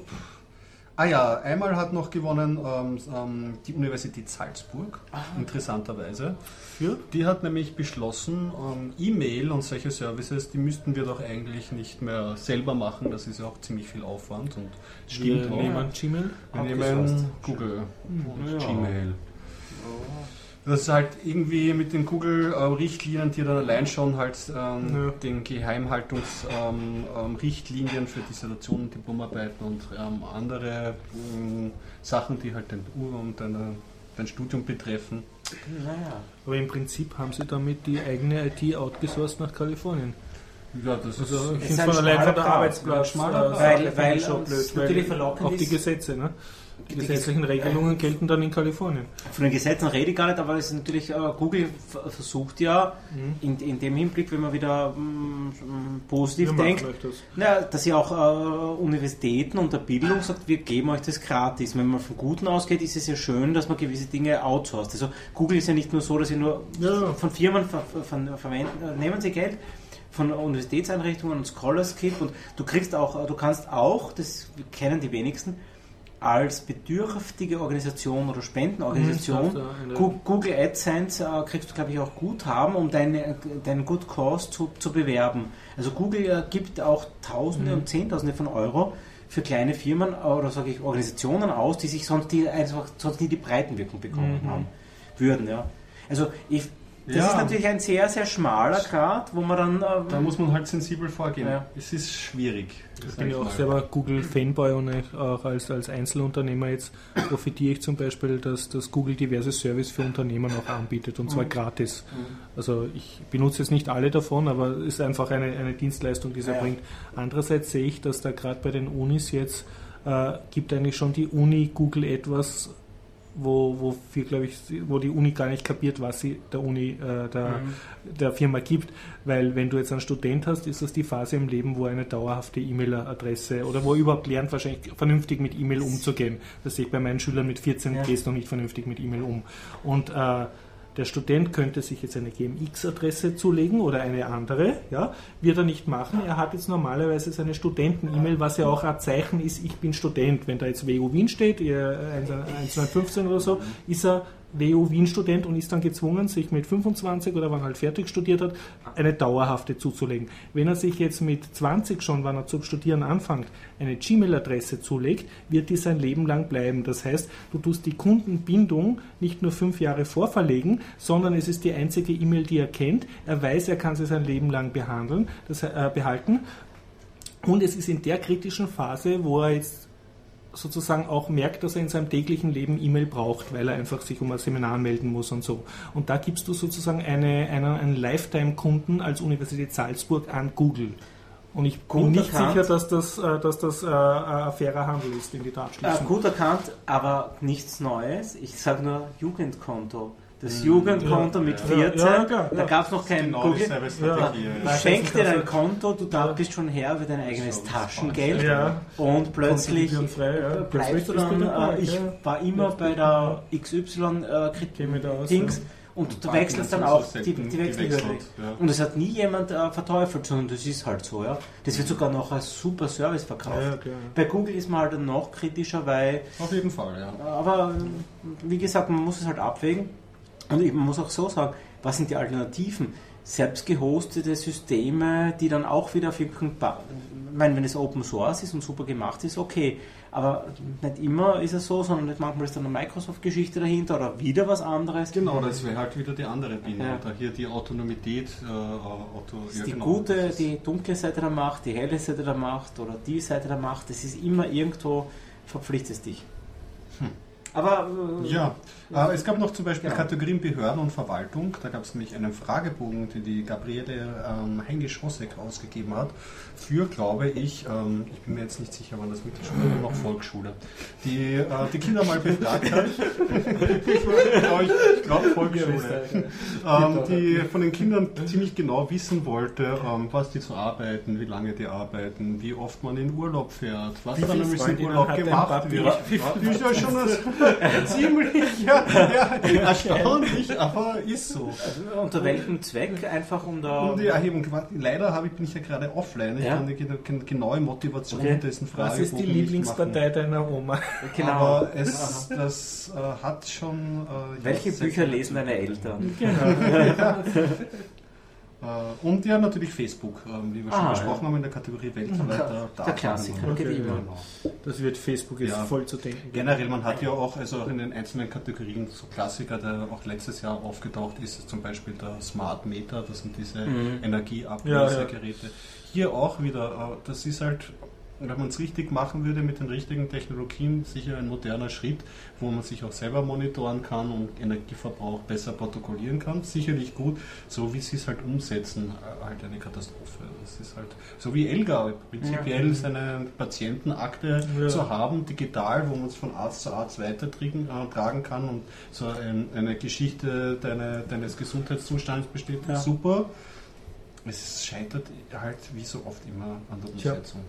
S2: ah ja, einmal hat noch gewonnen ähm, ähm, die Universität Salzburg, Aha. interessanterweise. Für? Die hat nämlich beschlossen, ähm, E-Mail und solche Services, die müssten wir doch eigentlich nicht mehr selber machen. Das ist ja auch ziemlich viel Aufwand und
S1: stimmt wir
S2: auch.
S1: nehmen Gmail?
S2: Wir nehmen Google und ja. Gmail. Das ist halt irgendwie mit den Google-Richtlinien, die dann allein schon halt ähm, ja. den Geheimhaltungsrichtlinien ähm, ähm, für Dissertationen, Diplomarbeiten und ähm, andere ähm, Sachen, die halt den Ur und deine, dein Studium betreffen.
S1: Naja. Aber im Prinzip haben sie damit die eigene IT outgesourced nach Kalifornien.
S2: Ja, das
S1: also, ist, ich finde von allein von der Arbeitsplatz,
S4: weil, weil, weil, schon blöd, weil
S1: auch die Gesetze, ne? Die gesetzlichen Regelungen gelten dann in Kalifornien.
S4: Von den Gesetzen rede ich gar nicht, aber es ist natürlich, äh, Google versucht ja mhm. in, in dem Hinblick, wenn man wieder mm, positiv ja, denkt, das. Na, dass ja auch äh, Universitäten und der Bildung sagt, wir geben euch das gratis. Wenn man von Guten ausgeht, ist es ja schön, dass man gewisse Dinge outsourced. Also Google ist ja nicht nur so, dass sie nur ja. von Firmen ver, ver, verwenden, äh, nehmen sie Geld, von Universitätseinrichtungen und Scholarship und du kriegst auch, du kannst auch, das kennen die wenigsten, als bedürftige Organisation oder Spendenorganisation mhm, Google AdSense äh, kriegst du, glaube ich, auch Guthaben, um deinen dein Good Cause zu, zu bewerben. Also Google äh, gibt auch Tausende mhm. und Zehntausende von Euro für kleine Firmen äh, oder sage ich Organisationen aus, die sich sonst die einfach sonst nie die Breitenwirkung bekommen mhm. haben würden. Ja. Also ich, das ja. ist natürlich ein sehr, sehr schmaler Grad, wo man dann.
S2: Ähm, da muss man halt sensibel vorgehen. Ja. Es ist schwierig.
S1: Ich bin ja auch selber Google-Fanboy und auch als, als Einzelunternehmer jetzt profitiere ich zum Beispiel, dass, dass Google diverse Services für Unternehmen auch anbietet und zwar mhm. gratis. Mhm. Also ich benutze jetzt nicht alle davon, aber es ist einfach eine, eine Dienstleistung, die sie ja. bringt. Andererseits sehe ich, dass da gerade bei den Unis jetzt äh, gibt eigentlich schon die Uni Google etwas wo, wo, wir, glaube ich, wo die Uni gar nicht kapiert, was sie der Uni, äh, der, mhm. der Firma gibt. Weil wenn du jetzt einen Student hast, ist das die Phase im Leben, wo eine dauerhafte E-Mail-Adresse oder wo er überhaupt lernt, wahrscheinlich vernünftig mit E-Mail umzugehen. Das sehe ich bei meinen Schülern mit 14, ja. gehst noch nicht vernünftig mit E-Mail um. Und äh, der Student könnte sich jetzt eine GMX-Adresse zulegen oder eine andere, ja, wird er nicht machen. Er hat jetzt normalerweise seine Studenten-E-Mail, was ja auch ein Zeichen ist, ich bin Student. Wenn da jetzt WU Wien steht, 1915 oder so, ist er WU Wien Student und ist dann gezwungen, sich mit 25 oder wann er halt fertig studiert hat, eine dauerhafte zuzulegen. Wenn er sich jetzt mit 20 schon, wann er zum Studieren anfängt, eine Gmail-Adresse zulegt, wird die sein Leben lang bleiben. Das heißt, du tust die Kundenbindung nicht nur fünf Jahre vorverlegen, sondern es ist die einzige E-Mail, die er kennt. Er weiß, er kann sie sein Leben lang behandeln, das, äh, behalten. Und es ist in der kritischen Phase, wo er jetzt sozusagen auch merkt, dass er in seinem täglichen Leben E-Mail braucht, weil er einfach sich um ein Seminar melden muss und so. Und da gibst du sozusagen eine, eine, einen Lifetime-Kunden als Universität Salzburg an Google. Und ich gut bin nicht erkannt. sicher, dass das, äh, dass das äh, ein fairer Handel ist, in die Datenschließung.
S4: Äh, gut erkannt, aber nichts Neues. Ich sage nur Jugendkonto das. Jugendkonto ja, mit 14, ja, ja, da gab es noch kein Google. Ich schenke dir ein Konto, du da bist schon Herr für dein eigenes Taschengeld und plötzlich bleibst du dann, äh, ich war immer bei der XY-Dings. Äh, und du wechselst dann auch die, die Wechselhöhe. Ja. Und es hat nie jemand äh, verteufelt, sondern das ist halt so. Ja. Das wird sogar noch als super Service verkauft. Ja, okay, Bei Google ist man halt dann noch kritischer, weil.
S2: Auf jeden Fall, ja.
S4: Aber wie gesagt, man muss es halt abwägen.
S3: Und ich muss auch so sagen, was sind die Alternativen? Selbst gehostete Systeme, die dann auch wieder auf irgendeinen, ich meine, wenn es Open Source ist und super gemacht ist, okay. Aber nicht immer ist es so, sondern nicht manchmal ist dann eine Microsoft-Geschichte dahinter oder wieder was anderes.
S2: Genau, das wäre halt wieder die andere Biene. Ja. Oder hier die Autonomität. Äh, Auto,
S3: ja, die genau, gute, die dunkle Seite der Macht, die helle Seite der Macht oder die Seite der Macht, das ist immer irgendwo, verpflichtet dich.
S2: Hm. Aber äh, ja, äh, es gab noch zum Beispiel genau. Kategorien Behörden und Verwaltung. Da gab es nämlich einen Fragebogen, den die Gabriele ähm, Hengisch-Rossek ausgegeben hat, für, glaube ich, ähm, ich bin mir jetzt nicht sicher, wann das Mittelschule oder noch Volksschule, die äh, die Kinder mal befragt hat. ich glaube Volksschule. ähm, die von den Kindern ziemlich genau wissen wollte, ähm, was die zu arbeiten, wie lange die arbeiten, wie oft man in Urlaub fährt, was dann nämlich im Urlaub gemacht wird. Ist ja schon ziemlich ja, ja, erstaunlich, aber ist so.
S3: Also unter welchem Zweck? Einfach um da.
S2: Um die Erhebung. Leider habe ich, bin ich ja gerade offline. Ich ja? kann die genaue Motivation okay. dessen
S1: Frage Was ist die Lieblingspartei deiner Oma?
S2: Genau. Aber es, das äh, hat schon.
S3: Äh, Welche Bücher lesen deine Eltern? Genau.
S2: Äh, und ja, natürlich Facebook, ähm, wie wir schon ah, besprochen ja. haben in der Kategorie Weltverwalter.
S3: Der, der Klassiker, okay,
S1: immer. Genau. Das wird Facebook jetzt ja. voll zu denken.
S2: Generell, man hat ja auch, also auch in den einzelnen Kategorien so Klassiker, der auch letztes Jahr aufgetaucht ist, zum Beispiel der Smart Meter, das sind diese mhm. Energieablösegeräte. Ja, Hier auch wieder, äh, das ist halt wenn man es richtig machen würde mit den richtigen Technologien, sicher ein moderner Schritt, wo man sich auch selber monitoren kann und Energieverbrauch besser protokollieren kann. Sicherlich gut, so wie sie es halt umsetzen, äh, halt eine Katastrophe. Das ist halt so wie Elga, prinzipiell ja. seine Patientenakte ja. zu haben, digital, wo man es von Arzt zu Arzt weitertragen äh, kann und so ein, eine Geschichte deine, deines Gesundheitszustands besteht. Ja. Super. Es scheitert halt wie so oft immer an der Umsetzung.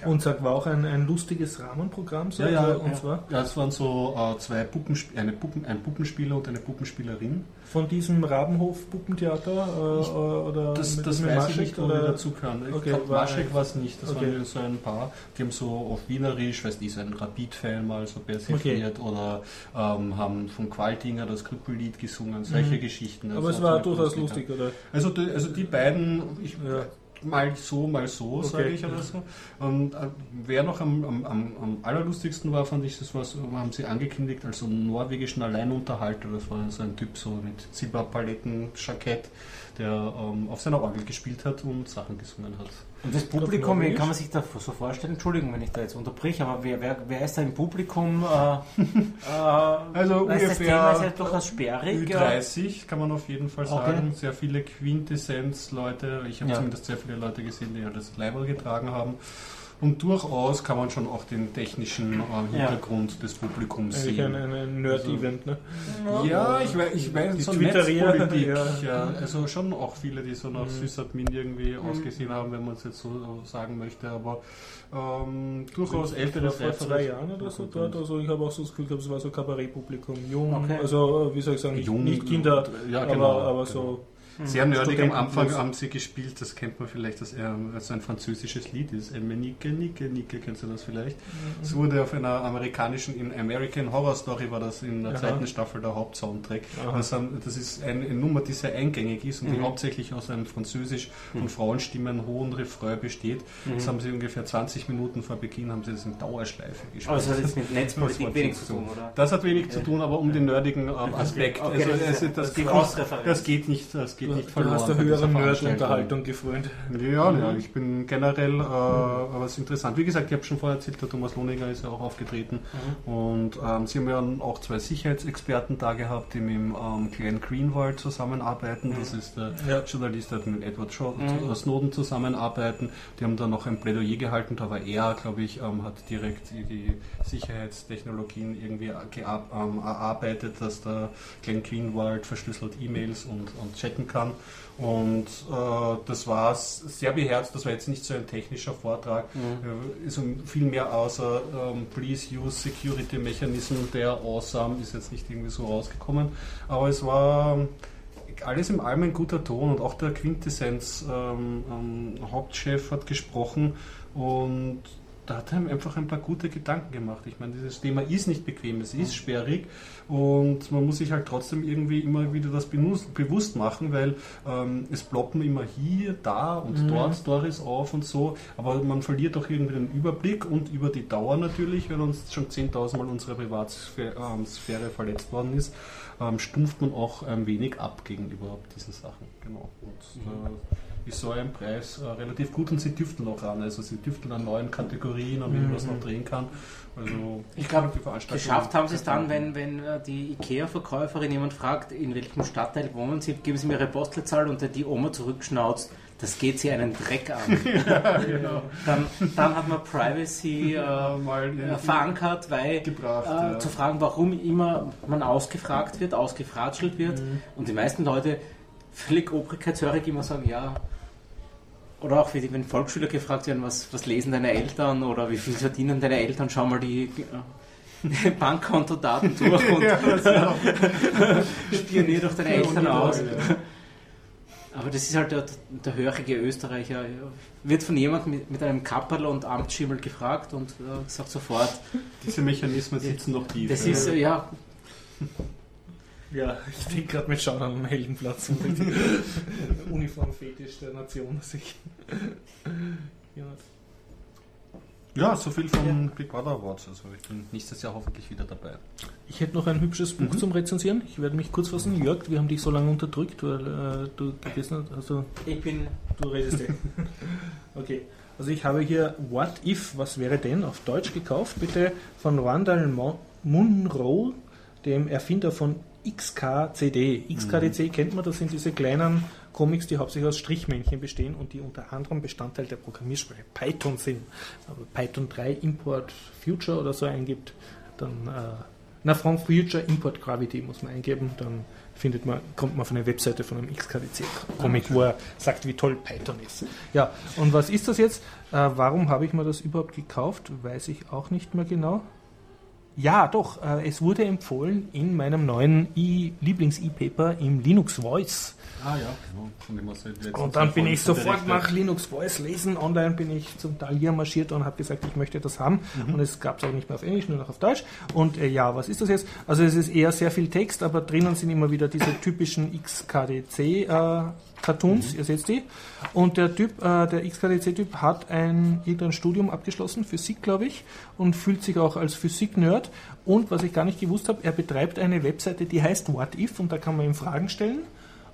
S2: Ja.
S1: Und sag, war auch ein, ein lustiges Rahmenprogramm.
S2: So, ja, ja, also, und ja. Zwar? ja, es waren so äh, zwei Puppensp eine Puppen, ein Puppenspieler und eine Puppenspielerin.
S1: Von diesem Rabenhof-Puppentheater? Äh, oder
S2: das das weiß Maschek, ich nicht, wo die dazu kann. Ich okay, glaube, Maschek war es nicht. Das okay. waren so ein paar, die haben so auf Wienerisch, weiß nicht, so ein Rapid-Fan mal so persifliert okay. oder ähm, haben von Qualtinger das Krüppellied gesungen, solche mhm. Geschichten.
S1: Aber es war durchaus lustig, oder?
S2: Also die, also die beiden, ich, ja mal so, mal so, okay. sage ich oder so. Und äh, wer noch am, am, am, allerlustigsten war, fand ich, das war so, haben sie angekündigt, also norwegischen Alleinunterhalter, das war so ein Typ so mit Zimmerpaletten, Jackett, der ähm, auf seiner Orgel gespielt hat und Sachen gesungen hat.
S3: Und das Publikum, wie kann man sich das so vorstellen? Entschuldigung, wenn ich da jetzt unterbreche, aber wer, wer, wer ist da im Publikum? Äh,
S2: äh, also ungefähr das
S3: Thema ist ja durchaus sperrig.
S2: 30 kann man auf jeden Fall sagen. Okay. Sehr viele Quintessenz-Leute. Ich habe ja. zumindest sehr viele Leute gesehen, die ja das Leiberl getragen haben. Und durchaus kann man schon auch den technischen äh, Hintergrund ja. des Publikums
S1: Eigentlich sehen. Ein, ein Nerd-Event, ne?
S2: Ja, ich weiß, ich weiß so Netzpolitik. Ja. ja. Also schon auch viele, die so nach mhm. Sysadmin irgendwie mhm. ausgesehen haben, wenn man es jetzt so sagen möchte, aber ähm, durchaus ältere
S1: Vor zwei Jahren oder so dort, also ich habe auch so das Gefühl gehabt, es war so Kabarettpublikum, jung, okay. also wie soll ich sagen, jung, nicht Kinder, ja, genau, aber, aber genau. so
S2: sehr nerdig am Anfang haben sie gespielt, das kennt man vielleicht, dass er also ein französisches Lied ist. Nicke, Nicke, Nicke, kennst du das vielleicht? Es mhm. wurde auf einer amerikanischen, in American Horror Story war das in der Aha. zweiten Staffel der Hauptsoundtrack. Das, das, ist eine Nummer, die sehr eingängig ist und mhm. die hauptsächlich aus einem Französisch mhm. und Frauenstimmen hohen Refrain besteht. Mhm. Das haben sie ungefähr 20 Minuten vor Beginn haben sie das in Dauerschleife
S3: gespielt. Aber das hat jetzt mit Netzpolitik wenig zu tun, oder?
S2: Das hat wenig zu tun, aber um den nerdigen ähm, Aspekt. Also, also, das, geht nicht, das geht geht nicht
S1: verloren. Du hast eine höhere Nerd-Unterhaltung gefreut.
S2: Ja, ja, ich bin generell, äh, aber es ist interessant. Wie gesagt, ich habe schon vorher erzählt, der Thomas Lohninger ist ja auch aufgetreten mhm. und ähm, sie haben ja auch zwei Sicherheitsexperten da gehabt, die mit dem ähm, Glenn Greenwald zusammenarbeiten. Mhm. Das ist der ja. Journalist, der mit Edward mhm. Snowden zusammenarbeiten. Die haben dann noch ein Plädoyer gehalten, da war er, glaube ich, ähm, hat direkt die, Sicherheitstechnologien irgendwie ähm, erarbeitet, dass der Glenn Greenwald verschlüsselt E-Mails und, und chatten kann kann. Und äh, das war sehr beherzt, das war jetzt nicht so ein technischer Vortrag, mhm. also viel mehr außer ähm, Please use Security Mechanism, der awesome ist jetzt nicht irgendwie so rausgekommen. Aber es war alles im allem ein guter Ton und auch der Quintessenz ähm, ähm, Hauptchef hat gesprochen und da hat er einfach ein paar gute Gedanken gemacht. Ich meine, dieses Thema ist nicht bequem, es ist sperrig und man muss sich halt trotzdem irgendwie immer wieder das bewusst machen, weil ähm, es ploppen immer hier, da und mhm. dort Stories auf und so, aber man verliert auch irgendwie den Überblick und über die Dauer natürlich, wenn uns schon 10.000 Mal unsere Privatsphäre ähm, verletzt worden ist, ähm, stumpft man auch ein wenig ab gegenüber diesen Sachen. Genau. Und, mhm. äh, ist so ein Preis äh, relativ gut und sie tüfteln auch an. Also sie tüfteln an neuen Kategorien, an wie man das noch drehen kann. Also
S4: ich glaube, geschafft haben sie es dann, wenn, wenn äh, die IKEA-Verkäuferin jemand fragt, in welchem Stadtteil wohnen sie, geben sie mir ihre Postleitzahl und die Oma zurückschnauzt, das geht sie einen Dreck an. ja, genau. dann, dann hat man Privacy äh, mal äh, verankert, weil gebracht, äh, ja. zu fragen, warum immer man ausgefragt wird, ausgefratschelt wird mhm. und die meisten Leute völlig obrigkeitshörig immer sagen, ja, oder auch wenn Volksschüler gefragt werden, was, was lesen deine Eltern oder wie viel verdienen deine Eltern, schau mal die äh, Bankkontodaten durch und ja, spionier doch deine Eltern aus. Aber das ist halt der, der hörige Österreicher. Wird von jemandem mit, mit einem Kapperl und Amtsschimmel gefragt und äh, sagt sofort.
S2: Diese Mechanismen sitzen noch tief.
S4: Das ist, ja.
S1: Ja, ich denke gerade mit Schauen am Heldenplatz und die Uniformfetisch der Nation sich.
S2: ja. ja, so viel vom ja. Big Brother Awards. Also ich bin nächstes Jahr hoffentlich wieder dabei.
S1: Ich hätte noch ein hübsches Buch mhm. zum Rezensieren. Ich werde mich kurz fassen. Jörg, wir haben dich so lange unterdrückt, weil äh, du gegessen hast. Also,
S4: ich bin. Du redest eh.
S1: okay. Also ich habe hier What If, was wäre denn auf Deutsch gekauft, bitte von Randall Munro, dem Erfinder von XKCD. XKDC mhm. kennt man, das sind diese kleinen Comics, die hauptsächlich aus Strichmännchen bestehen und die unter anderem Bestandteil der Programmiersprache Python sind. Aber Python 3 Import Future oder so eingibt, dann äh, na, from Future Import Gravity muss man eingeben, dann findet man, kommt man auf eine Webseite von einem XKDC-Comic, wo er sagt, wie toll Python ist. Ja, und was ist das jetzt? Äh, warum habe ich mir das überhaupt gekauft? Weiß ich auch nicht mehr genau. Ja, doch. Äh, es wurde empfohlen in meinem neuen Lieblings-E-Paper im Linux Voice. Ah ja, genau. Und dann bin ich sofort nach Linux Voice lesen. Online bin ich zum Talier marschiert und habe gesagt, ich möchte das haben. Mhm. Und es gab es auch nicht mehr auf Englisch, nur noch auf Deutsch. Und äh, ja, was ist das jetzt? Also es ist eher sehr viel Text, aber drinnen sind immer wieder diese typischen XKDC äh, Cartoons, mhm. ihr seht die. Und der Typ, äh, der XKDC-Typ hat ein irgendein Studium abgeschlossen, Physik, glaube ich, und fühlt sich auch als Physik-Nerd. Und was ich gar nicht gewusst habe, er betreibt eine Webseite, die heißt What If und da kann man ihm Fragen stellen.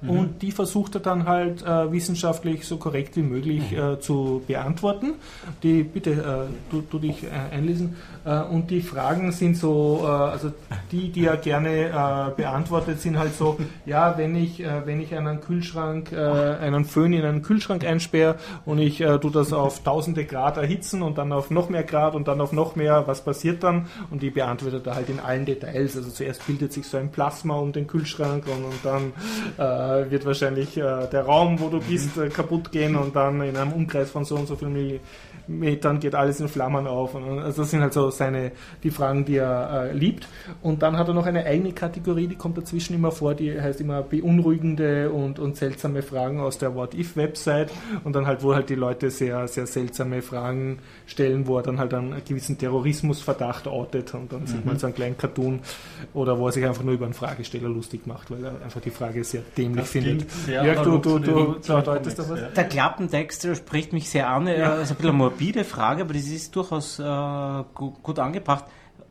S1: Mhm. Und die versucht er dann halt äh, wissenschaftlich so korrekt wie möglich mhm. äh, zu beantworten. Die, bitte, äh, du, du dich äh, einlesen. Äh, und die Fragen sind so, also die, die er gerne beantwortet, sind halt so, ja, wenn ich, wenn ich einen Kühlschrank, einen Föhn in einen Kühlschrank einsperre und ich tue das auf tausende Grad erhitzen und dann auf noch mehr Grad und dann auf noch mehr, was passiert dann? Und die beantwortet er halt in allen Details. Also zuerst bildet sich so ein Plasma um den Kühlschrank und, und dann äh, wird wahrscheinlich äh, der Raum, wo du bist, äh, kaputt gehen und dann in einem Umkreis von so und so vielen Metern geht alles in Flammen auf. Und, also das sind halt so seine, die Fragen, die er äh, liebt. Und dann hat er noch eine eigene Kategorie, die kommt dazwischen immer vor, die heißt immer beunruhigende und, und seltsame Fragen aus der What-If-Website. Und dann halt, wo halt die Leute sehr, sehr seltsame Fragen stellen, wo er dann halt einen gewissen Terrorismusverdacht outet und dann mhm. sieht man so einen kleinen Cartoon oder wo er sich einfach nur über einen Fragesteller lustig macht, weil er einfach die Frage sehr dämlich das findet.
S4: Jörg, du, du, du, du deutest da was? Der Klappentext spricht mich sehr an, er ist ein bisschen morbide Frage, aber das ist durchaus äh, gut, gut angebracht.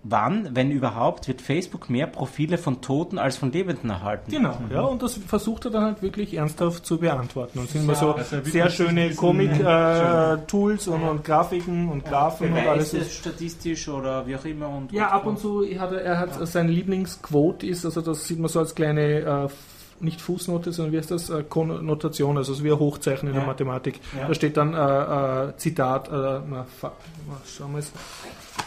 S4: Wann, wenn überhaupt, wird Facebook mehr Profile von Toten als von Lebenden erhalten?
S1: Genau, mhm. ja, und das versucht er dann halt wirklich ernsthaft zu beantworten. Und sind immer so also sehr schöne Comic-Tools äh, und, und, Grafiken und Graphen
S4: und alles. Ist statistisch oder wie auch immer? Und
S1: ja, ab und zu hat er, er hat ja. sein Lieblingsquote ist, also das sieht man so als kleine äh, nicht Fußnote, sondern wie heißt das? Äh, Konnotation, also so wie ein Hochzeichen in ja. der Mathematik. Ja. Da steht dann äh, äh, Zitat, äh, na, schauen wir es.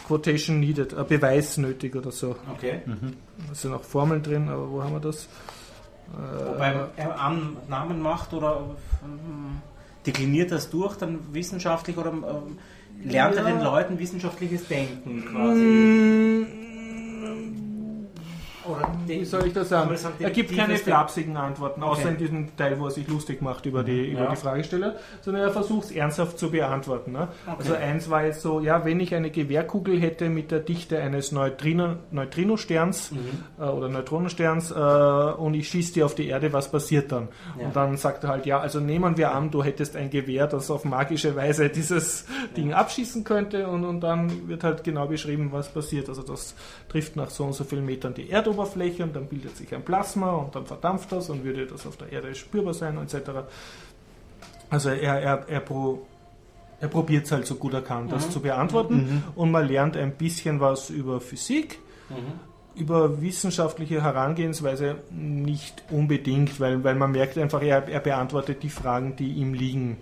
S1: Quotation needed, ein Beweis nötig oder so.
S4: Okay.
S1: Mhm. Da sind auch Formeln drin, aber wo haben wir das?
S4: Wobei er Annahmen macht oder ähm, dekliniert das durch dann wissenschaftlich oder lernt ja. er den Leuten wissenschaftliches Denken quasi? Mm,
S1: wie soll ich das sagen? er gibt keine flapsigen Antworten, außer okay. in diesem Teil, wo er sich lustig macht über die, über ja. die Fragesteller, sondern er versucht es ernsthaft zu beantworten. Ne? Okay. Also eins war jetzt so, ja, wenn ich eine Gewehrkugel hätte mit der Dichte eines Neutrino, Neutrinosterns mhm. äh, oder Neutronensterns äh, und ich schieße die auf die Erde, was passiert dann? Ja. Und dann sagt er halt, ja, also nehmen wir an, du hättest ein Gewehr, das auf magische Weise dieses ja. Ding abschießen könnte und, und dann wird halt genau beschrieben, was passiert. Also das trifft nach so und so vielen Metern die Erdoberfläche und dann bildet sich ein Plasma und dann verdampft das und würde das auf der Erde spürbar sein etc. Also er, er, er, pro, er probiert es halt so gut er kann, das mhm. zu beantworten mhm. und man lernt ein bisschen was über Physik. Mhm über wissenschaftliche Herangehensweise nicht unbedingt, weil, weil man merkt einfach, er, er beantwortet die Fragen, die ihm liegen.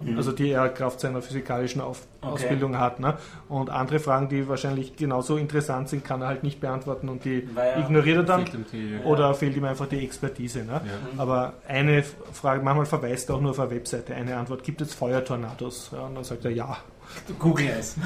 S1: Mhm. Also die er Kraft seiner physikalischen Auf okay. Ausbildung hat. Ne? Und andere Fragen, die wahrscheinlich genauso interessant sind, kann er halt nicht beantworten und die Weil ignoriert er dann. Die, oder ja. fehlt ihm einfach die Expertise. Ne? Ja. Aber eine Frage, manchmal verweist er auch nur auf eine Webseite. Eine Antwort, gibt es Feuertornados? Ja, und dann sagt er ja.
S3: Google es.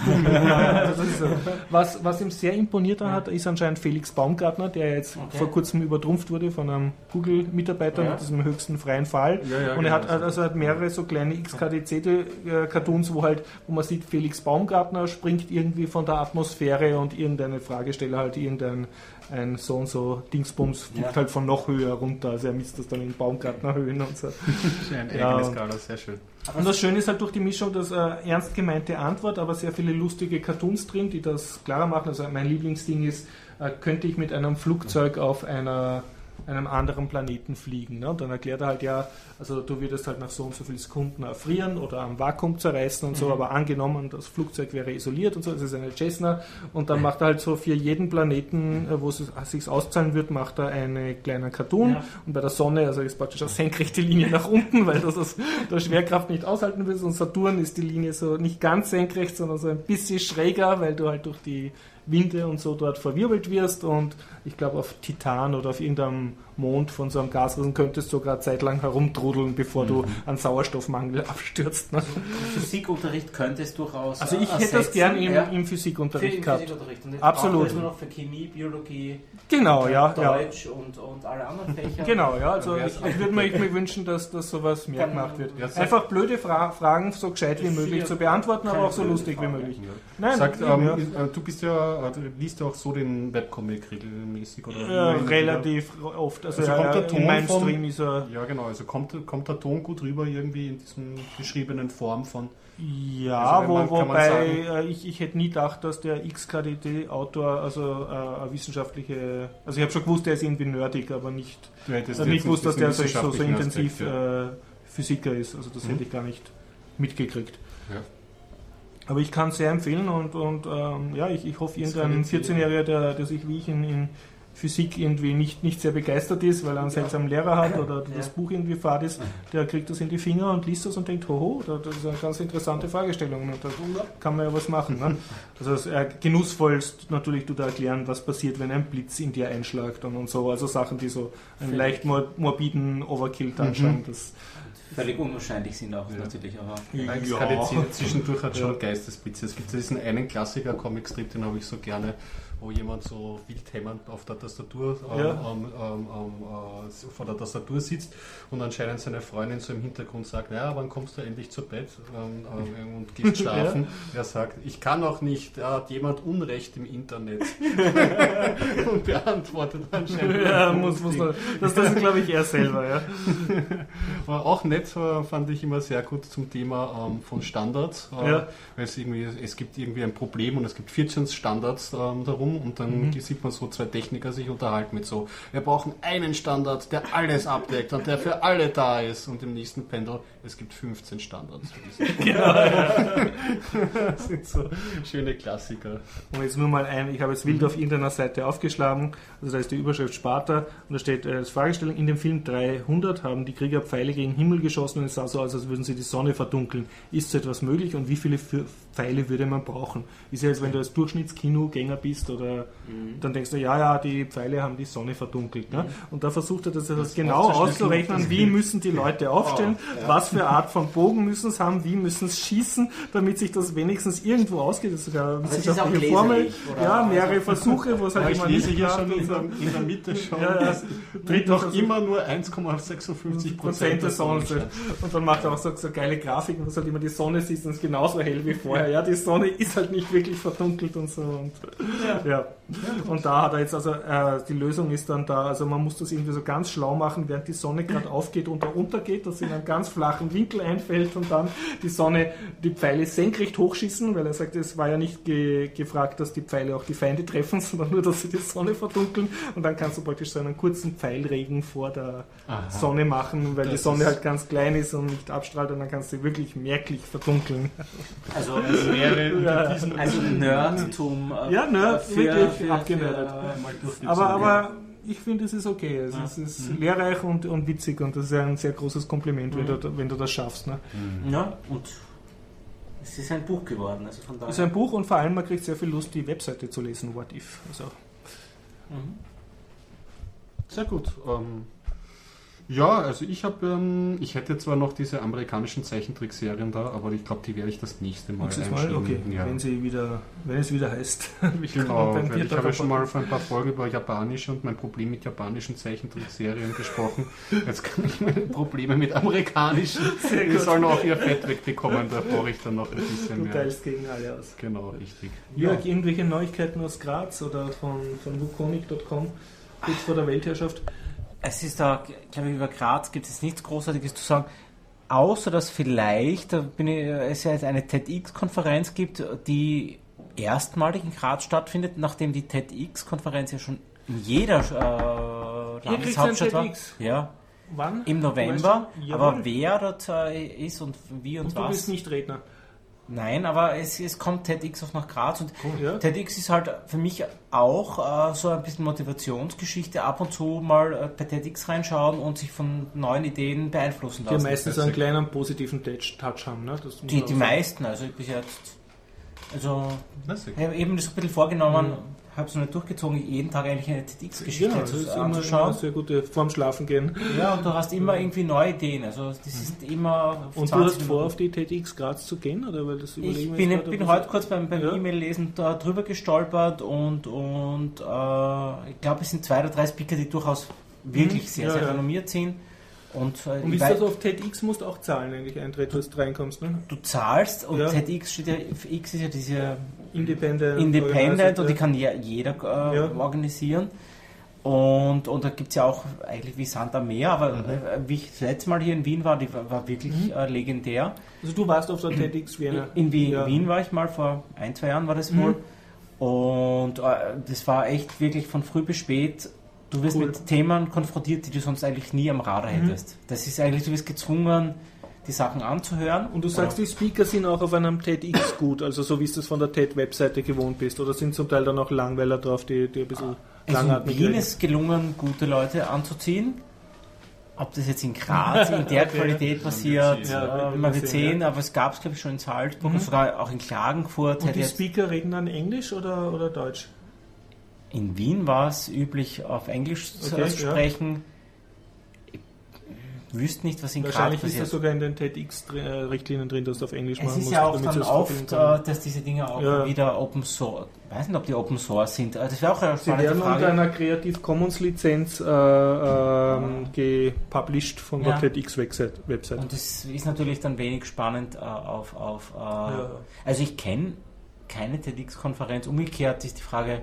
S1: was, was ihm sehr imponiert hat, ist anscheinend Felix Baumgartner, der jetzt okay. vor kurzem übertrumpft wurde von einem Google-Mitarbeiter ja. mit diesem höchsten freien Fall. Ja, ja, und er hat, genau. also hat mehrere so kleine XKDC-Cartoons, wo halt, wo man sieht, Felix Baumgartner springt irgendwie von der Atmosphäre und irgendeine Fragesteller halt irgendein ein so und so Dingsbums fliegt halt von noch höher runter. Also er misst das dann in Baumgartnerhöhen und so.
S2: ein eigenes Skala, sehr schön.
S1: Und das Schöne ist halt durch die Mischung, dass äh, ernst gemeinte Antwort, aber sehr viele lustige Cartoons drin, die das klarer machen. Also mein Lieblingsding ist, äh, könnte ich mit einem Flugzeug auf einer einem anderen Planeten fliegen. Ne? Und dann erklärt er halt ja, also du würdest halt nach so und so vielen Sekunden erfrieren oder am Vakuum zerreißen und so, mhm. aber angenommen, das Flugzeug wäre isoliert und so, es ist eine Cessna und dann macht er halt so für jeden Planeten, äh, wo es sich auszahlen wird, macht er einen kleinen Cartoon ja. und bei der Sonne, also ist praktisch eine senkrechte Linie nach unten, weil das aus der Schwerkraft nicht aushalten will und Saturn ist die Linie so nicht ganz senkrecht, sondern so ein bisschen schräger, weil du halt durch die Winde und so dort verwirbelt wirst. Und ich glaube auf Titan oder auf irgendeinem Mond von so einem Gasriesen könntest du sogar zeitlang herumtrudeln, bevor mhm. du an Sauerstoffmangel abstürzt. Ne?
S3: Physikunterricht könnte es durchaus
S1: Also ich hätte das gern im, ja. im Physikunterricht gehabt. Physikunterricht. Und Absolut.
S3: nur noch für Chemie, Biologie,
S1: genau, ja,
S3: Deutsch ja. Und, und alle anderen Fächer.
S1: Genau, ja. Also ich, ich würde mir, mir, wünschen, dass, dass sowas mehr gemacht wird. Ja, Einfach blöde Fra Fragen so gescheit wie möglich zu beantworten, aber auch so lustig Frage. wie möglich.
S2: Nein, Sagt, ähm, äh, du bist ja, liest ja auch so den Webcomic regelmäßig
S1: oder? relativ oft. Also, also kommt der Ton Mainstream von, ist er.
S2: Ja, genau. Also kommt, kommt der Ton gut rüber irgendwie in diesem beschriebenen Form von.
S1: Ja, also man, wo, wobei äh, ich, ich hätte nie gedacht, dass der XKDT-Autor also äh, eine wissenschaftliche. Also ich habe schon gewusst, der ist irgendwie nerdig, aber nicht, äh, nicht gewusst, dass der so, so intensiv Aspekt, ja. äh, Physiker ist. Also das mhm. hätte ich gar nicht mitgekriegt. Ja. Aber ich kann es sehr empfehlen und, und ähm, ja, ich, ich hoffe, irgendein 14-Jähriger, der, der sich wie ich in, in Physik irgendwie nicht, nicht sehr begeistert ist, weil er einen seltsamen Lehrer hat oder das. Buch irgendwie fad ist, der kriegt das in die Finger und liest das und denkt, hoho, das ist eine ganz interessante Fragestellung und da kann man ja was machen. Ne? Also äh, genussvollst natürlich du da erklären, was passiert, wenn ein Blitz in dir einschlägt und, und so, also Sachen, die so einen leicht morbiden Overkill darstellen. Mhm.
S3: Völlig unwahrscheinlich sind auch ja. natürlich, aber. Ja,
S2: ja. zwischendurch hat schon Geistesblitze. Es gibt diesen einen Klassiker, Comicstrip, den habe ich so gerne wo jemand so wildhämmernd auf der Tastatur ähm, ja. ähm, ähm, ähm äh, vor der Tastatur sitzt und anscheinend seine Freundin so im Hintergrund sagt, naja, wann kommst du endlich zu Bett ähm, ähm, und gehst schlafen? ja. Er sagt, ich kann auch nicht, da hat jemand Unrecht im Internet und beantwortet anscheinend.
S1: Ja, muss, muss man, das, das ist glaube ich er selber, ja.
S2: War auch nett, äh, fand ich immer sehr gut zum Thema von Standards, äh, ja. weil es irgendwie, es gibt irgendwie ein Problem und es gibt 14 Standards darum rum und dann mhm. sieht man so zwei Techniker sich unterhalten mit so, wir brauchen einen Standard, der alles abdeckt und der für alle da ist und im nächsten Pendel, es gibt 15 Standards für diesen ja. Das sind so schöne Klassiker.
S1: Und jetzt nur mal ein, ich habe jetzt wild auf irgendeiner Seite aufgeschlagen, also da ist die Überschrift Sparta und da steht äh, als Fragestellung, in dem Film 300 haben die Krieger Pfeile gegen Himmel geschossen und es sah so aus, als würden sie die Sonne verdunkeln. Ist so etwas möglich und wie viele Pfeile würde man brauchen? Ist ja jetzt, wenn du als Durchschnittskinogänger bist oder mhm. dann denkst du, ja, ja, die Pfeile haben die Sonne verdunkelt. Ne? Mhm. Und da versucht er das, das genau auszurechnen, wie müssen die Leute aufstellen, oh, ja. was für Art von Bogen müssen sie haben, wie müssen sie schießen, damit sich das wenigstens irgendwo ausgeht. Das ist sogar eine wissenschaftliche Formel. Ja, mehrere Versuche, wo es halt immer nicht
S2: hier schon in der, in der Mitte schon. Ja, ja. Tritt noch immer nur 1,56 Prozent der Sonne.
S1: Und dann macht er auch so, so geile Grafiken, wo du halt immer die Sonne siehst und es genauso hell wie vorher. Ja, die Sonne ist halt nicht wirklich verdunkelt und so. Und, ja. ja. Und da hat er jetzt also, äh, die Lösung ist dann da, also man muss das irgendwie so ganz schlau machen, während die Sonne gerade aufgeht und da untergeht, dass sie in einen ganz flachen Winkel einfällt und dann die Sonne, die Pfeile senkrecht hochschießen, weil er sagt, es war ja nicht ge gefragt, dass die Pfeile auch die Feinde treffen, sondern nur, dass sie die Sonne verdunkeln und dann kannst du praktisch so einen kurzen Pfeilregen vor der Aha. Sonne machen, weil das die Sonne halt ganz klein ist und nicht abstrahlt und dann kannst du wirklich merklich verdunkeln.
S4: Also es wäre ja. also Nerdtum.
S1: Äh, ja, Nerd, für, wirklich für, abgenerdet. aber, aber ich finde, es ist okay. Es, ja. ist, es ist mhm. lehrreich und, und witzig und das ist ein sehr großes Kompliment, mhm. wenn, du, wenn du das schaffst. Ne?
S4: Mhm. Ja, und es ist ein Buch geworden. Also von
S1: daher. Es ist ein Buch und vor allem man kriegt sehr viel Lust, die Webseite zu lesen, What If. Also.
S2: Mhm. Sehr gut. Ähm, ja, also ich habe, ähm, ich hätte zwar noch diese amerikanischen Zeichentrickserien da, aber ich glaube, die werde ich das nächste Mal
S1: Nächstes Mal, okay. Ja. Wenn sie wieder, wenn es wieder heißt.
S2: ich genau, ich habe schon mal vor ein paar Folgen über japanische und mein Problem mit japanischen Zeichentrickserien gesprochen. Jetzt kann ich meine Probleme mit amerikanischen. Die sollen auch ihr Fett wegbekommen, da brauche ich dann noch ein bisschen
S1: mehr. Du teilst gegen alle aus.
S2: Genau, richtig.
S1: Jörg, ja. irgendwelche Neuigkeiten aus Graz oder von, von wukonic.com kurz vor der Weltherrschaft?
S4: Es ist da, glaube ich, über Graz gibt es nichts Großartiges zu sagen, außer dass vielleicht ich, es ja jetzt eine TEDx-Konferenz gibt, die erstmalig in Graz stattfindet, nachdem die TEDx-Konferenz ja schon in jeder äh, Landeshauptstadt war. Ja. Wann? Im November. Aber wer dort äh, ist und wie und, und was. Du
S1: bist nicht Redner.
S4: Nein, aber es, es kommt TEDx auch nach Graz und cool, ja. TEDx ist halt für mich auch äh, so ein bisschen Motivationsgeschichte, ab und zu mal äh, bei TEDx reinschauen und sich von neuen Ideen beeinflussen
S1: lassen. Die meistens einen kleinen positiven Touch haben, ne?
S4: die die meisten, also bis jetzt. Also, ich habe eben das ein bisschen vorgenommen, mhm habe es noch nicht durchgezogen, jeden Tag eigentlich eine TEDx-Geschichte
S1: ja, zu, anzuschauen. Immer sehr gute vorm Schlafen gehen.
S4: Ja, und du hast immer irgendwie neue Ideen. Also das ist immer.
S1: Und du hast vor, auf die TEDx Graz zu gehen? Oder weil das
S4: ich bin, bin heute kurz beim, beim ja. E-Mail-Lesen da drüber gestolpert und, und äh, ich glaube, es sind zwei oder drei Speaker, die durchaus wirklich mhm. sehr, ja, sehr renommiert sind. Und,
S1: äh, und ist das auf TEDx musst du auch zahlen, eigentlich Eintritt, dass du reinkommst, ne?
S4: Du zahlst und ja. TEDx steht ja, X ist ja diese
S1: Independent,
S4: Independent und die kann ja jeder äh, ja. organisieren. Und, und da gibt es ja auch eigentlich wie Santa Meer, aber mhm. Äh, wie ich das letzte Mal hier in Wien war, die war, war wirklich mhm. äh, legendär.
S1: Also du warst auf der TEDx
S4: Wien? In Wien, ja. Wien war ich mal, vor ein, zwei Jahren war das mhm. wohl. Und äh, das war echt wirklich von früh bis spät. Du wirst cool. mit Themen konfrontiert, die du sonst eigentlich nie am Radar mhm. hättest. Das ist eigentlich, du wirst gezwungen, die Sachen anzuhören.
S1: Und du sagst, die Speaker sind auch auf einem TEDx gut, also so wie du es von der TED-Webseite gewohnt bist, oder sind zum Teil dann auch Langweiler drauf, die, die ein bisschen
S4: also langatmig In Wien ist gelungen, gute Leute anzuziehen. Ob das jetzt in Graz in der okay. Qualität passiert, ja, äh, man wird sehen, ja. aber es gab es glaube ich schon in Salzburg mhm. und sogar auch in Klagenfurt.
S1: Und die Speaker reden dann Englisch oder, oder Deutsch?
S4: In Wien war es üblich, auf Englisch okay, zu sprechen. Ja wüsste nicht, was in
S1: Wahrscheinlich Grad ist das sogar in den TEDx-Richtlinien drin, dass du auf Englisch
S4: es machen musst. Es ist ja auch dann oft, äh, dass diese Dinge auch ja. wieder Open Source, ich weiß nicht, ob die Open Source sind. Das wäre auch eine
S1: Sie werden Frage. unter einer Creative Commons Lizenz äh, ähm, gepublished von ja. der TEDx-Website.
S4: Und das ist natürlich dann wenig spannend äh, auf, auf äh, ja. also ich kenne keine TEDx-Konferenz. Umgekehrt ist die Frage,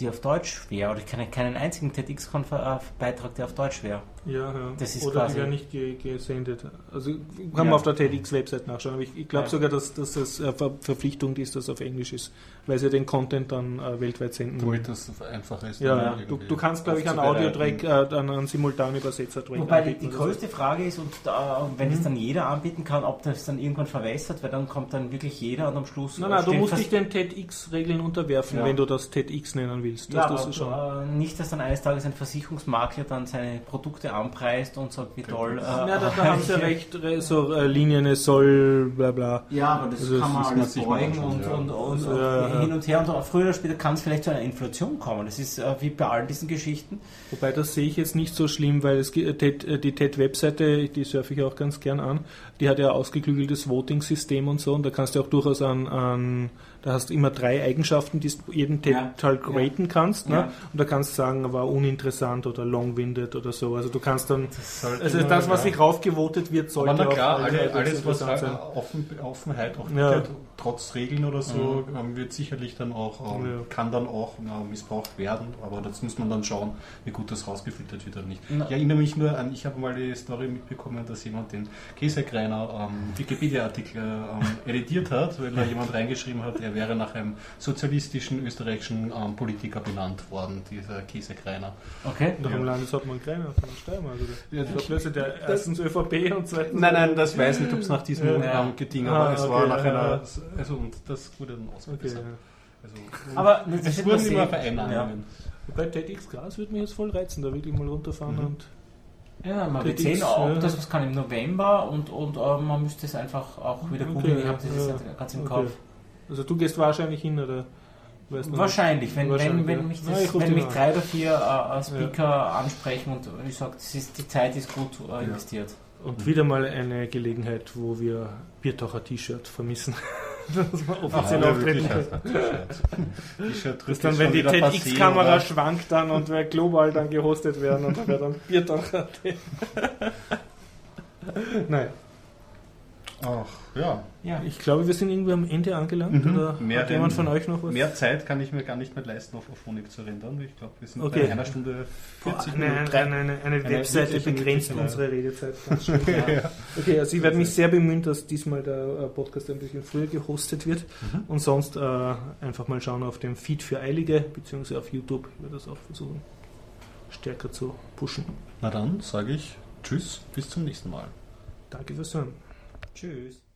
S4: die auf Deutsch wäre. Oder ich kenne keinen einzigen TEDx-Beitrag, der auf Deutsch wäre.
S1: Ja, ja. Das ist Oder die werden nicht gesendet. Also kann man auf der TEDx-Website nachschauen. Aber ich, ich glaube ja. sogar, dass, dass das äh, Ver Verpflichtung ist, dass auf Englisch ist, weil sie den Content dann äh, weltweit senden.
S2: Wo das einfach ist.
S1: Ja, du, du, kannst, glaube ich, einen Audio-Track, äh, einen Simultanübersetzer-Track
S4: Wobei die, die größte Frage ist, und da, wenn mhm. es dann jeder anbieten kann, ob das dann irgendwann verwässert, weil dann kommt dann wirklich jeder und am Schluss.
S1: Nein, nein, du musst dich den TEDx-Regeln unterwerfen, ja. wenn du das TEDx nennen willst.
S4: Das ja, aber, schon. Äh, nicht, dass dann eines Tages ein Versicherungsmakler dann seine Produkte Anpreist und sagt, wie toll. Äh,
S1: ja, da, da haben sie recht, so äh, Linien, es soll, bla bla.
S4: Ja, aber das also, kann man alles beugen und, ja. und, und, und ja, hin und her und früher oder später kann es vielleicht zu einer Inflation kommen. Das ist äh, wie bei all diesen Geschichten.
S1: Wobei das sehe ich jetzt nicht so schlimm, weil es, äh, die TED-Webseite, die surfe ich auch ganz gern an, die hat ja ausgeklügeltes Voting-System und so und da kannst du auch durchaus an, an da hast du immer drei Eigenschaften, die du jeden ja. halt raten kannst. Ne? Ja. Und da kannst du sagen, war uninteressant oder long-winded oder so. Also du kannst dann, das also das, was sich raufgevotet wird, sollte
S2: Aber na klar, auch alle, alles, was sein. Offen, Offenheit auch ja. Trotz Regeln oder so, mhm. Wird sicherlich dann auch, ähm, kann dann auch na, missbraucht werden. Aber das muss man dann schauen, wie gut das rausgefiltert wird oder nicht. Na. Ich erinnere mich nur an, ich habe mal die Story mitbekommen, dass jemand den Käsekreiner ähm, Wikipedia-Artikel ähm, editiert hat, weil da jemand reingeschrieben hat, er wäre nach einem sozialistischen österreichischen ähm, Politiker benannt worden, dieser Käsekreiner.
S1: Okay. Und warum ja. Landeshauptmann Kreiner von Steiermark? Oder? Ja, ich plötzlich der erstens ÖVP und zweitens.
S2: Nein, nein, das weiß nicht, ob es nach diesem ja. ähm, Geding, aber ah, es okay, war nach einer. Also, und das wurde dann ausgebessert. Okay,
S4: also, aber es wurden immer Veränderungen. Ja.
S1: Wobei TEDx Gras würde mich jetzt voll reizen, da wirklich mal runterfahren mhm. und.
S4: Ja, man wird sehen, ob das was kann im November und, und uh, man müsste es einfach auch wieder googeln. Okay, ich habe das ja, ganz im okay. Kopf.
S1: Also du gehst wahrscheinlich hin, oder?
S4: Wahrscheinlich, wenn, wahrscheinlich, wenn, wenn, mich, das, wenn mich drei oder vier äh, Speaker ja. ansprechen und ich sage, die Zeit ist gut äh, investiert.
S1: Und wieder mal eine Gelegenheit, wo wir Biertaucher T-Shirt vermissen. das war offiziell ah, auftreten. Das dann, wenn die TEDx-Kamera schwankt dann und wer global dann gehostet werden und wer dann Biertaucher. Nein.
S2: Ach, ja.
S1: Ja. Ich glaube, wir sind irgendwie am Ende angelangt. Mhm. Oder
S2: mehr, hat jemand von euch noch was? Mehr Zeit kann ich mir gar nicht mehr leisten, auf Phonik zu rendern. Ich glaube, wir sind okay. bei einer Stunde 40
S1: Minuten. Eine, eine, eine, eine Webseite begrenzt unsere Redezeit. ja. Okay, also ich werde mich sehr bemühen, dass diesmal der äh, Podcast ein bisschen früher gehostet wird. Mhm. Und sonst äh, einfach mal schauen auf dem Feed für Eilige, beziehungsweise auf YouTube. Ich werde das auch versuchen, stärker zu pushen.
S2: Na dann sage ich Tschüss, bis zum nächsten Mal.
S1: Danke fürs Hören.
S4: Tschüss.